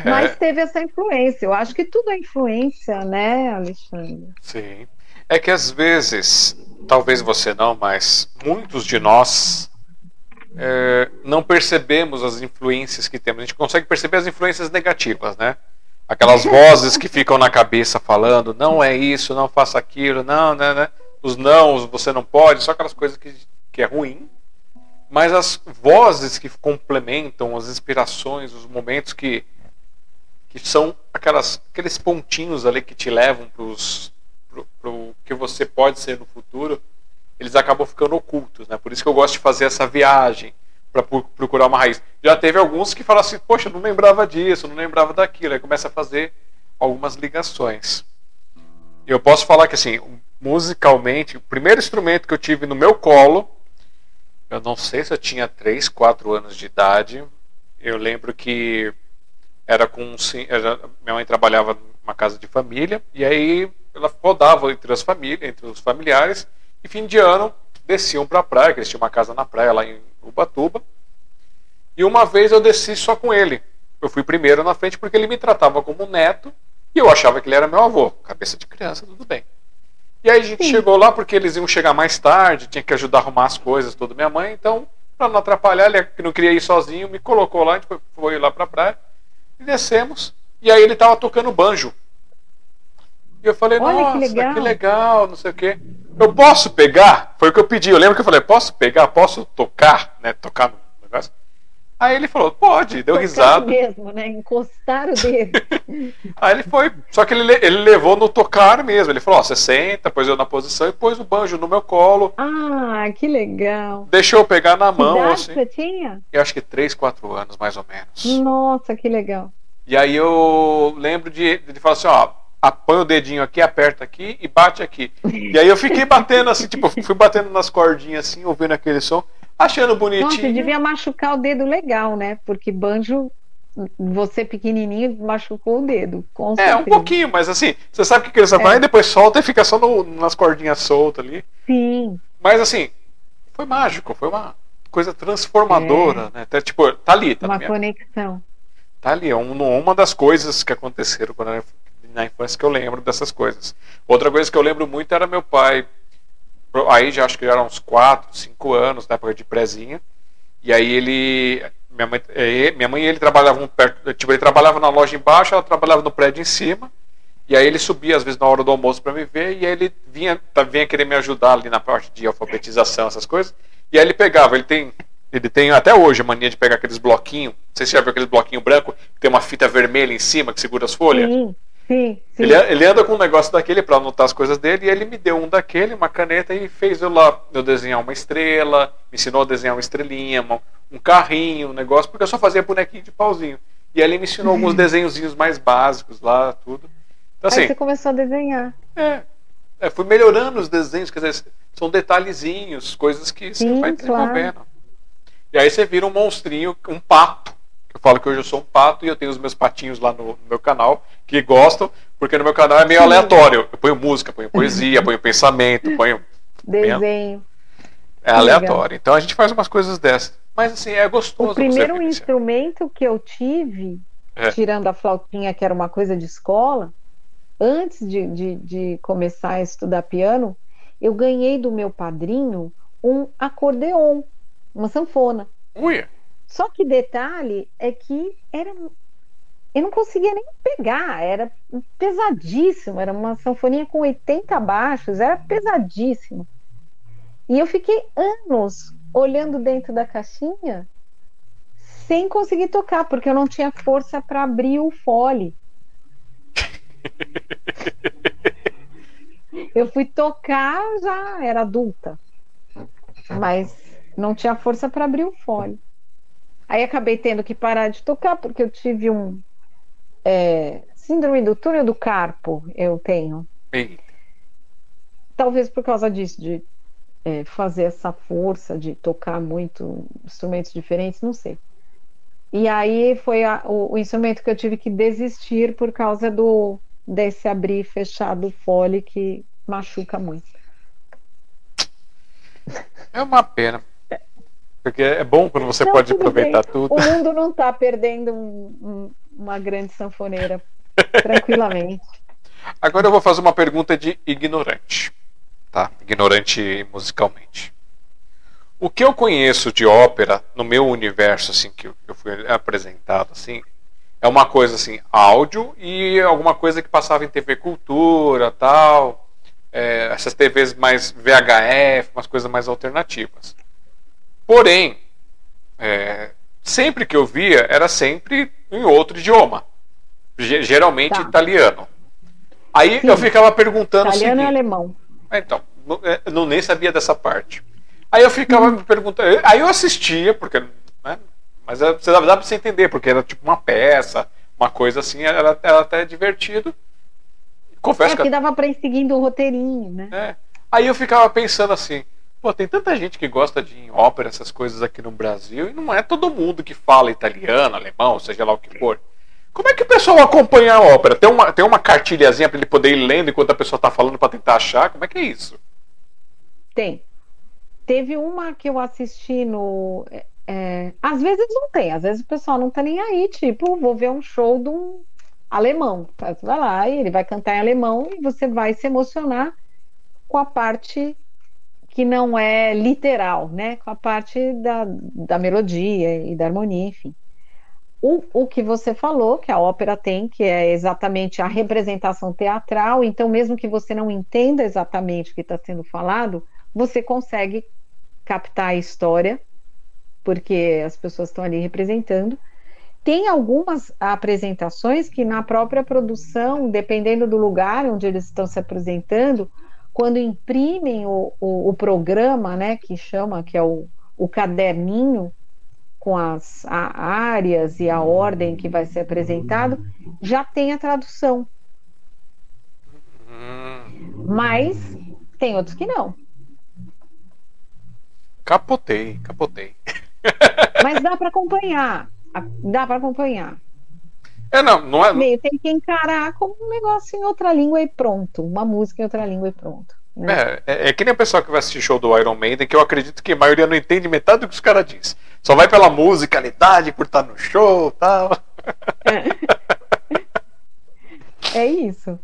Mas teve essa influência. Eu acho que tudo é influência, né, Alexandre? Sim. É que às vezes, talvez você não, mas muitos de nós é, não percebemos as influências que temos. A gente consegue perceber as influências negativas, né? Aquelas vozes que ficam na cabeça falando, não é isso, não faça aquilo, não, né, né? Os não, você não pode, só aquelas coisas que, que é ruim. Mas as vozes que complementam, as inspirações, os momentos que que são aquelas, aqueles pontinhos ali que te levam para o que você pode ser no futuro, eles acabam ficando ocultos, né? Por isso que eu gosto de fazer essa viagem para procurar uma raiz. Já teve alguns que falam assim, poxa, não lembrava disso, não lembrava daquilo, aí começa a fazer algumas ligações. Eu posso falar que assim, musicalmente, o primeiro instrumento que eu tive no meu colo, eu não sei se eu tinha 3, 4 anos de idade, eu lembro que era com era, minha mãe trabalhava numa casa de família e aí ela rodava entre as famílias, entre os familiares e fim de ano desciam para a praia, que eles tinham uma casa na praia lá em Ubatuba. E uma vez eu desci só com ele. Eu fui primeiro na frente porque ele me tratava como neto e eu achava que ele era meu avô. Cabeça de criança, tudo bem. E aí a gente Sim. chegou lá porque eles iam chegar mais tarde, tinha que ajudar a arrumar as coisas, toda minha mãe. Então, para não atrapalhar, ele não queria ir sozinho, me colocou lá, a gente foi lá para a praia. E descemos. E aí ele tava tocando banjo. E eu falei, Olha, nossa, que legal. que legal, não sei o quê. Eu posso pegar? Foi o que eu pedi. Eu lembro que eu falei, posso pegar? Posso tocar? Né? Tocar no? Aí ele falou, pode, deu Tocar risada. mesmo, né? Encostar o dedo. aí ele foi, só que ele, ele levou no tocar mesmo. Ele falou, ó, você senta, pôs eu na posição e pôs o banjo no meu colo. Ah, que legal. Deixou eu pegar na mão, que assim. você tinha? Eu acho que 3, 4 anos, mais ou menos. Nossa, que legal. E aí eu lembro de, de falar assim, ó, põe o dedinho aqui, aperta aqui e bate aqui. E aí eu fiquei batendo assim, tipo, fui batendo nas cordinhas assim, ouvindo aquele som achando bonitinho. Nossa, devia machucar o dedo legal, né? Porque banjo, você pequenininho, machucou o dedo. É, um pouquinho, mas assim, você sabe que criança é. vai e depois solta e fica só no, nas cordinhas soltas ali. Sim. Mas assim, foi mágico, foi uma coisa transformadora, é. né? Até, tipo, tá ali, tá Uma conexão. Tá ali, é um, uma das coisas que aconteceram quando na infância que eu lembro dessas coisas. Outra coisa que eu lembro muito era meu pai aí já acho que já eram uns 4, 5 anos, na época de prezinha. E aí ele. Minha mãe, é, minha mãe e ele trabalhavam perto. Tipo, ele trabalhava na loja embaixo, ela trabalhava no prédio em cima. E aí ele subia, às vezes, na hora do almoço para me ver, e aí ele vinha, tá, vinha querer me ajudar ali na parte de alfabetização, essas coisas. E aí ele pegava, ele tem. Ele tem até hoje a mania de pegar aqueles bloquinhos. Não sei se já viu aqueles bloquinhos branco que tem uma fita vermelha em cima que segura as folhas. Sim. Sim, sim. Ele, ele anda com um negócio daquele para anotar as coisas dele e ele me deu um daquele, uma caneta e fez eu lá eu desenhar uma estrela, me ensinou a desenhar uma estrelinha, um carrinho, um negócio, porque eu só fazia bonequinho de pauzinho. E aí ele me ensinou alguns desenhozinhos mais básicos lá, tudo. Então, assim, Aí você começou a desenhar. é, é, fui melhorando os desenhos, quer dizer, são detalhezinhos, coisas que você Sim, vai claro. desenvolvendo. E aí você vira um monstrinho, um pato. Eu falo que hoje eu sou um pato e eu tenho os meus patinhos lá no, no meu canal que gostam, porque no meu canal é meio aleatório. Eu ponho música, ponho poesia, ponho pensamento, ponho. Desenho. É aleatório. Então a gente faz umas coisas dessas. Mas assim, é gostoso. O primeiro vivenciar. instrumento que eu tive, É. tirando a flautinha, que era uma coisa de escola, antes de, de, de começar a estudar piano, eu ganhei do meu padrinho um acordeon, uma sanfona. Ui, Só que detalhe é que era. Eu não conseguia nem pegar, era pesadíssimo, era uma sanfoninha com 80 baixos, era pesadíssimo. E eu fiquei anos olhando dentro da caixinha sem conseguir tocar, porque eu não tinha força para abrir o fole. Eu fui tocar, já era adulta, mas não tinha força para abrir o fole. Aí acabei tendo que parar de tocar porque eu tive um é, síndrome do túnel do carpo. Eu tenho, Eita. talvez por causa disso, de é, fazer essa força de tocar muito instrumentos diferentes, não sei. E aí foi a- o, o instrumento que eu tive que desistir por causa do desse abrir e fechar do fole que machuca muito. É uma pena. Porque é bom quando você Não, pode tudo aproveitar bem. tudo. O mundo não está perdendo um- um- uma grande sanfoneira tranquilamente. Agora eu vou fazer uma pergunta de ignorante. Tá? Ignorante musicalmente. O que eu conheço de ópera no meu universo, assim, que eu eu fui apresentado, assim, é uma coisa assim, áudio e alguma coisa que passava em TV Cultura, tal. é, essas TVs mais VHF, umas coisas mais alternativas. Porém, é, sempre que eu via, era sempre em outro idioma. Ge- Geralmente Tá. italiano. Aí Sim. eu ficava perguntando Italiano e seguinte. alemão. Ah, Então, não- é, eu não nem sabia dessa parte. Aí eu ficava me perguntando. Aí eu assistia, porque. Né, mas é- você dá dá pra você entender, porque era tipo uma peça, uma coisa assim, era, era até divertido. Confesso É que que dava para ir seguindo o roteirinho, né? é. Aí eu ficava pensando assim, pô, tem tanta gente que gosta de ópera, essas coisas aqui no Brasil, e não é todo mundo que fala italiano, alemão, seja lá o que for. Como é que o pessoal acompanha a ópera? Tem uma, tem uma cartilhazinha para ele poder ir lendo enquanto a pessoa tá falando para tentar achar? Como é que é isso? Tem. Teve uma que eu assisti no. é, é, às vezes não tem, às vezes o pessoal não tá nem aí, tipo, vou ver um show de um alemão. Você vai lá e ele vai cantar em alemão e você vai se emocionar com a parte que não é literal, né? Com a parte da, da melodia e da harmonia, enfim. O, o que você falou, que a ópera tem, que é exatamente a representação teatral, então, mesmo que você não entenda exatamente o que está sendo falado, você consegue captar a história, porque as pessoas estão ali representando. Tem algumas apresentações que, na própria produção, dependendo do lugar onde eles estão se apresentando, quando imprimem o, o, o programa, né, que chama, que é o, o caderninho, com as áreas e a ordem que vai ser apresentado, já tem a tradução. Mas tem outros que não. capotei, capotei. Mas dá para acompanhar. Dá para acompanhar. É, não, não é. Meio tem que encarar como um negócio em outra língua e pronto. Uma música em outra língua e pronto. né? É, é, é que nem o pessoal que vai assistir show do Iron Maiden, que eu acredito que a maioria não entende metade do que os caras dizem. Só vai pela musicalidade, por estar no show e tal. É isso.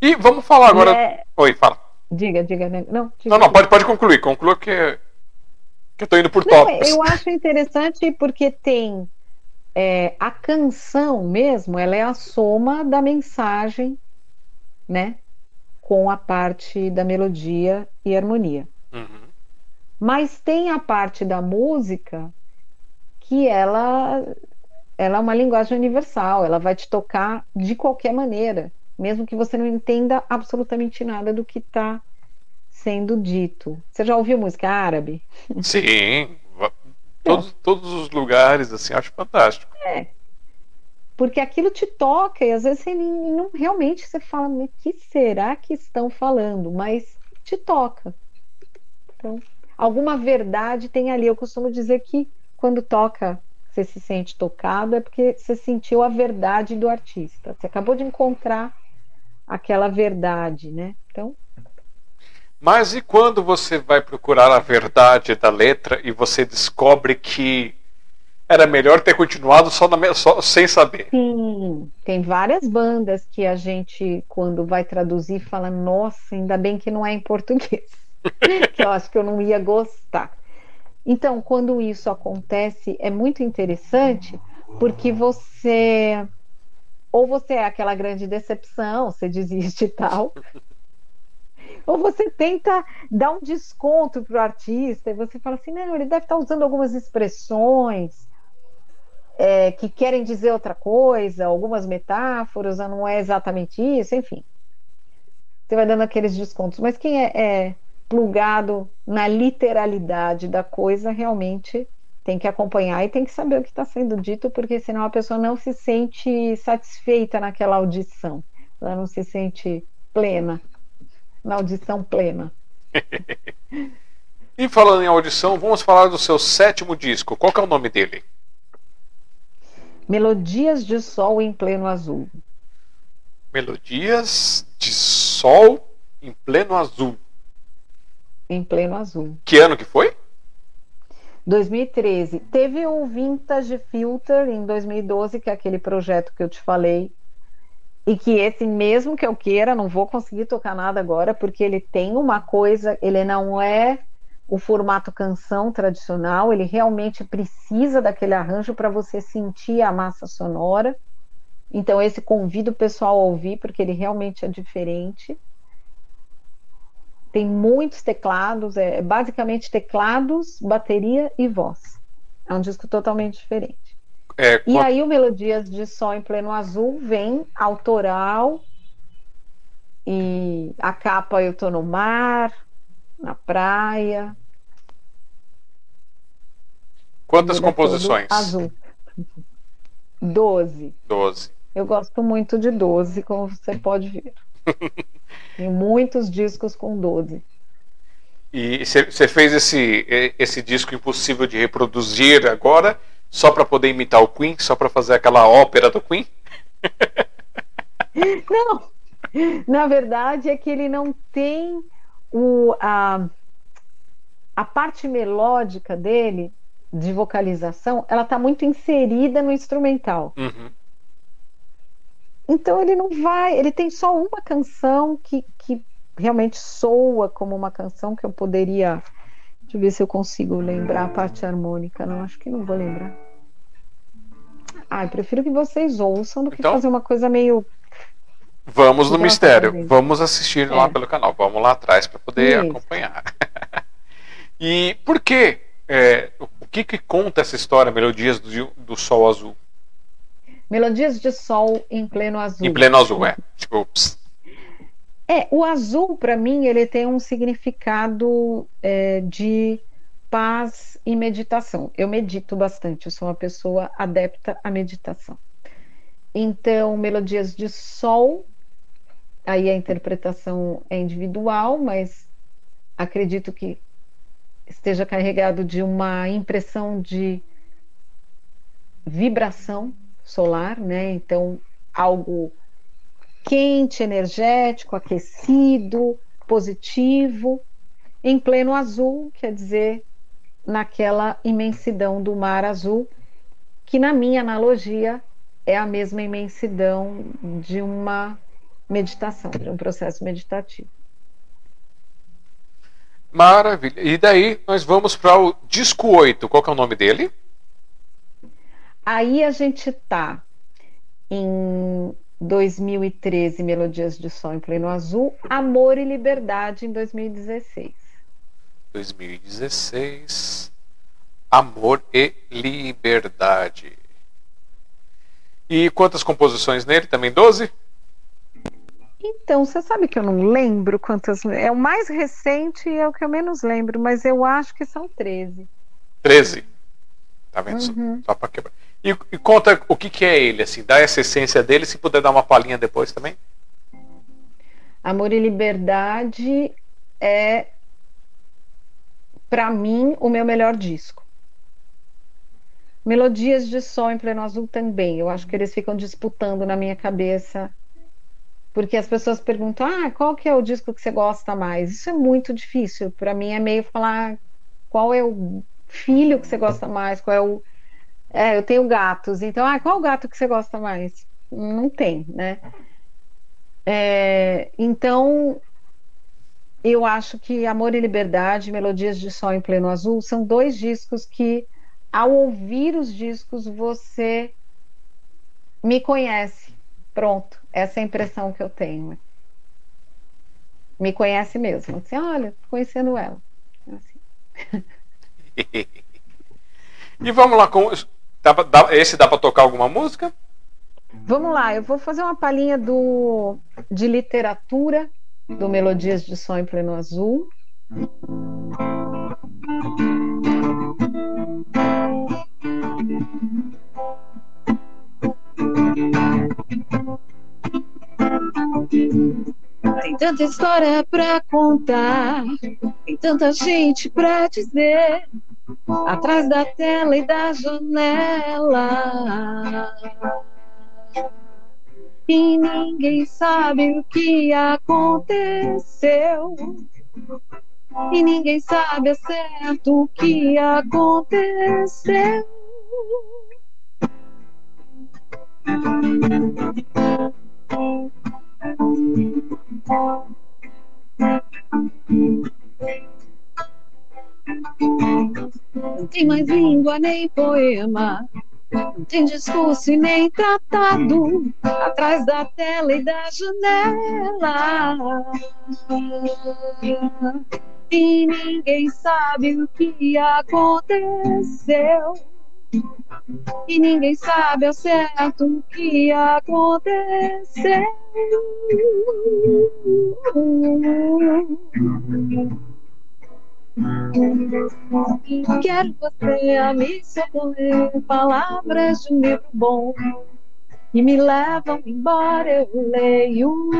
E vamos falar agora. É- Oi, fala. Diga, diga. né? Não, diga. Não, não, pode, pode concluir. Conclua que, que eu tô indo por Não, tópicos. eu acho interessante porque tem é, a canção mesmo, ela é a soma da mensagem, né? Com a parte da melodia e harmonia. Uhum. Mas tem a parte da música que ela ela é uma linguagem universal, ela vai te tocar de qualquer maneira, mesmo que você não entenda absolutamente nada do que está sendo dito. Você já ouviu música árabe? Sim, todos, todos os lugares, assim, acho fantástico. É, porque aquilo te toca e às vezes você não, realmente você fala, o que será que estão falando? Mas te toca. Então, alguma verdade tem ali. Eu costumo dizer que quando toca você se sente tocado é porque você sentiu a verdade do artista. Você acabou de encontrar aquela verdade, né? Então. Mas e quando você vai procurar a verdade da letra e você descobre que era melhor ter continuado só, na, só sem saber? Sim, tem várias bandas que a gente, quando vai traduzir, fala: nossa, ainda bem que não é em português, que eu acho que eu não ia gostar. Então, quando isso acontece, é muito interessante, porque você. Ou você é aquela grande decepção, você desiste e tal. Ou você tenta dar um desconto para o artista e você fala assim: não, ele deve estar usando algumas expressões é, que querem dizer outra coisa, algumas metáforas, não é exatamente isso, enfim. Você vai dando aqueles descontos. Mas quem é, é plugado na literalidade da coisa, realmente tem que acompanhar e tem que saber o que está sendo dito, porque senão a pessoa não se sente satisfeita naquela audição, ela não se sente plena, na audição plena. e falando em audição, vamos falar do seu sétimo disco. Qual é o nome dele? Melodias de Sol em Pleno Azul. Melodias de Sol em Pleno Azul em pleno azul. Que ano que foi? 2013. Teve o Vintage Filter em 2012, que é aquele projeto que eu te falei. E que esse mesmo que eu queira, não vou conseguir tocar nada agora, porque ele tem uma coisa, ele não é o formato canção tradicional, ele realmente precisa daquele arranjo para você sentir a massa sonora. Então, esse convido o pessoal a ouvir, porque ele realmente é diferente tem muitos teclados, é basicamente teclados, bateria e voz. É um disco totalmente diferente. É, e aí o Melodias de Sol em Pleno Azul vem autoral e a capa eu tô no mar, na praia. Quantas composições? Azul. Doze. Doze. Eu gosto muito de doze, como você pode ver. Tem muitos discos com 12. E você fez esse, esse disco impossível de reproduzir agora só para poder imitar o Queen, só para fazer aquela ópera do Queen? Não, na verdade é que ele não tem o, a, a parte melódica dele de vocalização, ela está muito inserida no instrumental. Uhum. Então ele não vai, ele tem só uma canção que, que realmente soa como uma canção que eu poderia. Deixa eu ver se eu consigo lembrar a parte harmônica. Não, acho que não vou lembrar. Ah, eu prefiro que vocês ouçam do que então, fazer uma coisa meio. Vamos no mistério. Vamos assistir é. lá pelo canal. Vamos lá atrás para poder Isso. acompanhar. e por que? É, o que, que conta essa história, Melodias do, do Sol Azul? Melodias de Sol em pleno azul. Em pleno azul, é. Tipo, é, o azul, para mim, ele tem um significado é, de paz e meditação. Eu medito bastante, eu sou uma pessoa adepta à meditação. Então, melodias de sol, aí a interpretação é individual, mas acredito que esteja carregado de uma impressão de vibração solar, né? Então, algo quente, energético, aquecido, positivo, em pleno azul, quer dizer, naquela imensidão do mar azul, que na minha analogia é a mesma imensidão de uma meditação, de um processo meditativo. Maravilha. E daí nós vamos para o disco 8. Qual é o nome dele? Aí a gente está em 2013, Melodias de Sol em Pleno Azul, Amor e Liberdade em 2016. 2016, Amor e Liberdade. E quantas composições nele? Também 12? Então, você sabe que eu não lembro quantas. É o mais recente e é o que eu menos lembro, mas eu acho que são 13. 13? Tá vendo? Uhum. Só para quebrar. E, e, conta o que, que é ele, assim, dá essa essência dele, se puder dar uma palhinha depois também. Amor e Liberdade é, para mim, o meu melhor disco. Melodias de Sol em Pleno Azul também. Eu acho que eles ficam disputando na minha cabeça. Porque as pessoas perguntam: ah, qual que é o disco que você gosta mais? Isso é muito difícil. Para mim é meio falar qual é o filho que você gosta mais, qual é o. É, eu tenho gatos, então, ah, qual o gato que você gosta mais? Não tem, né? É, então, eu acho que Amor e Liberdade, Melodias de Sol em Pleno Azul, são dois discos que ao ouvir os discos, você me conhece. Pronto, essa é a impressão que eu tenho. Me conhece mesmo. Assim, olha, conhecendo ela. Assim. e vamos lá com. esse dá para tocar alguma música? Vamos lá, eu vou fazer uma palhinha do, de literatura do Melodias de Som em Pleno Azul. Tem tanta história pra contar, tem tanta gente pra dizer, atrás da tela e da janela. E ninguém sabe o que aconteceu. E ninguém sabe certo o que aconteceu. Não tem mais língua nem poema, não tem discurso e nem tratado atrás da tela e da janela. E ninguém sabe o que aconteceu e ninguém sabe ao certo o que aconteceu. Quero você a me socorrer, palavras de um livro bom que me levam embora. Eu leio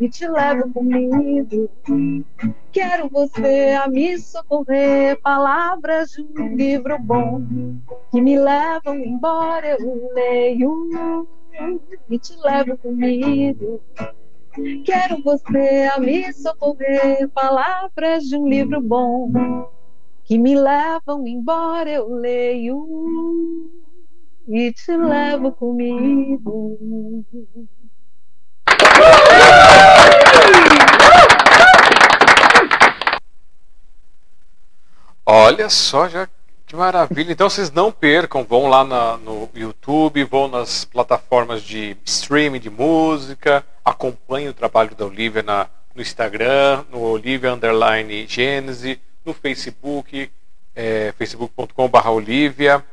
e te levo comigo. Quero você a me socorrer, palavras de um livro bom que me levam embora. Eu leio e te levo comigo. Quero você a me socorrer, palavras de um livro bom que me levam embora. Eu leio e te levo comigo. Olha só, já que maravilha. Então vocês não percam, vão lá na, no YouTube, vão nas plataformas de streaming de música, acompanhem o trabalho da Olivia na, no Instagram, no Olivia Underline Gênese, no Facebook, é, facebook.com.br Olivia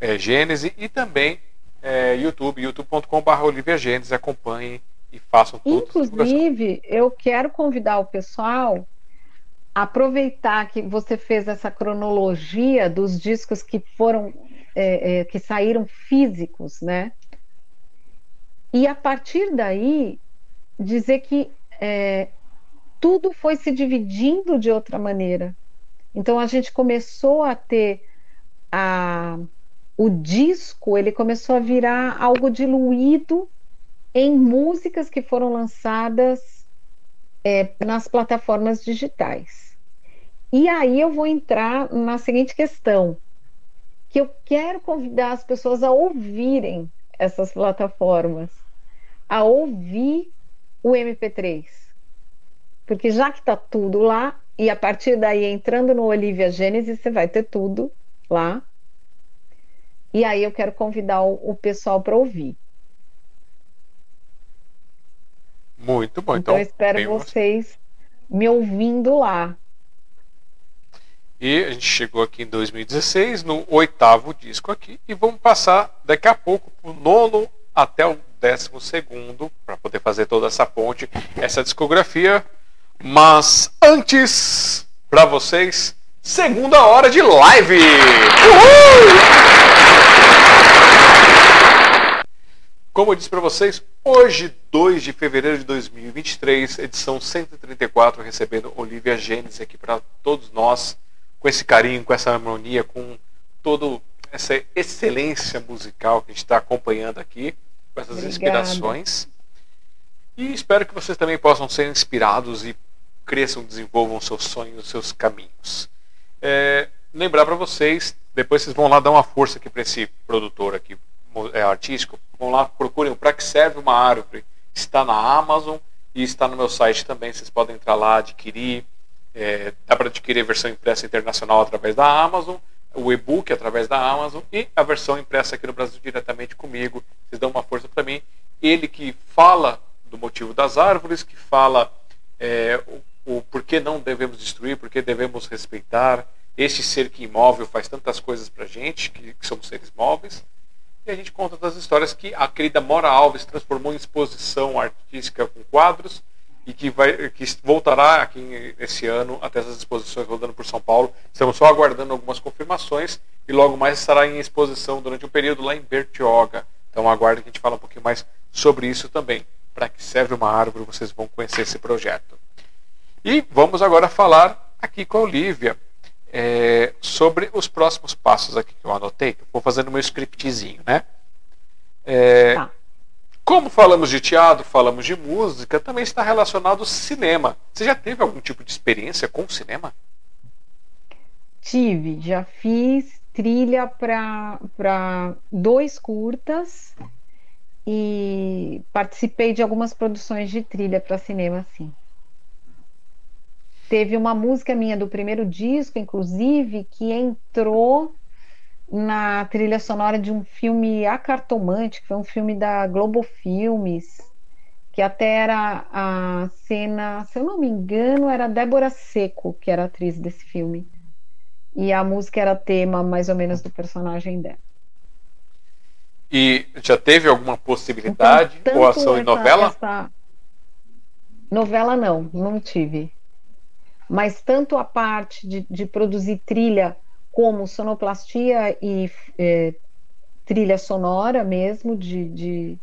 é, Gênese e também é, YouTube, youtube.com.br Olivia Gênese. Acompanhem e façam tudo. Inclusive, eu quero convidar o pessoal aproveitar que você fez essa cronologia dos discos que foram é, é, que saíram físicos, né? E a partir daí dizer que é, tudo foi se dividindo de outra maneira. Então a gente começou a ter a, o disco, ele começou a virar algo diluído em músicas que foram lançadas é, nas plataformas digitais. E aí eu vou entrar na seguinte questão, que eu quero convidar as pessoas a ouvirem essas plataformas, a ouvir o MP3. Porque já que está tudo lá, e a partir daí entrando no Olivia Gênesis, você vai ter tudo lá. E aí eu quero convidar o, o pessoal para ouvir. Muito bom. Então, então eu espero vocês me ouvindo lá. E a gente chegou aqui em 2016, no oitavo disco aqui, e vamos passar daqui a pouco para o nono até o décimo segundo, para poder fazer toda essa ponte, essa discografia. Mas antes, para vocês, segunda hora de live! Uhul! Como eu disse para vocês, hoje, 2 de fevereiro de 2023, edição 134, recebendo Olivia Gênesis aqui para todos nós com esse carinho, com essa harmonia, com toda essa excelência musical que a gente está acompanhando aqui, com essas Obrigada. inspirações. E espero que vocês também possam ser inspirados e cresçam, desenvolvam seus sonhos, seus caminhos. É, lembrar para vocês, depois vocês vão lá dar uma força aqui para esse produtor aqui é, artístico, vão lá, procurem o Para que serve uma árvore. Está na Amazon e está no meu site também. Vocês podem entrar lá, adquirir. É, dá para adquirir a versão impressa internacional através da Amazon, o e-book através da Amazon e a versão impressa aqui no Brasil diretamente comigo. Vocês dão uma força para mim. Ele que fala do motivo das árvores, que fala é, o, o porquê não devemos destruir, porquê devemos respeitar. Este ser que imóvel faz tantas coisas para gente, que, que somos seres móveis. E a gente conta das histórias que a querida Mora Alves transformou em exposição artística com quadros e que, vai, que voltará aqui esse ano até essas exposições rodando por São Paulo. Estamos só aguardando algumas confirmações e logo mais estará em exposição durante um período lá em Bertioga. Então aguarde que a gente fala um pouquinho mais sobre isso também. Para que serve uma árvore, vocês vão conhecer esse projeto. E vamos agora falar aqui com a Olivia é, sobre os próximos passos aqui que eu anotei, vou fazendo meu scriptzinho, né? É, tá. Como falamos de teatro, falamos de música, também está relacionado ao cinema. Você já teve algum tipo de experiência com cinema? Tive, já fiz trilha para dois curtas e participei de algumas produções de trilha para cinema, sim. Teve uma música minha do primeiro disco, inclusive, que entrou na trilha sonora de um filme A Cartomante, que foi um filme da Globo Filmes, que até era a cena, se eu não me engano, era Débora Seco, que era a atriz desse filme. E a música era tema mais ou menos do personagem dela. E já teve alguma possibilidade então, ou ação em novela? Essa... Novela não, não tive. Mas tanto a parte de, de produzir trilha como sonoplastia e é, trilha sonora mesmo de, de,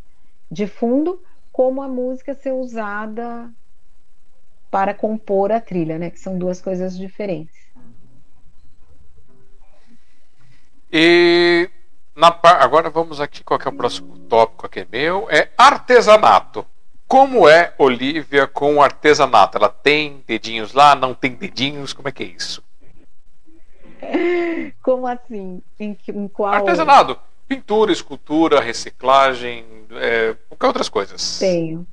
de fundo, como a música ser usada para compor a trilha, né? Que são duas coisas diferentes. E na, agora vamos aqui, qual é o próximo tópico aqui meu? É artesanato. Como é Olivia com artesanato? Ela tem dedinhos lá, não tem dedinhos? Como é que é isso? Como assim? Em, em qual? Artesanato. Pintura, escultura, reciclagem, é, qualquer outras coisas. Tenho.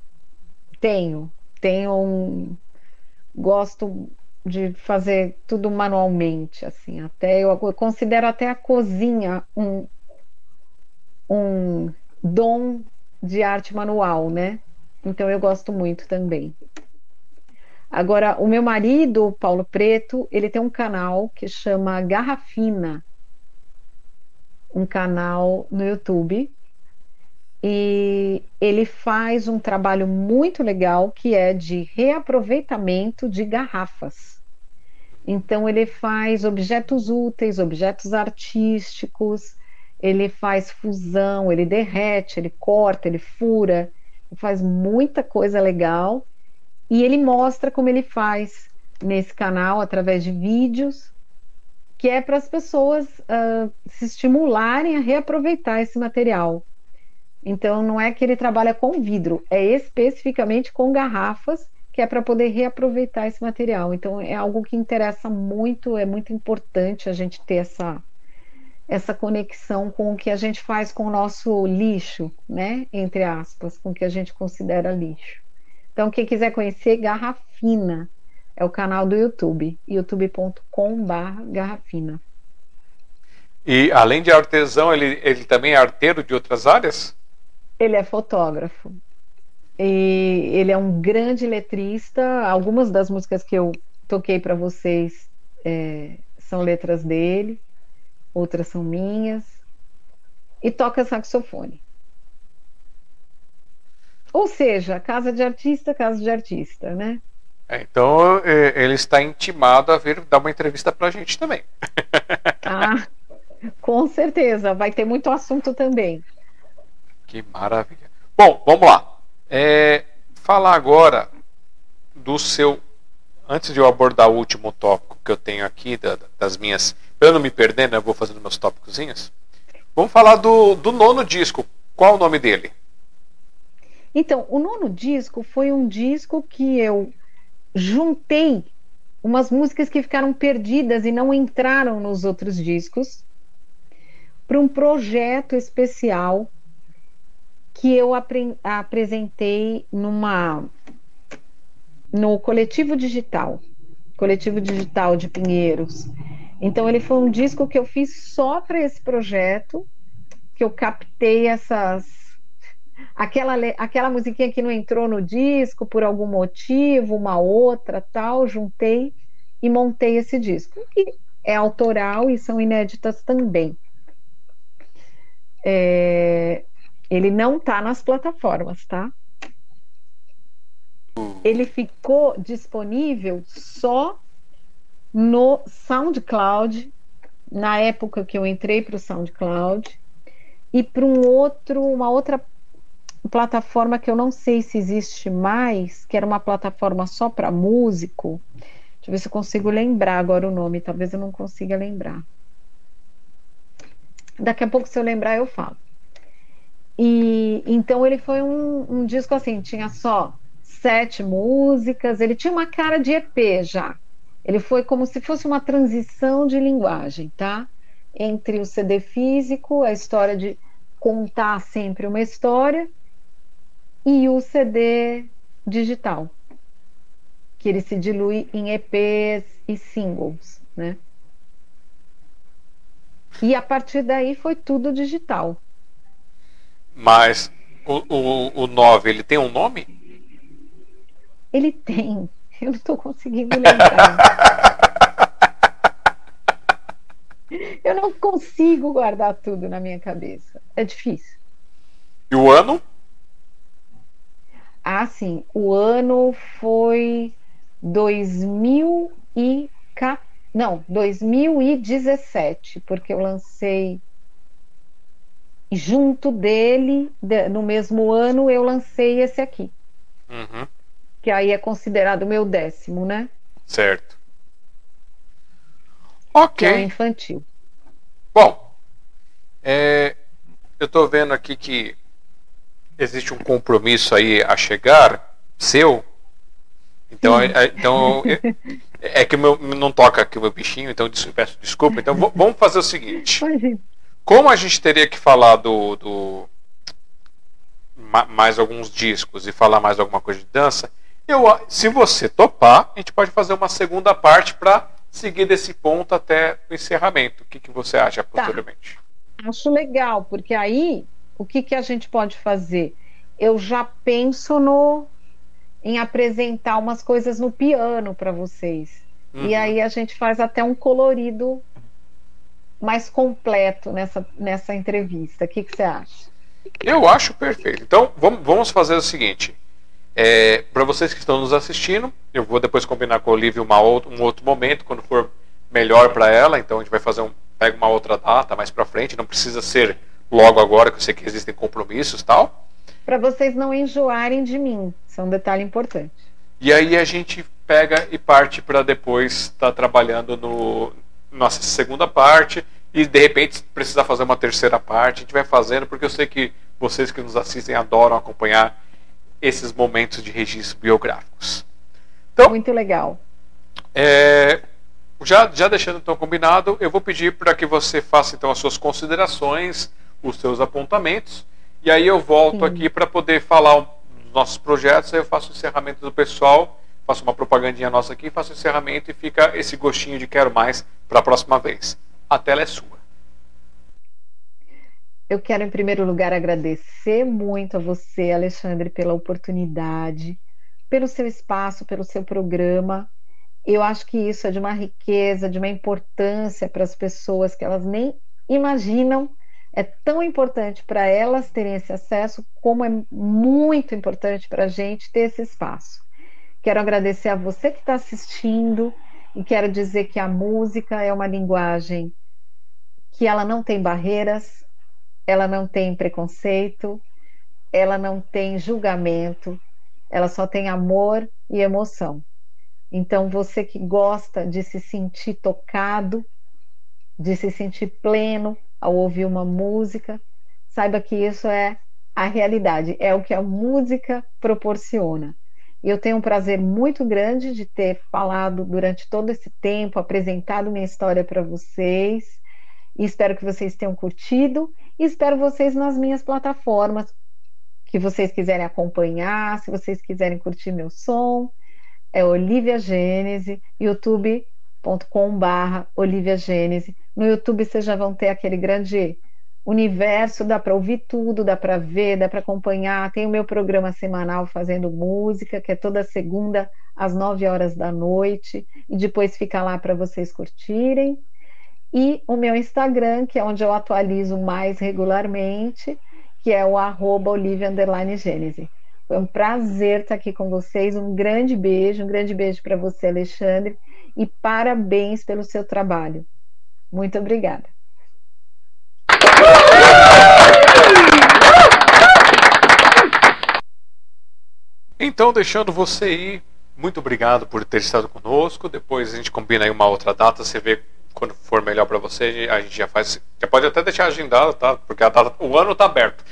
Tenho. Tenho um. Gosto de fazer tudo manualmente, assim. Até eu, eu considero até a cozinha um, um dom de arte manual, né? Então eu gosto muito também. Agora, o meu marido, Paulo Preto, ele tem um canal que chama Garrafina, um canal no YouTube, e ele faz um trabalho muito legal que é de reaproveitamento de garrafas. Então, ele faz objetos úteis, objetos artísticos, ele faz fusão, ele derrete, ele corta, ele fura, ele faz muita coisa legal e ele mostra como ele faz nesse canal através de vídeos, que é para as pessoas uh, se estimularem a reaproveitar esse material. Então, não é que ele trabalha com vidro, é especificamente com garrafas, que é para poder reaproveitar esse material. Então, é algo que interessa muito, é muito importante a gente ter essa, essa conexão com o que a gente faz com o nosso lixo, né? Entre aspas, com o que a gente considera lixo. Então, quem quiser conhecer, Garrafina é o canal do YouTube, youtube.com.br Garrafina. E além de artesão, ele, ele também é arteiro de outras áreas? Ele é fotógrafo. E ele é um grande letrista. Algumas das músicas que eu toquei para vocês é, são letras dele, outras são minhas, e toca saxofone. Ou seja, casa de artista, casa de artista, né? É, então é, ele está intimado a vir dar uma entrevista para a gente também. Ah, com certeza, vai ter muito assunto também. Que maravilha. Bom, vamos lá. É, falar agora do seu. Antes de eu abordar o último tópico que eu tenho aqui, da, das minhas. Para eu não me perder, né, eu vou fazendo meus tópicozinhos. Vamos falar do, do nono disco. Qual o nome dele? Então, o nono disco foi um disco que eu juntei umas músicas que ficaram perdidas e não entraram nos outros discos para um projeto especial que eu apre apresentei numa no coletivo digital, coletivo digital de Pinheiros. Então ele foi um disco que eu fiz só para esse projeto, que eu captei essas aquela, aquela musiquinha que não entrou no disco por algum motivo, uma outra, tal, juntei e montei esse disco, que é autoral e são inéditas também. É, ele não está nas plataformas, tá? Ele ficou disponível só no SoundCloud, na época que eu entrei para o SoundCloud, e para um outro, uma outra plataforma que eu não sei se existe mais, que era uma plataforma só para músico. Deixa eu ver se eu consigo lembrar agora o nome, talvez eu não consiga lembrar. Daqui a pouco, se eu lembrar, eu falo. E então ele foi um, um disco assim, tinha só sete músicas, ele tinha uma cara de EP já. Ele foi como se fosse uma transição de linguagem, tá? Entre o CD físico, a história de contar sempre uma história, e o CD digital, que ele se dilui em EPs e singles, né? E a partir daí foi tudo digital. Mas o, o, o 9, ele tem um nome? Ele tem. Eu não estou conseguindo lembrar. Eu não consigo guardar tudo na minha cabeça. É difícil. E o ano? Ah, sim. O ano foi 2000 e não, 2017, porque eu lancei junto dele, no mesmo ano, eu lancei esse aqui. Uhum. Que aí é considerado o meu décimo, né? Certo. Ok. Que é infantil. Bom, é, eu estou vendo aqui que existe um compromisso aí a chegar seu. Então, é, então é, é que meu, não toca aqui o meu bichinho, então peço desculpa. Então vamos fazer o seguinte. Como a gente teria que falar do, do mais alguns discos e falar mais alguma coisa de dança, eu, se você topar, a gente pode fazer uma segunda parte para seguir desse ponto até o encerramento. O que, que você acha tá. posteriormente? Tá. Acho legal, porque aí o que, que a gente pode fazer? Eu já penso no em apresentar umas coisas no piano para vocês. Uhum. E aí a gente faz até um colorido mais completo nessa, nessa entrevista. O que, que você acha? Eu acho perfeito. Então vamos, vamos fazer o seguinte. É, para vocês que estão nos assistindo, eu vou depois combinar com a Olivia uma outro, um outro momento, quando for melhor para ela. Então a gente vai fazer um. Pega uma outra data mais para frente, não precisa ser logo agora, que eu sei que existem compromissos tal. Para vocês não enjoarem de mim, isso é um detalhe importante. E aí a gente pega e parte para depois estar tá trabalhando no nossa segunda parte e de repente precisar fazer uma terceira parte, a gente vai fazendo porque eu sei que vocês que nos assistem adoram acompanhar esses momentos de registro biográficos. Então, muito legal. É, já, já deixando então combinado, eu vou pedir para que você faça então as suas considerações os seus apontamentos. E aí eu volto Sim. aqui para poder falar dos nossos projetos. Aí eu faço o encerramento do pessoal, faço uma propagandinha nossa aqui, faço o encerramento e fica esse gostinho de quero mais para a próxima vez. A tela é sua. Eu quero, em primeiro lugar, agradecer muito a você, Alexandre, pela oportunidade, pelo seu espaço, pelo seu programa. Eu acho que isso é de uma riqueza, de uma importância para as pessoas que elas nem imaginam. É tão importante para elas terem esse acesso, como é muito importante para a gente ter esse espaço. Quero agradecer a você que está assistindo e quero dizer que a música é uma linguagem que ela não tem barreiras, ela não tem preconceito, ela não tem julgamento, ela só tem amor e emoção. Então, você que gosta de se sentir tocado, de se sentir pleno ao ouvir uma música, saiba que isso é a realidade, é o que a música proporciona. Eu tenho um prazer muito grande de ter falado durante todo esse tempo, apresentado minha história para vocês. E espero que vocês tenham curtido e espero vocês nas minhas plataformas que vocês quiserem acompanhar, se vocês quiserem curtir meu som, é Olivia Gênese, youtube.com/barra Olivia Gênese. No YouTube vocês já vão ter aquele grande universo, dá para ouvir tudo, dá para ver, dá para acompanhar. Tem o meu programa semanal fazendo música, que é toda segunda às nove horas da noite, e depois fica lá para vocês curtirem. E o meu Instagram, que é onde eu atualizo mais regularmente, que é o arroba Olivia Gênese. Foi um prazer estar aqui com vocês. Um grande beijo, um grande beijo para você, Alexandre, e parabéns pelo seu trabalho. Muito obrigada. Então, deixando você aí, muito obrigado por ter estado conosco. Depois a gente combina aí uma outra data, você vê quando for melhor para você, a gente já faz. Já pode até deixar agendado, tá? Porque a data, o ano tá aberto.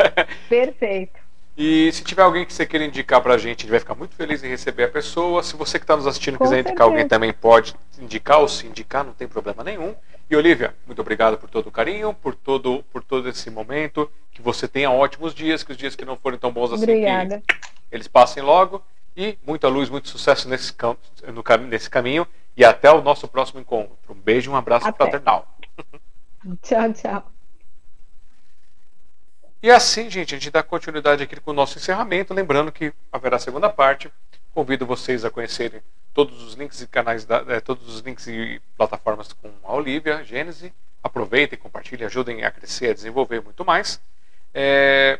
Perfeito. E se tiver alguém que você queira indicar pra gente, a gente vai ficar muito feliz em receber a pessoa. Se você que está nos assistindo Com quiser certeza. indicar alguém também, pode indicar ou se indicar, não tem problema nenhum. E Olivia, muito obrigado por todo o carinho, por todo, por todo esse momento. Que você tenha ótimos dias, que os dias que não forem tão bons assim, Obrigada. eles passem logo. E muita luz, muito sucesso nesse, no, nesse caminho. E até o nosso próximo encontro. Um beijo e um abraço até. fraternal. Tchau, tchau. E assim, gente, a gente dá continuidade aqui com o nosso encerramento. Lembrando que haverá segunda parte. Convido vocês a conhecerem todos os links e canais, da, é, todos os links e plataformas com a Olivia, Gênese. Aproveitem, compartilhem, ajudem a crescer, a desenvolver muito mais. É,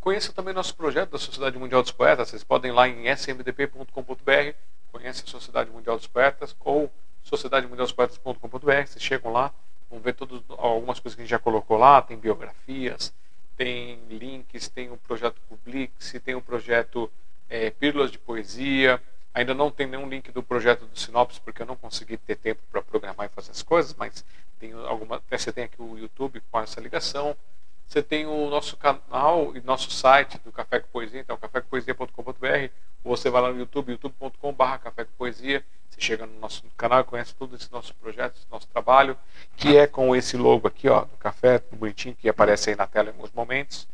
conheçam também nosso projeto da Sociedade Mundial dos Poetas. Vocês podem ir lá em smdp.com.br, conhece a Sociedade Mundial dos Poetas ou sociedademundialdospoetas.com.br. Vocês chegam lá, vão ver todos, algumas coisas que a gente já colocou lá, tem biografias, tem links, tem o projeto Publix, tem o projeto é, Pílulas de Poesia. Ainda não tem nenhum link do projeto do Sinopse, porque eu não consegui ter tempo para programar e fazer as coisas, mas tem alguma, você tem aqui o YouTube com essa ligação. Você tem o nosso canal e nosso site do Café com Poesia, então cafécompoesia.com.br, ou você vai lá no YouTube, youtube.com.br Café com Poesia, você chega no nosso canal e conhece todo esse nosso projeto, esse nosso trabalho, que é com esse logo aqui, ó, do café, bonitinho, que aparece aí na tela em alguns momentos.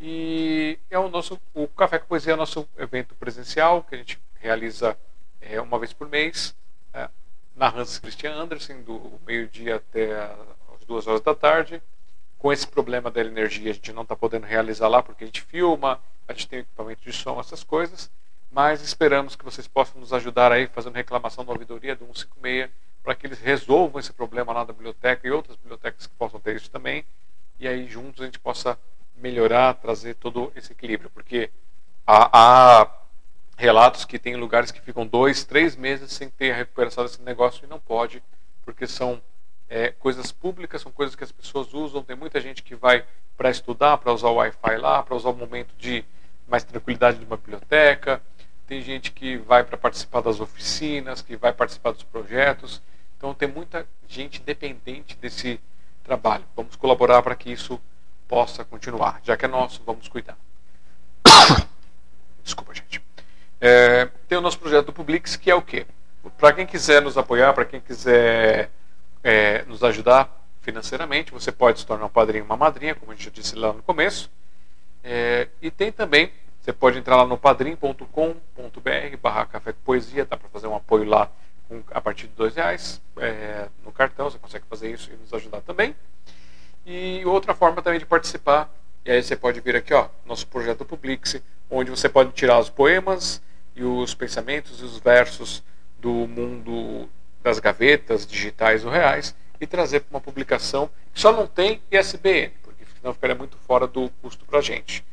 E é o nosso, o Café com Poesia é o nosso evento presencial, que a gente realiza é, uma vez por mês, é, na Hans Christian Andersen, do meio-dia até as duas horas da tarde. Com esse problema da energia, a gente não está podendo realizar lá, porque a gente filma, a gente tem equipamento de som, essas coisas. Mas esperamos que vocês possam nos ajudar aí fazendo reclamação da ouvidoria do 156 para que eles resolvam esse problema lá da biblioteca e outras bibliotecas que possam ter isso também. E aí juntos a gente possa melhorar, trazer todo esse equilíbrio, porque há, há relatos que tem lugares que ficam dois, três meses sem ter a recuperação desse negócio e não pode, porque são é, coisas públicas, são coisas que as pessoas usam, tem muita gente que vai para estudar, para usar o Wi-Fi lá, para usar o momento de mais tranquilidade de uma biblioteca, tem gente que vai para participar das oficinas, que vai participar dos projetos. Então tem muita gente dependente desse trabalho. Vamos colaborar para que isso possa continuar. Já que é nosso, vamos cuidar. Desculpa, gente. É, tem o nosso projeto do Publix, que é o quê? Para quem quiser nos apoiar, para quem quiser é, nos ajudar financeiramente, você pode se tornar um padrinho uma madrinha, como a gente já disse lá no começo. É, e tem também você pode entrar lá no padrim.com.br barra café com poesia, dá para fazer um apoio lá com, a partir de dois reais é, no cartão, você consegue fazer isso e nos ajudar também. E outra forma também de participar, e aí você pode vir aqui, ó, nosso projeto Publix, onde você pode tirar os poemas e os pensamentos e os versos do mundo das gavetas digitais ou reais e trazer para uma publicação que só não tem ISBN, porque senão ficaria muito fora do custo para a gente.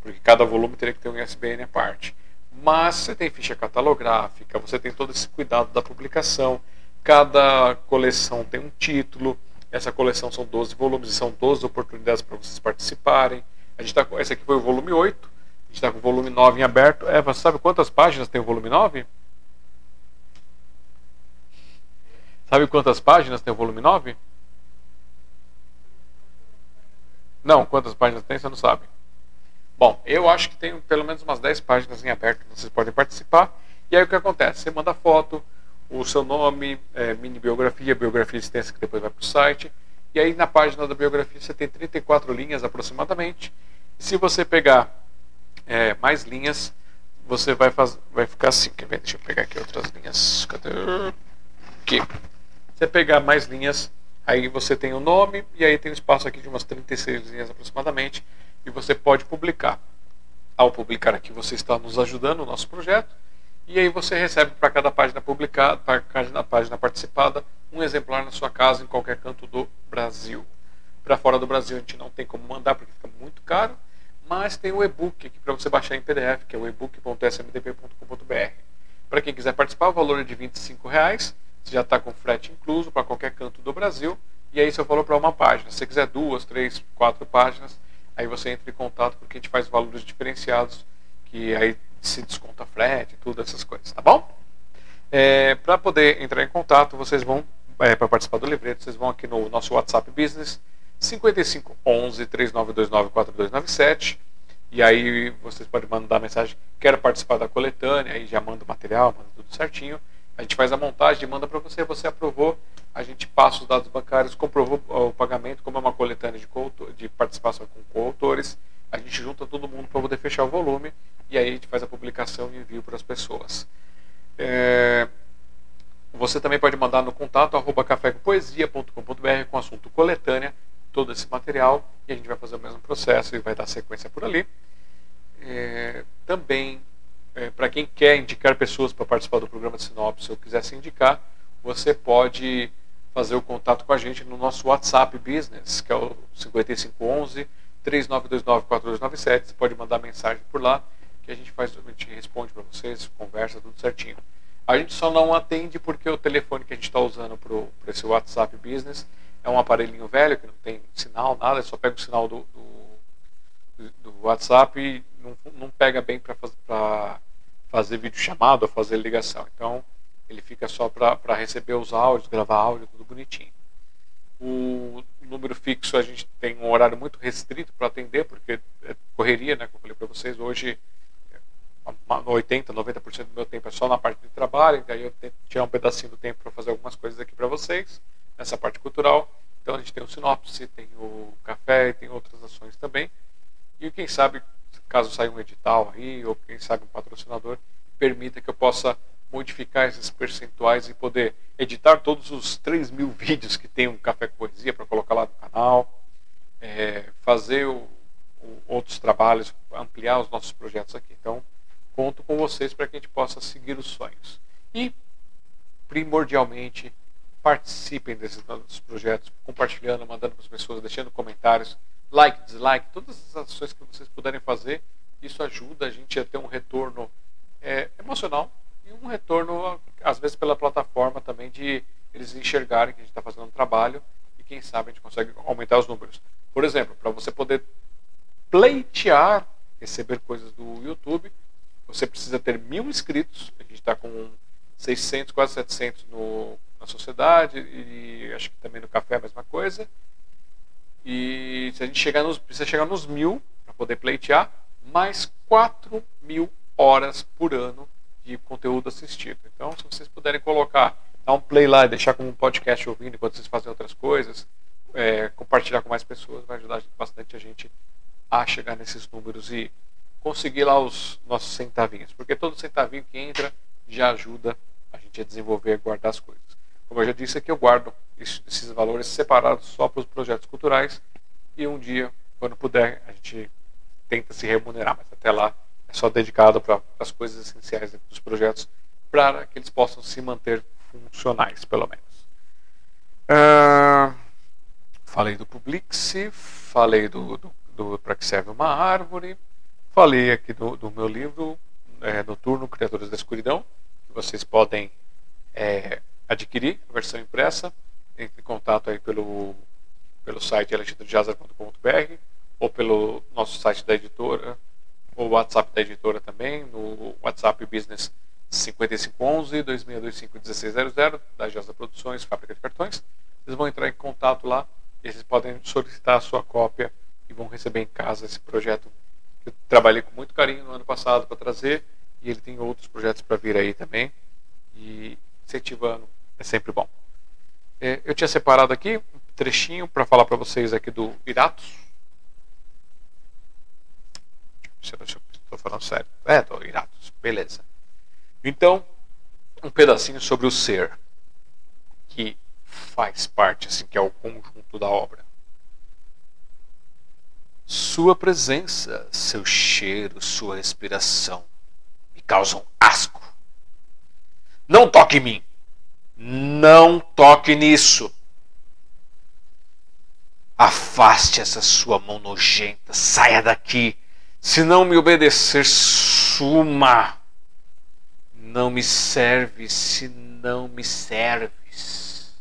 Porque cada volume teria que ter um ISBN à parte. Mas você tem ficha catalográfica, você tem todo esse cuidado da publicação, cada coleção tem um título, essa coleção são 12 volumes e são 12 oportunidades para vocês participarem. A gente tá, esse aqui foi o volume 8, a gente está com o volume 9 em aberto. Eva, sabe quantas páginas tem o volume 9? Sabe quantas páginas tem o volume 9? Não, quantas páginas tem, você não sabe. Bom, eu acho que tem pelo menos umas 10 páginas em aberto que vocês podem participar. E aí o que acontece? Você manda foto, o seu nome, é, mini biografia, biografia extensa que depois vai para o site. E aí na página da biografia você tem 34 linhas aproximadamente. E se você pegar é, mais linhas, você vai, faz, vai ficar assim. Quer ver? Deixa eu pegar aqui outras linhas. Cadê? Aqui você pegar mais linhas, aí você tem o nome e aí tem um espaço aqui de umas 36 linhas aproximadamente e você pode publicar. Ao publicar aqui, você está nos ajudando no nosso projeto e aí você recebe para cada página publicada, para cada página participada, um exemplar na sua casa em qualquer canto do Brasil. Para fora do Brasil a gente não tem como mandar porque fica muito caro, mas tem o e-book aqui para você baixar em PDF, que é o ebook.smdp.com.br. Para quem quiser participar, o valor é de 25 reais você já está com frete incluso para qualquer canto do Brasil. E aí você falou para uma página. Se você quiser duas, três, quatro páginas, aí você entra em contato porque a gente faz valores diferenciados, que aí se desconta frete, tudo essas coisas, tá bom? É, para poder entrar em contato, vocês vão, é, para participar do livreto, vocês vão aqui no nosso WhatsApp Business, 5511 3929 4297. E aí vocês podem mandar mensagem, quero participar da coletânea, aí já manda o material, manda tudo certinho. A gente faz a montagem, manda para você, você aprovou, a gente passa os dados bancários, comprovou o pagamento, como é uma coletânea de, de participação com coautores, a gente junta todo mundo para poder fechar o volume e aí a gente faz a publicação e envio para as pessoas. É... Você também pode mandar no contato arroba cafécompoesia.com.br com assunto coletânea, todo esse material, e a gente vai fazer o mesmo processo e vai dar sequência por ali. É... Também é, para quem quer indicar pessoas para participar do programa de Sinopse ou quiser se indicar, você pode fazer o contato com a gente no nosso WhatsApp Business, que é o 5511 3929 4297. Você pode mandar mensagem por lá que a gente faz, a gente responde para vocês, conversa tudo certinho. A gente só não atende porque o telefone que a gente está usando para esse WhatsApp Business é um aparelhinho velho que não tem sinal, nada, só pega o sinal do, do, do WhatsApp e não, não pega bem para fazer vídeo chamado ou fazer ligação. Então, ele fica só para receber os áudios, gravar áudio, tudo bonitinho. O número fixo a gente tem um horário muito restrito para atender, porque é correria, né, como eu falei para vocês, hoje 80, 90% do meu tempo é só na parte de trabalho, daí eu tento tirar um pedacinho do tempo para fazer algumas coisas aqui para vocês, nessa parte cultural. Então a gente tem o sinopse, tem o café tem outras ações também. E quem sabe caso saia um edital aí, ou quem sabe um patrocinador, permita que eu possa modificar esses percentuais e poder editar todos os 3 mil vídeos que tem um Café Poesia para colocar lá no canal, é, fazer o, o, outros trabalhos, ampliar os nossos projetos aqui. Então, conto com vocês para que a gente possa seguir os sonhos. E, primordialmente, participem desses projetos, compartilhando, mandando para as pessoas, deixando comentários like, dislike, todas as ações que vocês puderem fazer, isso ajuda a gente a ter um retorno é, emocional e um retorno, às vezes, pela plataforma também, de eles enxergarem que a gente está fazendo um trabalho e quem sabe a gente consegue aumentar os números. Por exemplo, para você poder pleitear receber coisas do YouTube, você precisa ter mil inscritos, a gente está com 600, quase 700 no, na sociedade e acho que também no café a mesma coisa. E se a gente chegar nos, precisa chegar nos mil para poder pleitear, mais 4 mil horas por ano de conteúdo assistido. Então, se vocês puderem colocar, dar um play lá e deixar como um podcast ouvindo enquanto vocês fazem outras coisas, é, compartilhar com mais pessoas, vai ajudar bastante a gente a chegar nesses números e conseguir lá os nossos centavinhos. Porque todo centavinho que entra já ajuda a gente a desenvolver e guardar as coisas. Como eu já disse aqui, eu guardo esses valores separados só para os projetos culturais e um dia, quando puder, a gente tenta se remunerar, mas até lá é só dedicado para as coisas essenciais dos projetos para que eles possam se manter funcionais, pelo menos. Uh, falei do Publix, falei do, do, do para que serve uma árvore, falei aqui do, do meu livro é, Noturno Criaturas da Escuridão, que vocês podem é, adquirir a versão impressa. Entre em contato aí pelo, pelo site alexandrejazar.com.br ou pelo nosso site da editora, ou WhatsApp da editora também, no WhatsApp Business 5511 2625 1600 da Jasa Produções, Fábrica de Cartões. Vocês vão entrar em contato lá e vocês podem solicitar a sua cópia e vão receber em casa esse projeto que eu trabalhei com muito carinho no ano passado para trazer e ele tem outros projetos para vir aí também e incentivando é sempre bom. É, eu tinha separado aqui um trechinho para falar para vocês aqui do Iratos. Se eu estou falando sério. É, do Iratos, beleza. Então, um pedacinho sobre o ser, que faz parte, assim, que é o conjunto da obra. Sua presença, seu cheiro, sua respiração me causam asco. Não toque em mim. Não toque nisso. Afaste essa sua mão nojenta. Saia daqui. Se não me obedecer, suma. Não me serve se não me serves.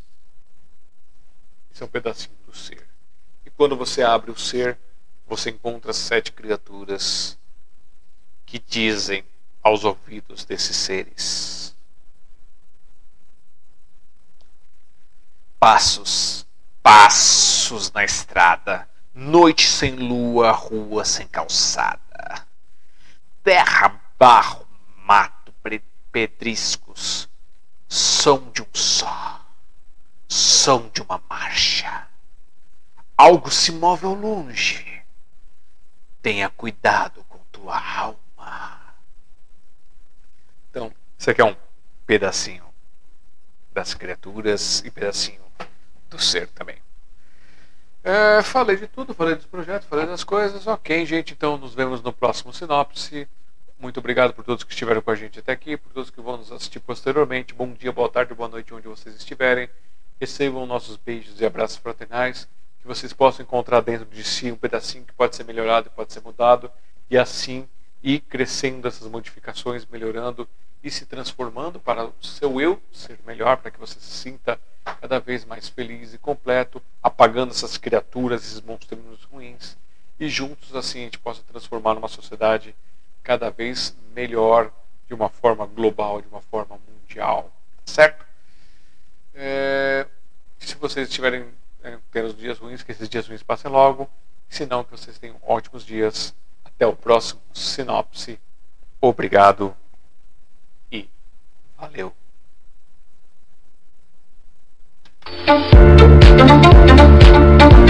Esse é um pedacinho do ser. E quando você abre o ser, você encontra sete criaturas que dizem aos ouvidos desses seres: Passos, passos na estrada, noite sem lua, rua sem calçada, terra, barro, mato pedriscos, som de um só, som de uma marcha. Algo se move ao longe. Tenha cuidado com tua alma. Então, isso aqui é um pedacinho das criaturas e pedacinho do ser também. É, falei de tudo, falei dos projetos, falei das coisas. Ok, gente, então nos vemos no próximo sinopse. Muito obrigado por todos que estiveram com a gente até aqui, por todos que vão nos assistir posteriormente. Bom dia, boa tarde, boa noite, onde vocês estiverem. Recebam nossos beijos e abraços fraternais. Que vocês possam encontrar dentro de si um pedacinho que pode ser melhorado pode ser mudado. E assim ir crescendo essas modificações, melhorando e se transformando para o seu eu ser melhor, para que você se sinta cada vez mais feliz e completo, apagando essas criaturas, esses monstros ruins. E juntos assim a gente possa transformar numa sociedade cada vez melhor de uma forma global, de uma forma mundial. Certo? É, se vocês estiverem é, tendo dias ruins, que esses dias ruins passem logo. Se não, que vocês tenham ótimos dias. Até o próximo Sinopse. Obrigado e valeu. Thank you.